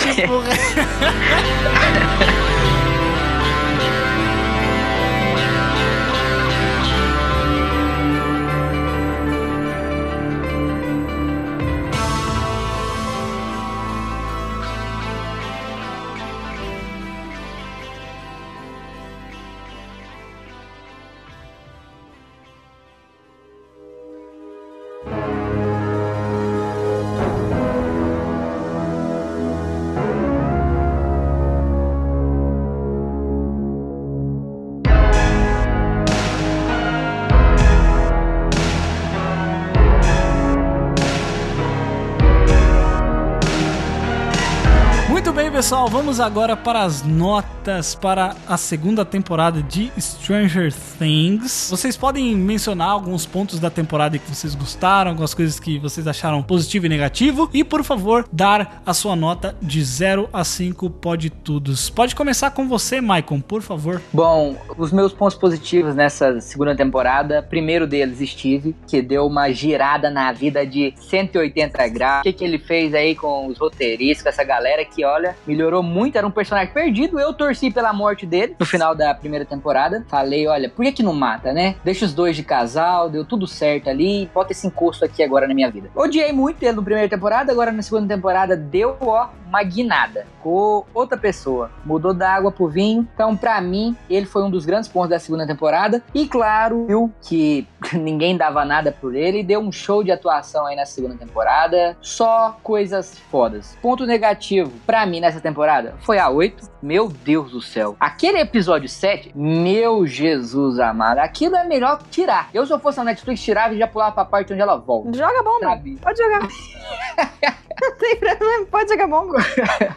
Pessoal, vamos agora para as notas para a segunda temporada de Stranger Things. Vocês podem mencionar alguns pontos da temporada que vocês gostaram, algumas coisas que vocês acharam positivo e negativo, e por favor, dar a sua nota de 0 a 5 pode tudos. Pode começar com você, Maicon, por favor. Bom, os meus pontos positivos nessa segunda temporada, primeiro deles, Steve, que deu uma girada na vida de 180 graus. O que, que ele fez aí com os roteiristas, com essa galera que, olha, melhorou muito, era um personagem perdido. Eu torci pela morte dele no final da primeira temporada. Falei, olha, por que, que não mata, né? Deixa os dois de casal, deu tudo certo ali, bota esse encosto aqui agora na minha vida. Odiei muito ele na primeira temporada, agora na segunda temporada deu, ó, uma guinada. Ficou outra pessoa. Mudou da água pro vinho. Então, pra mim, ele foi um dos grandes pontos da segunda temporada. E claro, viu que ninguém dava nada por ele. Deu um show de atuação aí na segunda temporada. Só coisas fodas. Ponto negativo, pra mim, nessa temporada, foi a 8. Meu Deus do céu. Aquele episódio 7, meu Jesus amado. Aquilo é melhor tirar. Eu, se eu fosse na Netflix, tirava e já pulava pra parte onde ela volta. Joga bomba. Sabe? Pode jogar. Não tem problema, pode jogar bomba.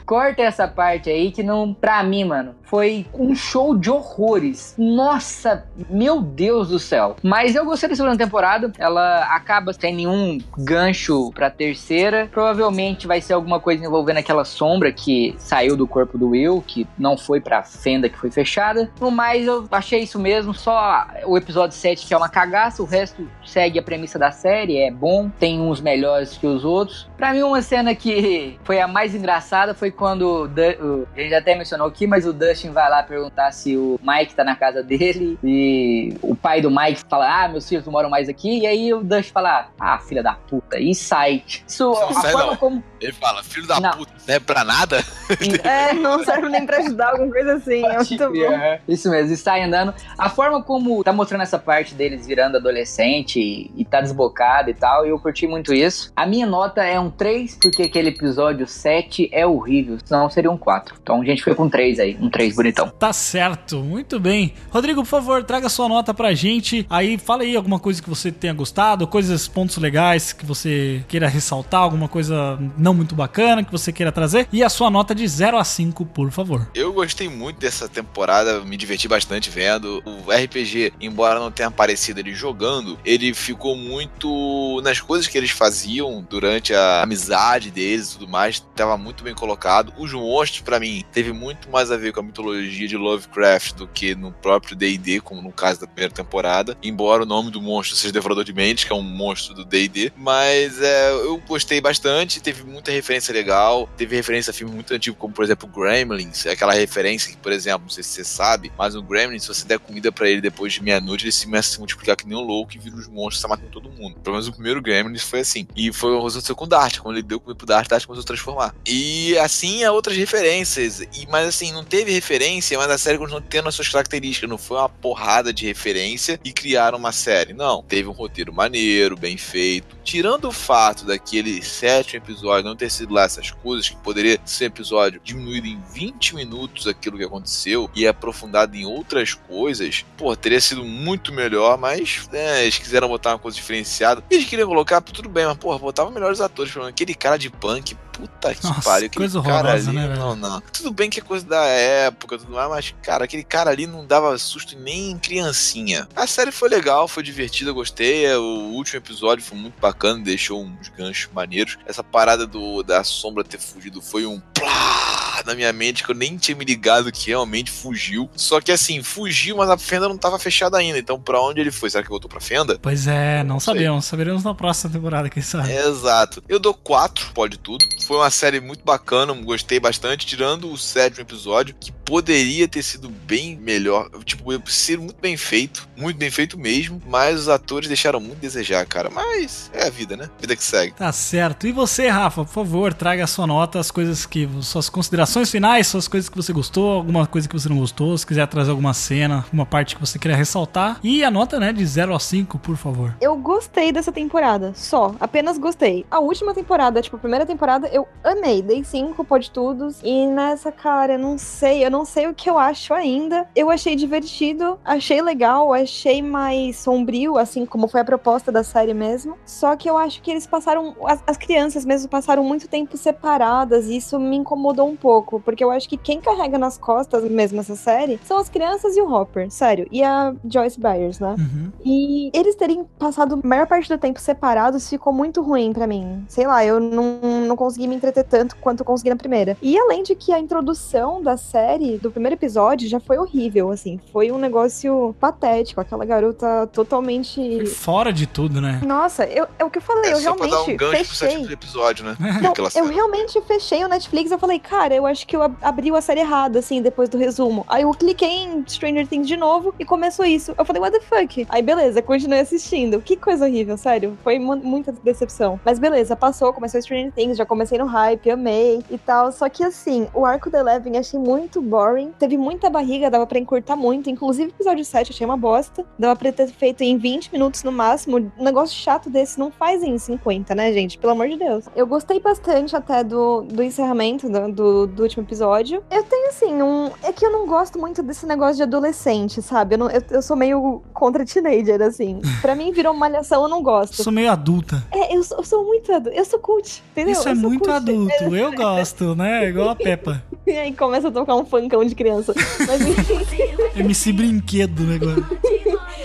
Corta essa parte aí que não, pra mim, mano, foi um show de horrores. Nossa, meu Deus do céu. Mas eu gostei da segunda temporada. Ela acaba sem nenhum gancho pra terceira. Provavelmente vai ser alguma coisa envolvendo aquela sombra que saiu do corpo do Will, que não foi pra fenda que foi fechada. No mais, eu achei isso mesmo. Só o episódio 7 que é uma cagaça. O resto segue a premissa da série. É bom. Tem uns melhores que os outros. Pra mim, uma cena que foi a mais engraçada foi quando o a gente até mencionou aqui, mas o Dustin vai lá perguntar se o Mike tá na casa dele e o pai do Mike fala: Ah, meus filhos não moram mais aqui. E aí o Dustin fala: Ah, filha da puta, e sai. Isso, a Não sai, forma não. como. Ele fala, filho da Não. puta, não é pra nada? É, não serve nem pra ajudar, alguma coisa assim. É muito bom. É, Isso mesmo, e sai andando. A forma como tá mostrando essa parte deles virando adolescente e, e tá desbocado e tal, eu curti muito isso. A minha nota é um 3, porque aquele episódio 7 é horrível, senão seria um 4. Então a gente foi com 3 aí, um 3 bonitão. Tá certo, muito bem. Rodrigo, por favor, traga sua nota pra gente. Aí fala aí alguma coisa que você tenha gostado, coisas, pontos legais que você queira ressaltar, alguma coisa não muito bacana que você queira trazer. E a sua nota de 0 a 5, por favor. Eu gostei muito dessa temporada, me diverti bastante vendo. O RPG, embora não tenha aparecido ele jogando, ele ficou muito nas coisas que eles faziam durante a amizade deles e tudo mais, tava muito bem colocado. Os monstros, pra mim, teve muito mais a ver com a mitologia de Lovecraft do que no próprio D&D, como no caso da primeira temporada. Embora o nome do monstro seja Devorador de Mentes, que é um monstro do D&D, mas é, eu gostei bastante, teve muita referência legal, teve referência a filme muito antigo, como por exemplo Gremlins, é aquela referência que, por exemplo, não sei se você sabe, mas no Gremlins, se você der comida pra ele depois de meia-noite, ele se começa a se multiplicar que nem um louco e vira os monstros, tá matando todo mundo. Pelo menos o primeiro Gremlins foi assim. E foi o resultado com o Dart, quando ele deu comida pro Dart, o Dart começou a transformar. E assim, há outras referências, e, mas assim, não teve referência, mas a série continuou tendo as suas características, não foi uma porrada de referência e criaram uma série. Não, teve um roteiro maneiro, bem feito. Tirando o fato daquele sétimo episódio não ter sido lá essas coisas, que poderia ser episódio diminuído em 20 minutos aquilo que aconteceu e aprofundado em outras coisas, pô, teria sido muito melhor, mas né, eles quiseram botar uma coisa diferenciada. Eles queriam colocar, tudo bem, mas porra, botavam melhores atores, aquele cara de punk, puta que Nossa, pariu, aquele coisa cara horrorosa, ali, né, não, não. Tudo bem que é coisa da época, tudo mais, mas cara, aquele cara ali não dava susto nem em criancinha. A série foi legal, foi divertida, gostei. é, O último episódio foi muito bacana, deixou uns ganchos maneiros. Essa parada do da sombra ter fugido foi um plá na minha mente que eu nem tinha me ligado que realmente fugiu. Só que assim, fugiu, mas a fenda não tava fechada ainda. Então, pra onde ele foi? Será que voltou pra fenda? Pois é, não, sei. sabemos. Saberemos na próxima temporada, quem sabe. Exato. Eu dou 4, pode tudo. Foi uma série muito bacana, gostei bastante, tirando o sétimo episódio, que poderia ter sido bem melhor. Tipo, ser muito bem feito, muito bem feito mesmo, mas os atores deixaram muito a desejar, cara. Mas é a vida, né? Vida que segue. Tá certo. E você, Rafa, por favor, traga a sua nota, as coisas que. suas considerações finais, suas coisas que você gostou, alguma coisa que você não gostou, se quiser trazer alguma cena, alguma parte que você queria ressaltar. E a nota, né, de 0 a 5, por favor. Eu gostei dessa temporada, só. Apenas gostei. A última temporada, tipo, a primeira temporada, eu amei. Dei cinco, pode tudo. E nessa, cara, eu não sei. Eu não sei o que eu acho ainda. Eu achei divertido, achei legal, achei mais sombrio, assim como foi a proposta da série mesmo. Só que eu acho que eles passaram. As, as crianças mesmo passaram muito tempo separadas. E isso me incomodou um pouco. porque eu acho que quem carrega nas costas mesmo essa série são as crianças e o Hopper, sério, e a Joyce Byers, né? Uhum. E eles terem passado a maior parte do tempo separados ficou muito ruim pra mim. Sei lá, eu não, não consegui me entreter tanto quanto eu consegui na primeira. E além de que a introdução da série, do primeiro episódio, já foi horrível, assim. Foi um negócio patético. Aquela garota totalmente. Fora de tudo, né? Nossa, eu, é o que eu falei, É eu só pra realmente dar um gancho pro fechei. sétimo episódio, né? Não, eu realmente fechei o Netflix. Eu falei, cara, eu acho que eu ab- abri a série errada, assim, depois do resumo. Aí eu cliquei em Stranger Things de novo e começou isso. Eu falei, what the fuck? Aí beleza, continuei assistindo. Que coisa horrível, sério. Foi mu- muita decepção. Mas beleza, passou, começou Stranger Things, já comecei no hype, amei e tal. Só que assim, o arco da Eleven achei muito boring. Teve muita barriga, dava pra encurtar muito. Inclusive, o episódio 7 eu achei uma bosta. Dava pra ter feito em 20 minutos no máximo. Um negócio chato desse não faz em 50, né, gente? Pelo amor de Deus. Eu gostei bastante até do, do encerramento do, do, do último episódio. Eu tenho, assim, um. É que eu não gosto muito desse negócio de adolescente, sabe? Eu, não- eu, eu sou meio contra teenager, assim. Pra mim, virou malhação, eu não gosto. Sou meio adulta. É, eu sou, eu sou muito adulto. Eu sou cult, entendeu? Isso é muito adulto. Eu gosto, né? Igual a Peppa. E aí começa a tocar um funkão de criança. Mas enfim, MC Brinquedo, né? agora.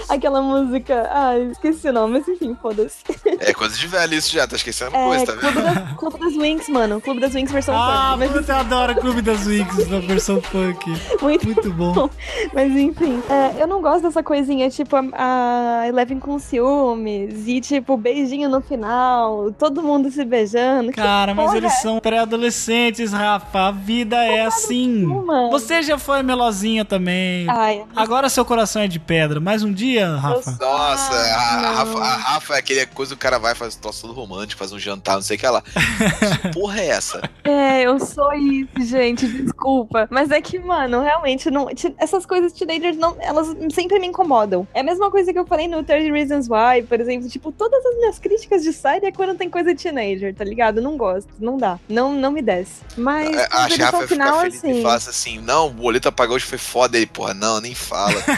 aquela música. Ai, esqueci o nome, mas enfim, foda-se. É coisa de velho isso já, tá esquecendo É, coisa, tá Clube, vendo? das, Clube das Wings, mano. Clube das Wings versão Ah, funk. Mas, puta, eu adoro Clube das Wings na versão funk. muito, Muito bom. Mas enfim, é, eu não gosto dessa coisinha, tipo, a, a Eleven com ciúmes e, tipo, beijinho no final, todo mundo se beijando. Cara, mas eles é são pré-adolescentes, Rafa. A vida é assim. Você já foi melosinha também. Ai, Agora seu coração é de pedra. Mais um dia, Rafa. Nossa, a, não. Rafa, a Rafa é aquele coisa que o cara vai fazer um troço todo romântico, faz um jantar, não sei o que lá. Que porra é essa? É, eu sou isso, gente, desculpa. Mas é que, mano, realmente, não, essas coisas teenagers, não, elas sempre me incomodam. É a mesma coisa que eu falei no 30 Reasons Why, por exemplo. Tipo, todas as minhas críticas de série é quando tem coisa teenager, tá ligado? Não gosto, não dá. Não, não me desce. Mas, eles a Rafa final, feliz assim... e fala assim: não, o boleto apagou hoje foi foda aí, porra. Não, nem fala.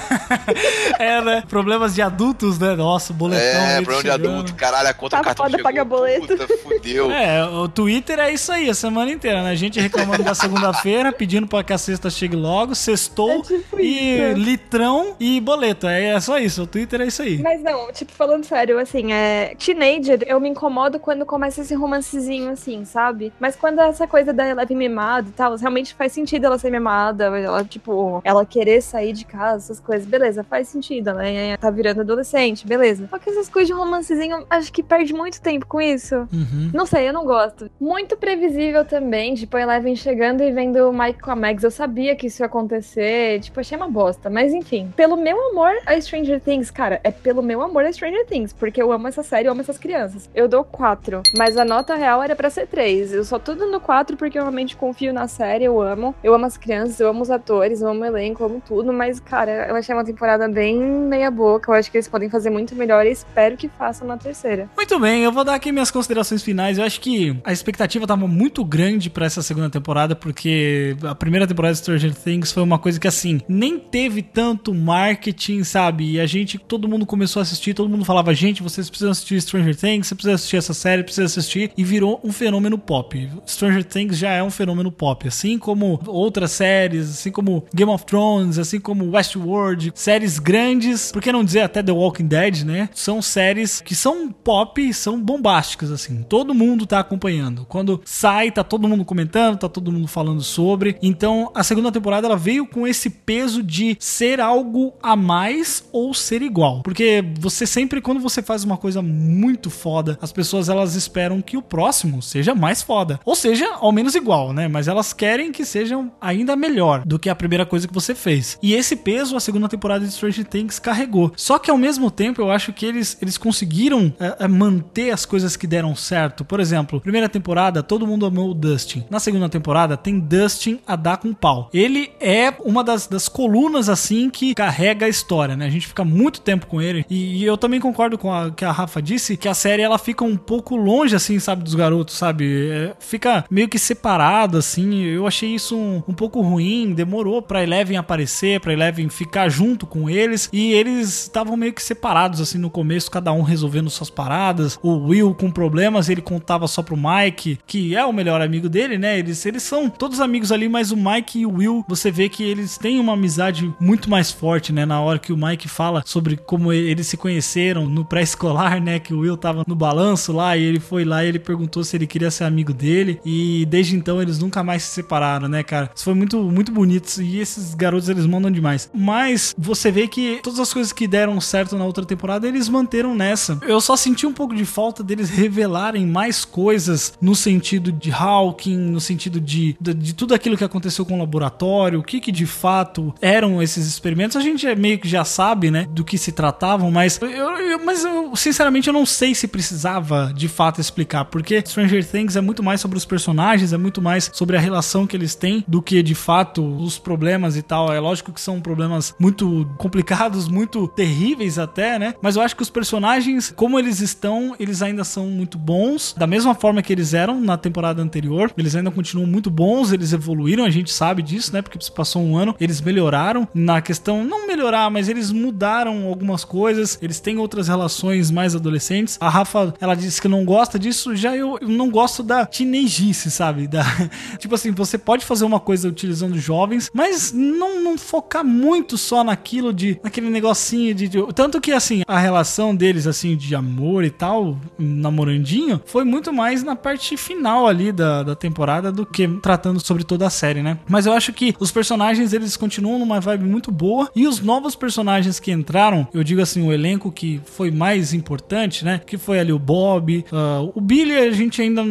É, né? Problemas de adultos, né? Nossa, boletão. é, problema de adulto, caralho, a conta Tá cartão foda, chegou. paga boleto. Puta, fudeu. É, o Twitter é isso aí, a semana inteira, né? A gente reclamando da segunda-feira, pedindo pra que a sexta chegue logo, sextou É tipo e isso. litrão e boleto. É, é só isso, o Twitter é isso aí. Mas não, tipo, falando sério, assim, é. Teenager, eu me incomodo quando começa esse romancezinho, assim, sabe? Mas quando é essa coisa da Eleven mimada e tal, realmente faz sentido ela ser mimada, ela, tipo, ela querer sair de casa, essas coisas, beleza, faz sentido, ela é- tá virando adolescente, beleza. Só que essas coisas de romancezinho, acho que perde muito tempo com isso. Uhum. Não sei, eu não gosto. Muito previsível também, tipo, a Eleven chegando e vendo o Mike com a Max. Eu sabia que isso ia acontecer, tipo, achei uma bosta. Mas enfim, pelo meu amor a Stranger Things, cara, é pelo meu amor a Stranger Things, porque eu amo essa série, eu amo essas crianças. Eu dou 4, mas a nota real era pra ser 3. Eu só tô dando 4 porque eu realmente confio na série, eu amo. Eu amo as crianças, eu amo os atores, eu amo o elenco, eu amo tudo, mas, cara, eu achei uma temporada bem meia boca. Eu acho que eles podem fazer muito melhor e espero que façam na terceira. Muito bem, eu vou dar aqui minhas considerações finais. Eu acho que a expectativa tava muito grande pra essa segunda temporada, porque a primeira temporada de Stranger Things foi uma coisa que, assim, nem teve tanto marketing, sabe? E a gente, todo mundo começou a assistir, todo mundo falava, gente, vocês precisam assistir Stranger Things, você precisa assistir essa série, precisa assistir, e virou um fenômeno pop. Stranger Things já é um fenômeno pop, assim como outras séries, assim como Game of Thrones, assim como Westworld, séries grandes, por que não dizer até The Walking Dead, né? São séries que são pop são bombásticas, assim. Todo mundo tá acompanhando. Quando sai, tá todo mundo comentando, tá todo mundo falando sobre. Então, a segunda temporada ela veio com esse peso de ser algo a mais ou ser igual. Porque você sempre, quando você faz uma coisa muito foda, as pessoas elas esperam que o próximo seja mais foda. Ou seja, ao menos igual, né? Mas elas querem que sejam ainda melhor do que a primeira coisa que você fez. E esse peso a segunda temporada de Stranger Things carregou. Só que ao mesmo tempo eu acho que eles, eles conseguiram é, é, manter as coisas que deram certo. Por exemplo, primeira temporada todo mundo amou o Dustin. Na segunda temporada tem Dustin a dar com pau. Ele é uma das, das colunas assim que carrega a história, né? A gente fica muito tempo com ele. E, e eu também concordo com a que a Rafa disse que a série ela fica um pouco longe assim, sabe, dos garotos, sabe? É, fica meio que separado assim. Eu achei isso um, um pouco ruim. Demorou pra Eleven aparecer, pra Eleven ficar junto com eles. E eles eles estavam meio que separados, assim, no começo, cada um resolvendo suas paradas. O Will com problemas, ele contava só pro Mike, que é o melhor amigo dele, né? Eles, eles são todos amigos ali, mas o Mike e o Will, você vê que eles têm uma amizade muito mais forte, né? Na hora que o Mike fala sobre como eles se conheceram no pré-escolar, né? Que o Will tava no balanço lá e ele foi lá e ele perguntou se ele queria ser amigo dele. E desde então eles nunca mais se separaram, né, cara? Isso foi muito, muito bonito. E esses garotos eles mandam demais. Mas você vê que todas as coisas que deram certo na outra temporada eles manteram nessa. Eu só senti um pouco de falta deles revelarem mais coisas no sentido de Hawking, no sentido de, de, de tudo aquilo que aconteceu com o laboratório, o que que de fato eram esses experimentos. A gente é meio que já sabe, né, do que se tratavam, mas eu, eu- mas eu, sinceramente eu não sei se precisava de fato explicar, porque Stranger Things é muito mais sobre os personagens, é muito mais sobre a relação que eles têm do que de fato os problemas e tal. É lógico que são problemas muito complicados, muito terríveis até, né? Mas eu acho que os personagens, como eles estão, eles ainda são muito bons, da mesma forma que eles eram na temporada anterior. Eles ainda continuam muito bons, eles evoluíram, a gente sabe disso, né? Porque passou um ano, eles melhoraram na questão, não melhorar, mas eles mudaram algumas coisas, eles têm outras relações mais adolescentes. A Rafa, ela disse que não gosta disso, já eu, eu não gosto da teenagice, sabe? Da, tipo assim, você pode fazer uma coisa utilizando jovens, mas não, não focar muito só naquilo de, naquele negocinho de, de- tanto que assim, a relação deles assim de amor e tal, namorandinho, foi muito mais na parte final ali da, da temporada do que tratando sobre toda a série, né? Mas eu acho que os personagens eles continuam numa vibe muito boa e os novos personagens que entraram, eu digo assim, o elenco que foi mais importante, né? Que foi ali o Bob, ah, o Billy, a gente ainda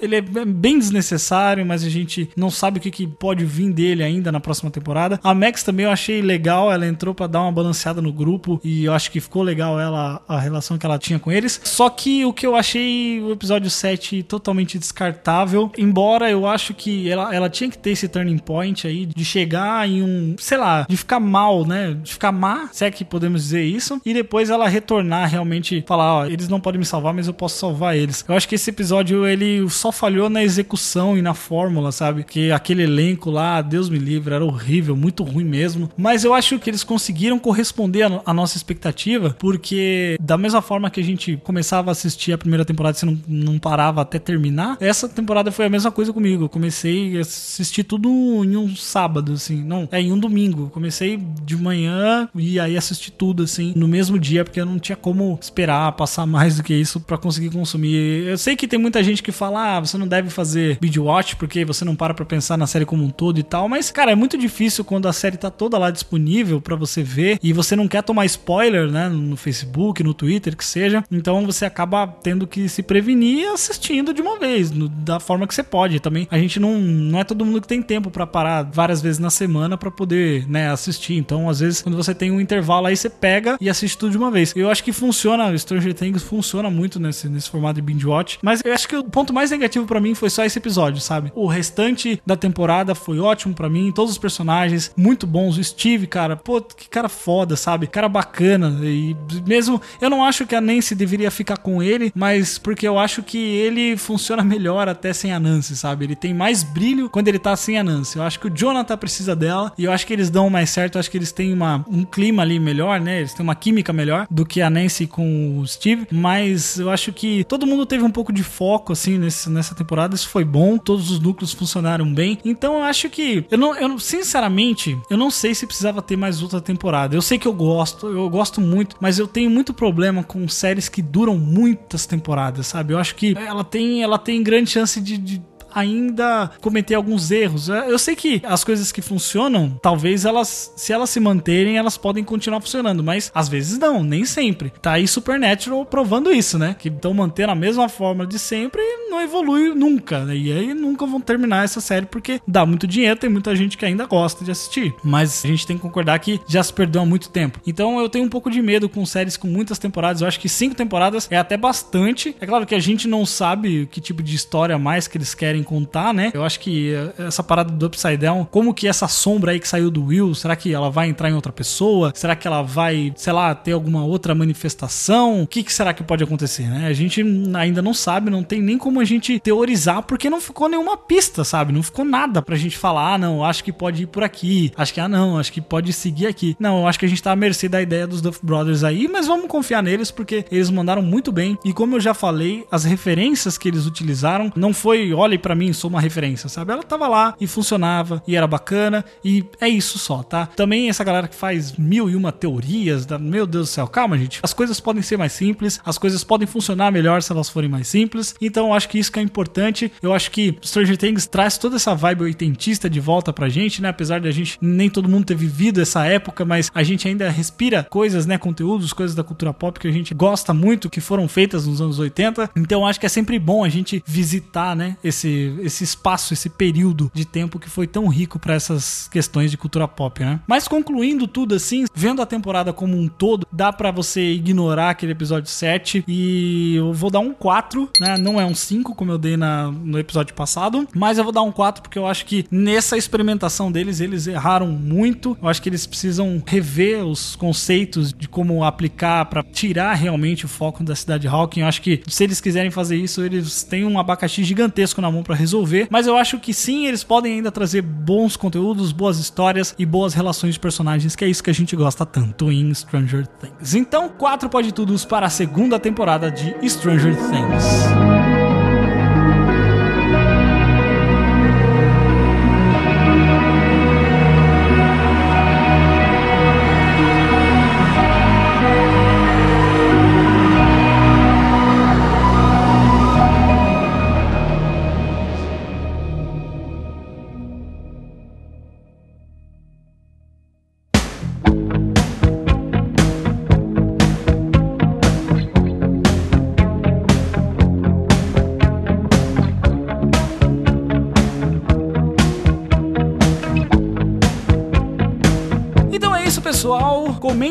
ele é bem desnecessário, mas a gente não sabe o que, que pode vir dele ainda na próxima temporada. A Max também eu achei legal, ela entrou pra dar uma balanceada no grupo e eu acho que ficou legal ela a relação que ela tinha com eles. Só que o que eu achei o episódio 7 totalmente descartável, embora eu acho que ela, ela tinha que ter esse turning point aí de chegar em um, sei lá, de ficar mal, né? De ficar má, se é que podemos dizer isso, e depois ela retornar realmente falar, ó, eles não podem me salvar, mas eu posso salvar eles. Eu acho que esse episódio ele só falhou na execução e na fórmula, sabe? Que aquele elenco lá, Deus me livre, era horrível, muito ruim mesmo. Mas eu acho que eles conseguiram corresponder no- à nossa expectativa, porque da mesma forma que a gente começava a assistir a primeira temporada e não, não parava até terminar, essa temporada foi a mesma coisa comigo. Eu comecei a assistir tudo em um sábado, assim, não, é em um domingo. Comecei de manhã e aí assisti tudo, assim, no mesmo dia, porque eu não tinha como esperar passar mais do que isso pra conseguir consumir. Eu sei que tem muita gente que fala, ah, você não deve fazer binge watch porque você não para pra pensar na série como um todo e tal, mas, cara, é muito difícil quando a série tá toda lá disponível pra você ver e você não quer tomar spoiler, né, no Facebook, no Twitter, que seja. Então você acaba tendo que se prevenir assistindo de uma vez, no- da forma que você pode. Também a gente não, não é todo mundo que tem tempo pra parar várias vezes na semana pra poder, né, assistir. Então, às vezes, quando você tem um intervalo aí, você pega e assiste tudo de uma vez. Eu acho que funciona, Stranger Things funciona muito nesse, nesse formato de binge watch, mas eu acho que o ponto mais negativo pra mim foi só esse episódio, sabe? O restante da temporada foi ótimo pra mim, todos os personagens muito bons. O Steve, cara, pô, que cara foda, sabe? Cara bacana. E mesmo eu não acho que a Nancy deveria ficar com ele, mas porque eu acho que ele funciona melhor até sem a Nancy, sabe? Ele tem mais brilho quando ele tá sem a Nancy. Eu acho que o Jonathan precisa dela e eu acho que eles dão mais certo. Eu acho que eles têm uma, um clima ali melhor, né? Eles têm uma química melhor do que a Nancy com o Steve. Mas eu acho que todo mundo teve um pouco de foco, assim, nesse, nessa temporada. Isso foi bom. Todos os núcleos funcionaram bem. Então eu acho que. Eu não, eu sinceramente, eu não sei se precisava ter mais outra temporada. Eu sei que eu gosto, eu gosto muito, mas eu tenho muito problema com séries que duram muitas temporadas, sabe? Eu acho que ela tem, ela tem grande chance de- de ainda cometer alguns erros. É, Eu sei que as coisas que funcionam, talvez elas, se elas se manterem, elas podem continuar funcionando, mas às vezes não, nem sempre. Tá aí Supernatural provando isso, né? Que estão mantendo a mesma forma de sempre e não evolui nunca. né? E aí nunca vão terminar essa série porque dá muito dinheiro, tem muita gente que ainda gosta de assistir. Mas a gente tem que concordar que já se perdeu há muito tempo. Então eu tenho um pouco de medo com séries com muitas temporadas. Eu acho que cinco temporadas é até bastante. É claro que a gente não sabe que tipo de história mais que eles querem contar, né? Eu acho que eh, essa parada do Upside Down, como que essa sombra aí que saiu do Will, será que ela vai entrar em outra pessoa? Será que ela vai, sei lá, ter alguma outra manifestação? O que, que será que pode acontecer, né? A gente ainda não sabe, não tem nem como a gente teorizar, porque não ficou nenhuma pista, sabe? Não ficou nada pra gente falar, ah, não, acho que pode ir por aqui, acho que, ah, não, acho que pode seguir aqui. Não, acho que a gente tá à mercê da ideia dos Duff Brothers aí, mas vamos confiar neles, porque eles mandaram muito bem. E como eu já falei, as referências que eles utilizaram não foi, olhe pra mim, sou uma referência, sabe? Ela tava lá e funcionava, e era bacana, e é isso só, tá? Também essa galera que faz mil e uma teorias, da... meu Deus do céu, calma, gente. As coisas podem ser mais simples, as coisas podem funcionar melhor se elas forem mais simples. Então eu acho que isso que é importante. Eu acho que Stranger Things traz toda essa vibe oitentista de volta pra gente, né? Apesar de a gente nem todo mundo ter vivido essa época, mas a gente ainda respira coisas, né? Conteúdos, coisas da cultura pop que a gente gosta muito, que foram feitas nos anos 80. Então eu acho que é sempre bom a gente visitar, né? Esse, esse espaço, esse período de tempo que foi tão rico para essas questões de cultura pop, né? Mas concluindo tudo assim, vendo a temporada como um todo, dá para você ignorar aquele episódio 7 e eu vou dar um 4, né? Não é um 5 como eu dei na, no episódio passado, mas eu vou dar um 4 porque eu acho que nessa experimentação deles eles erraram muito. Eu acho que eles precisam rever os conceitos de como aplicar para tirar realmente o foco da cidade Hawking. Eu acho que se eles quiserem fazer isso, eles têm um abacaxi gigantesco na mão para resolver, mas eu acho que sim, eles podem ainda trazer bons conteúdos, boas histórias e boas relações de personagens, que é isso que a gente gosta tanto em Stranger Things. Então, quatro pode tudos para a segunda temporada de Stranger Things.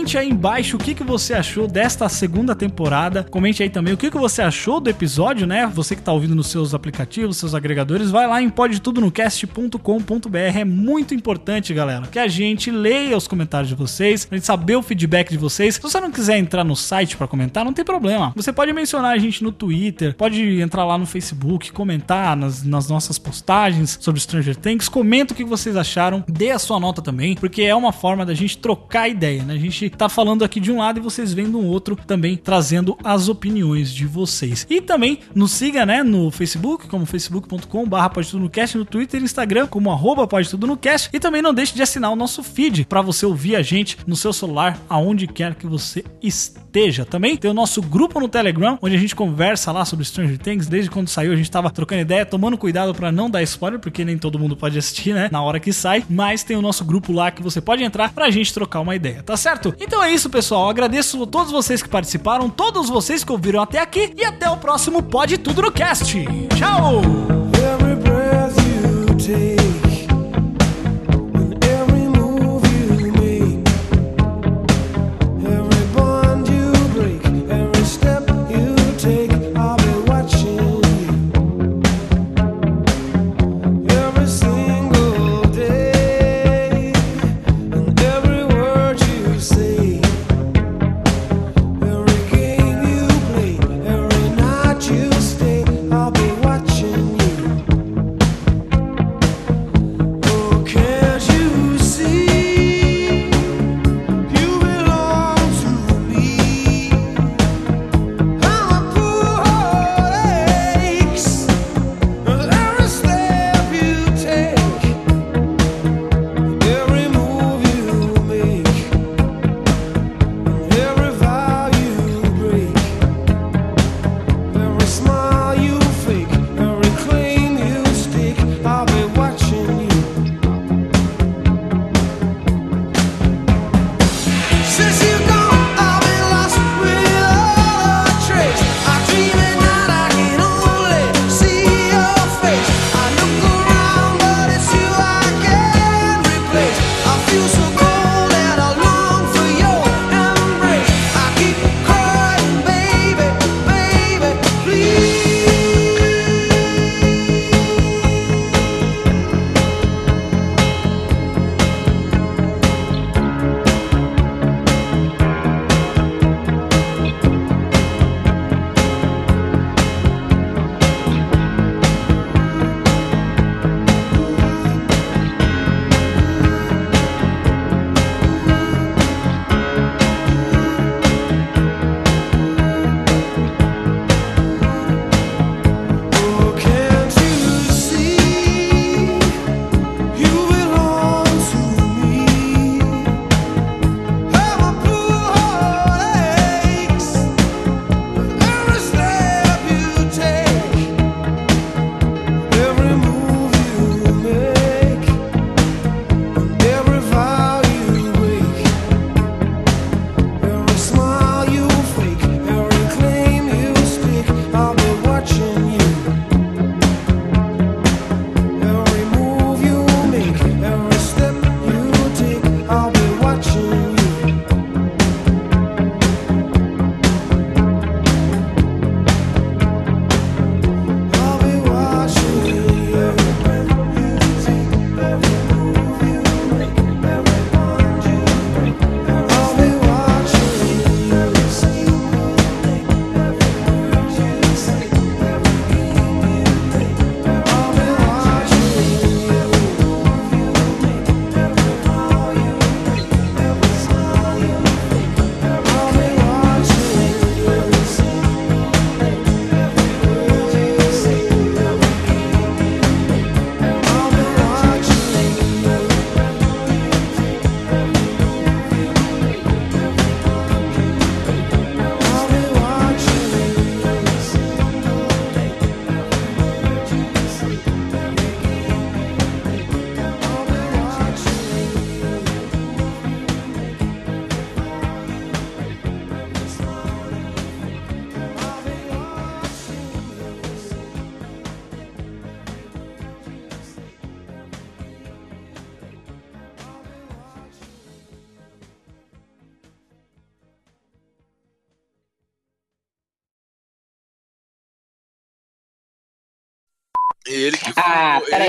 Comente aí embaixo o que, que você achou desta segunda temporada. Comente aí também o que, que você achou do episódio, né? Você que tá ouvindo nos seus aplicativos, seus agregadores, vai lá em podtudonocast.com.br. É muito importante, galera, que a gente leia os comentários de vocês, pra gente saber o feedback de vocês. Se você não quiser entrar no site pra comentar, não tem problema. Você pode mencionar a gente no Twitter, pode entrar lá no Facebook, comentar nas, nas nossas postagens sobre Stranger Things. Comenta o que vocês acharam, dê a sua nota também, porque é uma forma da gente trocar ideia, né? A gente tá falando aqui de um lado e vocês vendo um outro também trazendo as opiniões de vocês. E também nos siga, né, no Facebook, como facebook.com barra no no Twitter e Instagram, como arroba no cast. E também não deixe de assinar o nosso feed para você ouvir a gente no seu celular, aonde quer que você esteja. Também tem o nosso grupo no Telegram, onde a gente conversa lá sobre Stranger Things. Desde quando saiu, a gente tava trocando ideia, tomando cuidado para não dar spoiler, porque nem todo mundo pode assistir, né, na hora que sai. Mas tem o nosso grupo lá que você pode entrar pra gente trocar uma ideia, tá certo? Então é isso, pessoal. Agradeço a todos vocês que participaram, todos vocês que ouviram até aqui e até o próximo Pode Tudo no Cast. Tchau!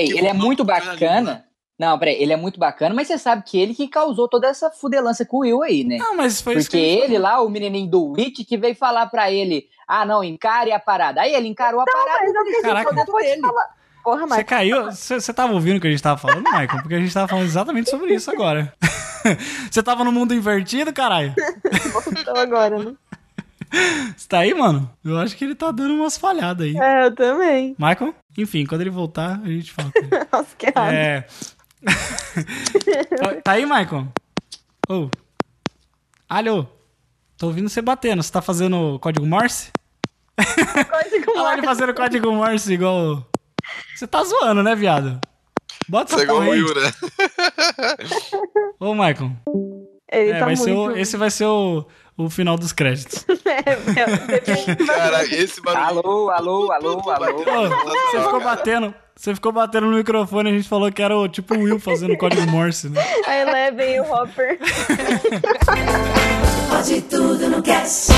Peraí, ele é muito bacana. Não, peraí, ele é muito bacana, mas você sabe que ele que causou toda essa fudelança com o Will aí, né? Não, mas foi isso Porque que ele ele lá, o menininho do Witch, que veio falar pra ele, ah, não, encare a parada. Aí ele encarou a parada mas e ele Caraca. ficou dentro dele. Porra, Você Michael. caiu? Você você tava ouvindo o que a gente tava falando, Michael? Porque a gente tava falando exatamente sobre isso agora. Você tava no mundo invertido, caralho? Então agora, né? Você tá aí, mano? Eu acho que ele tá dando umas falhadas aí. É, eu também. Michael? Enfim, quando ele voltar, a gente fala com ele. Nossa, que errado. É. tá aí, Michael? Ô. Alô? Tô ouvindo você batendo. Você tá fazendo código Morse? Código Olha lá ele Morse. fazendo código Morse igual. Você tá zoando, né, viado? Bota Você é essa igual porra o aí. Né? Ô, Michael. Ele É, tá vai muito... ser o- esse vai ser o, o final dos créditos. É, Cara, esse barulho. Alô, alô, alô, alô. Você ficou batendo. Você ficou batendo no microfone, a gente falou que era o tipo o Will fazendo código Morse, né? A Eleven e o Hopper. Pode tudo no cast.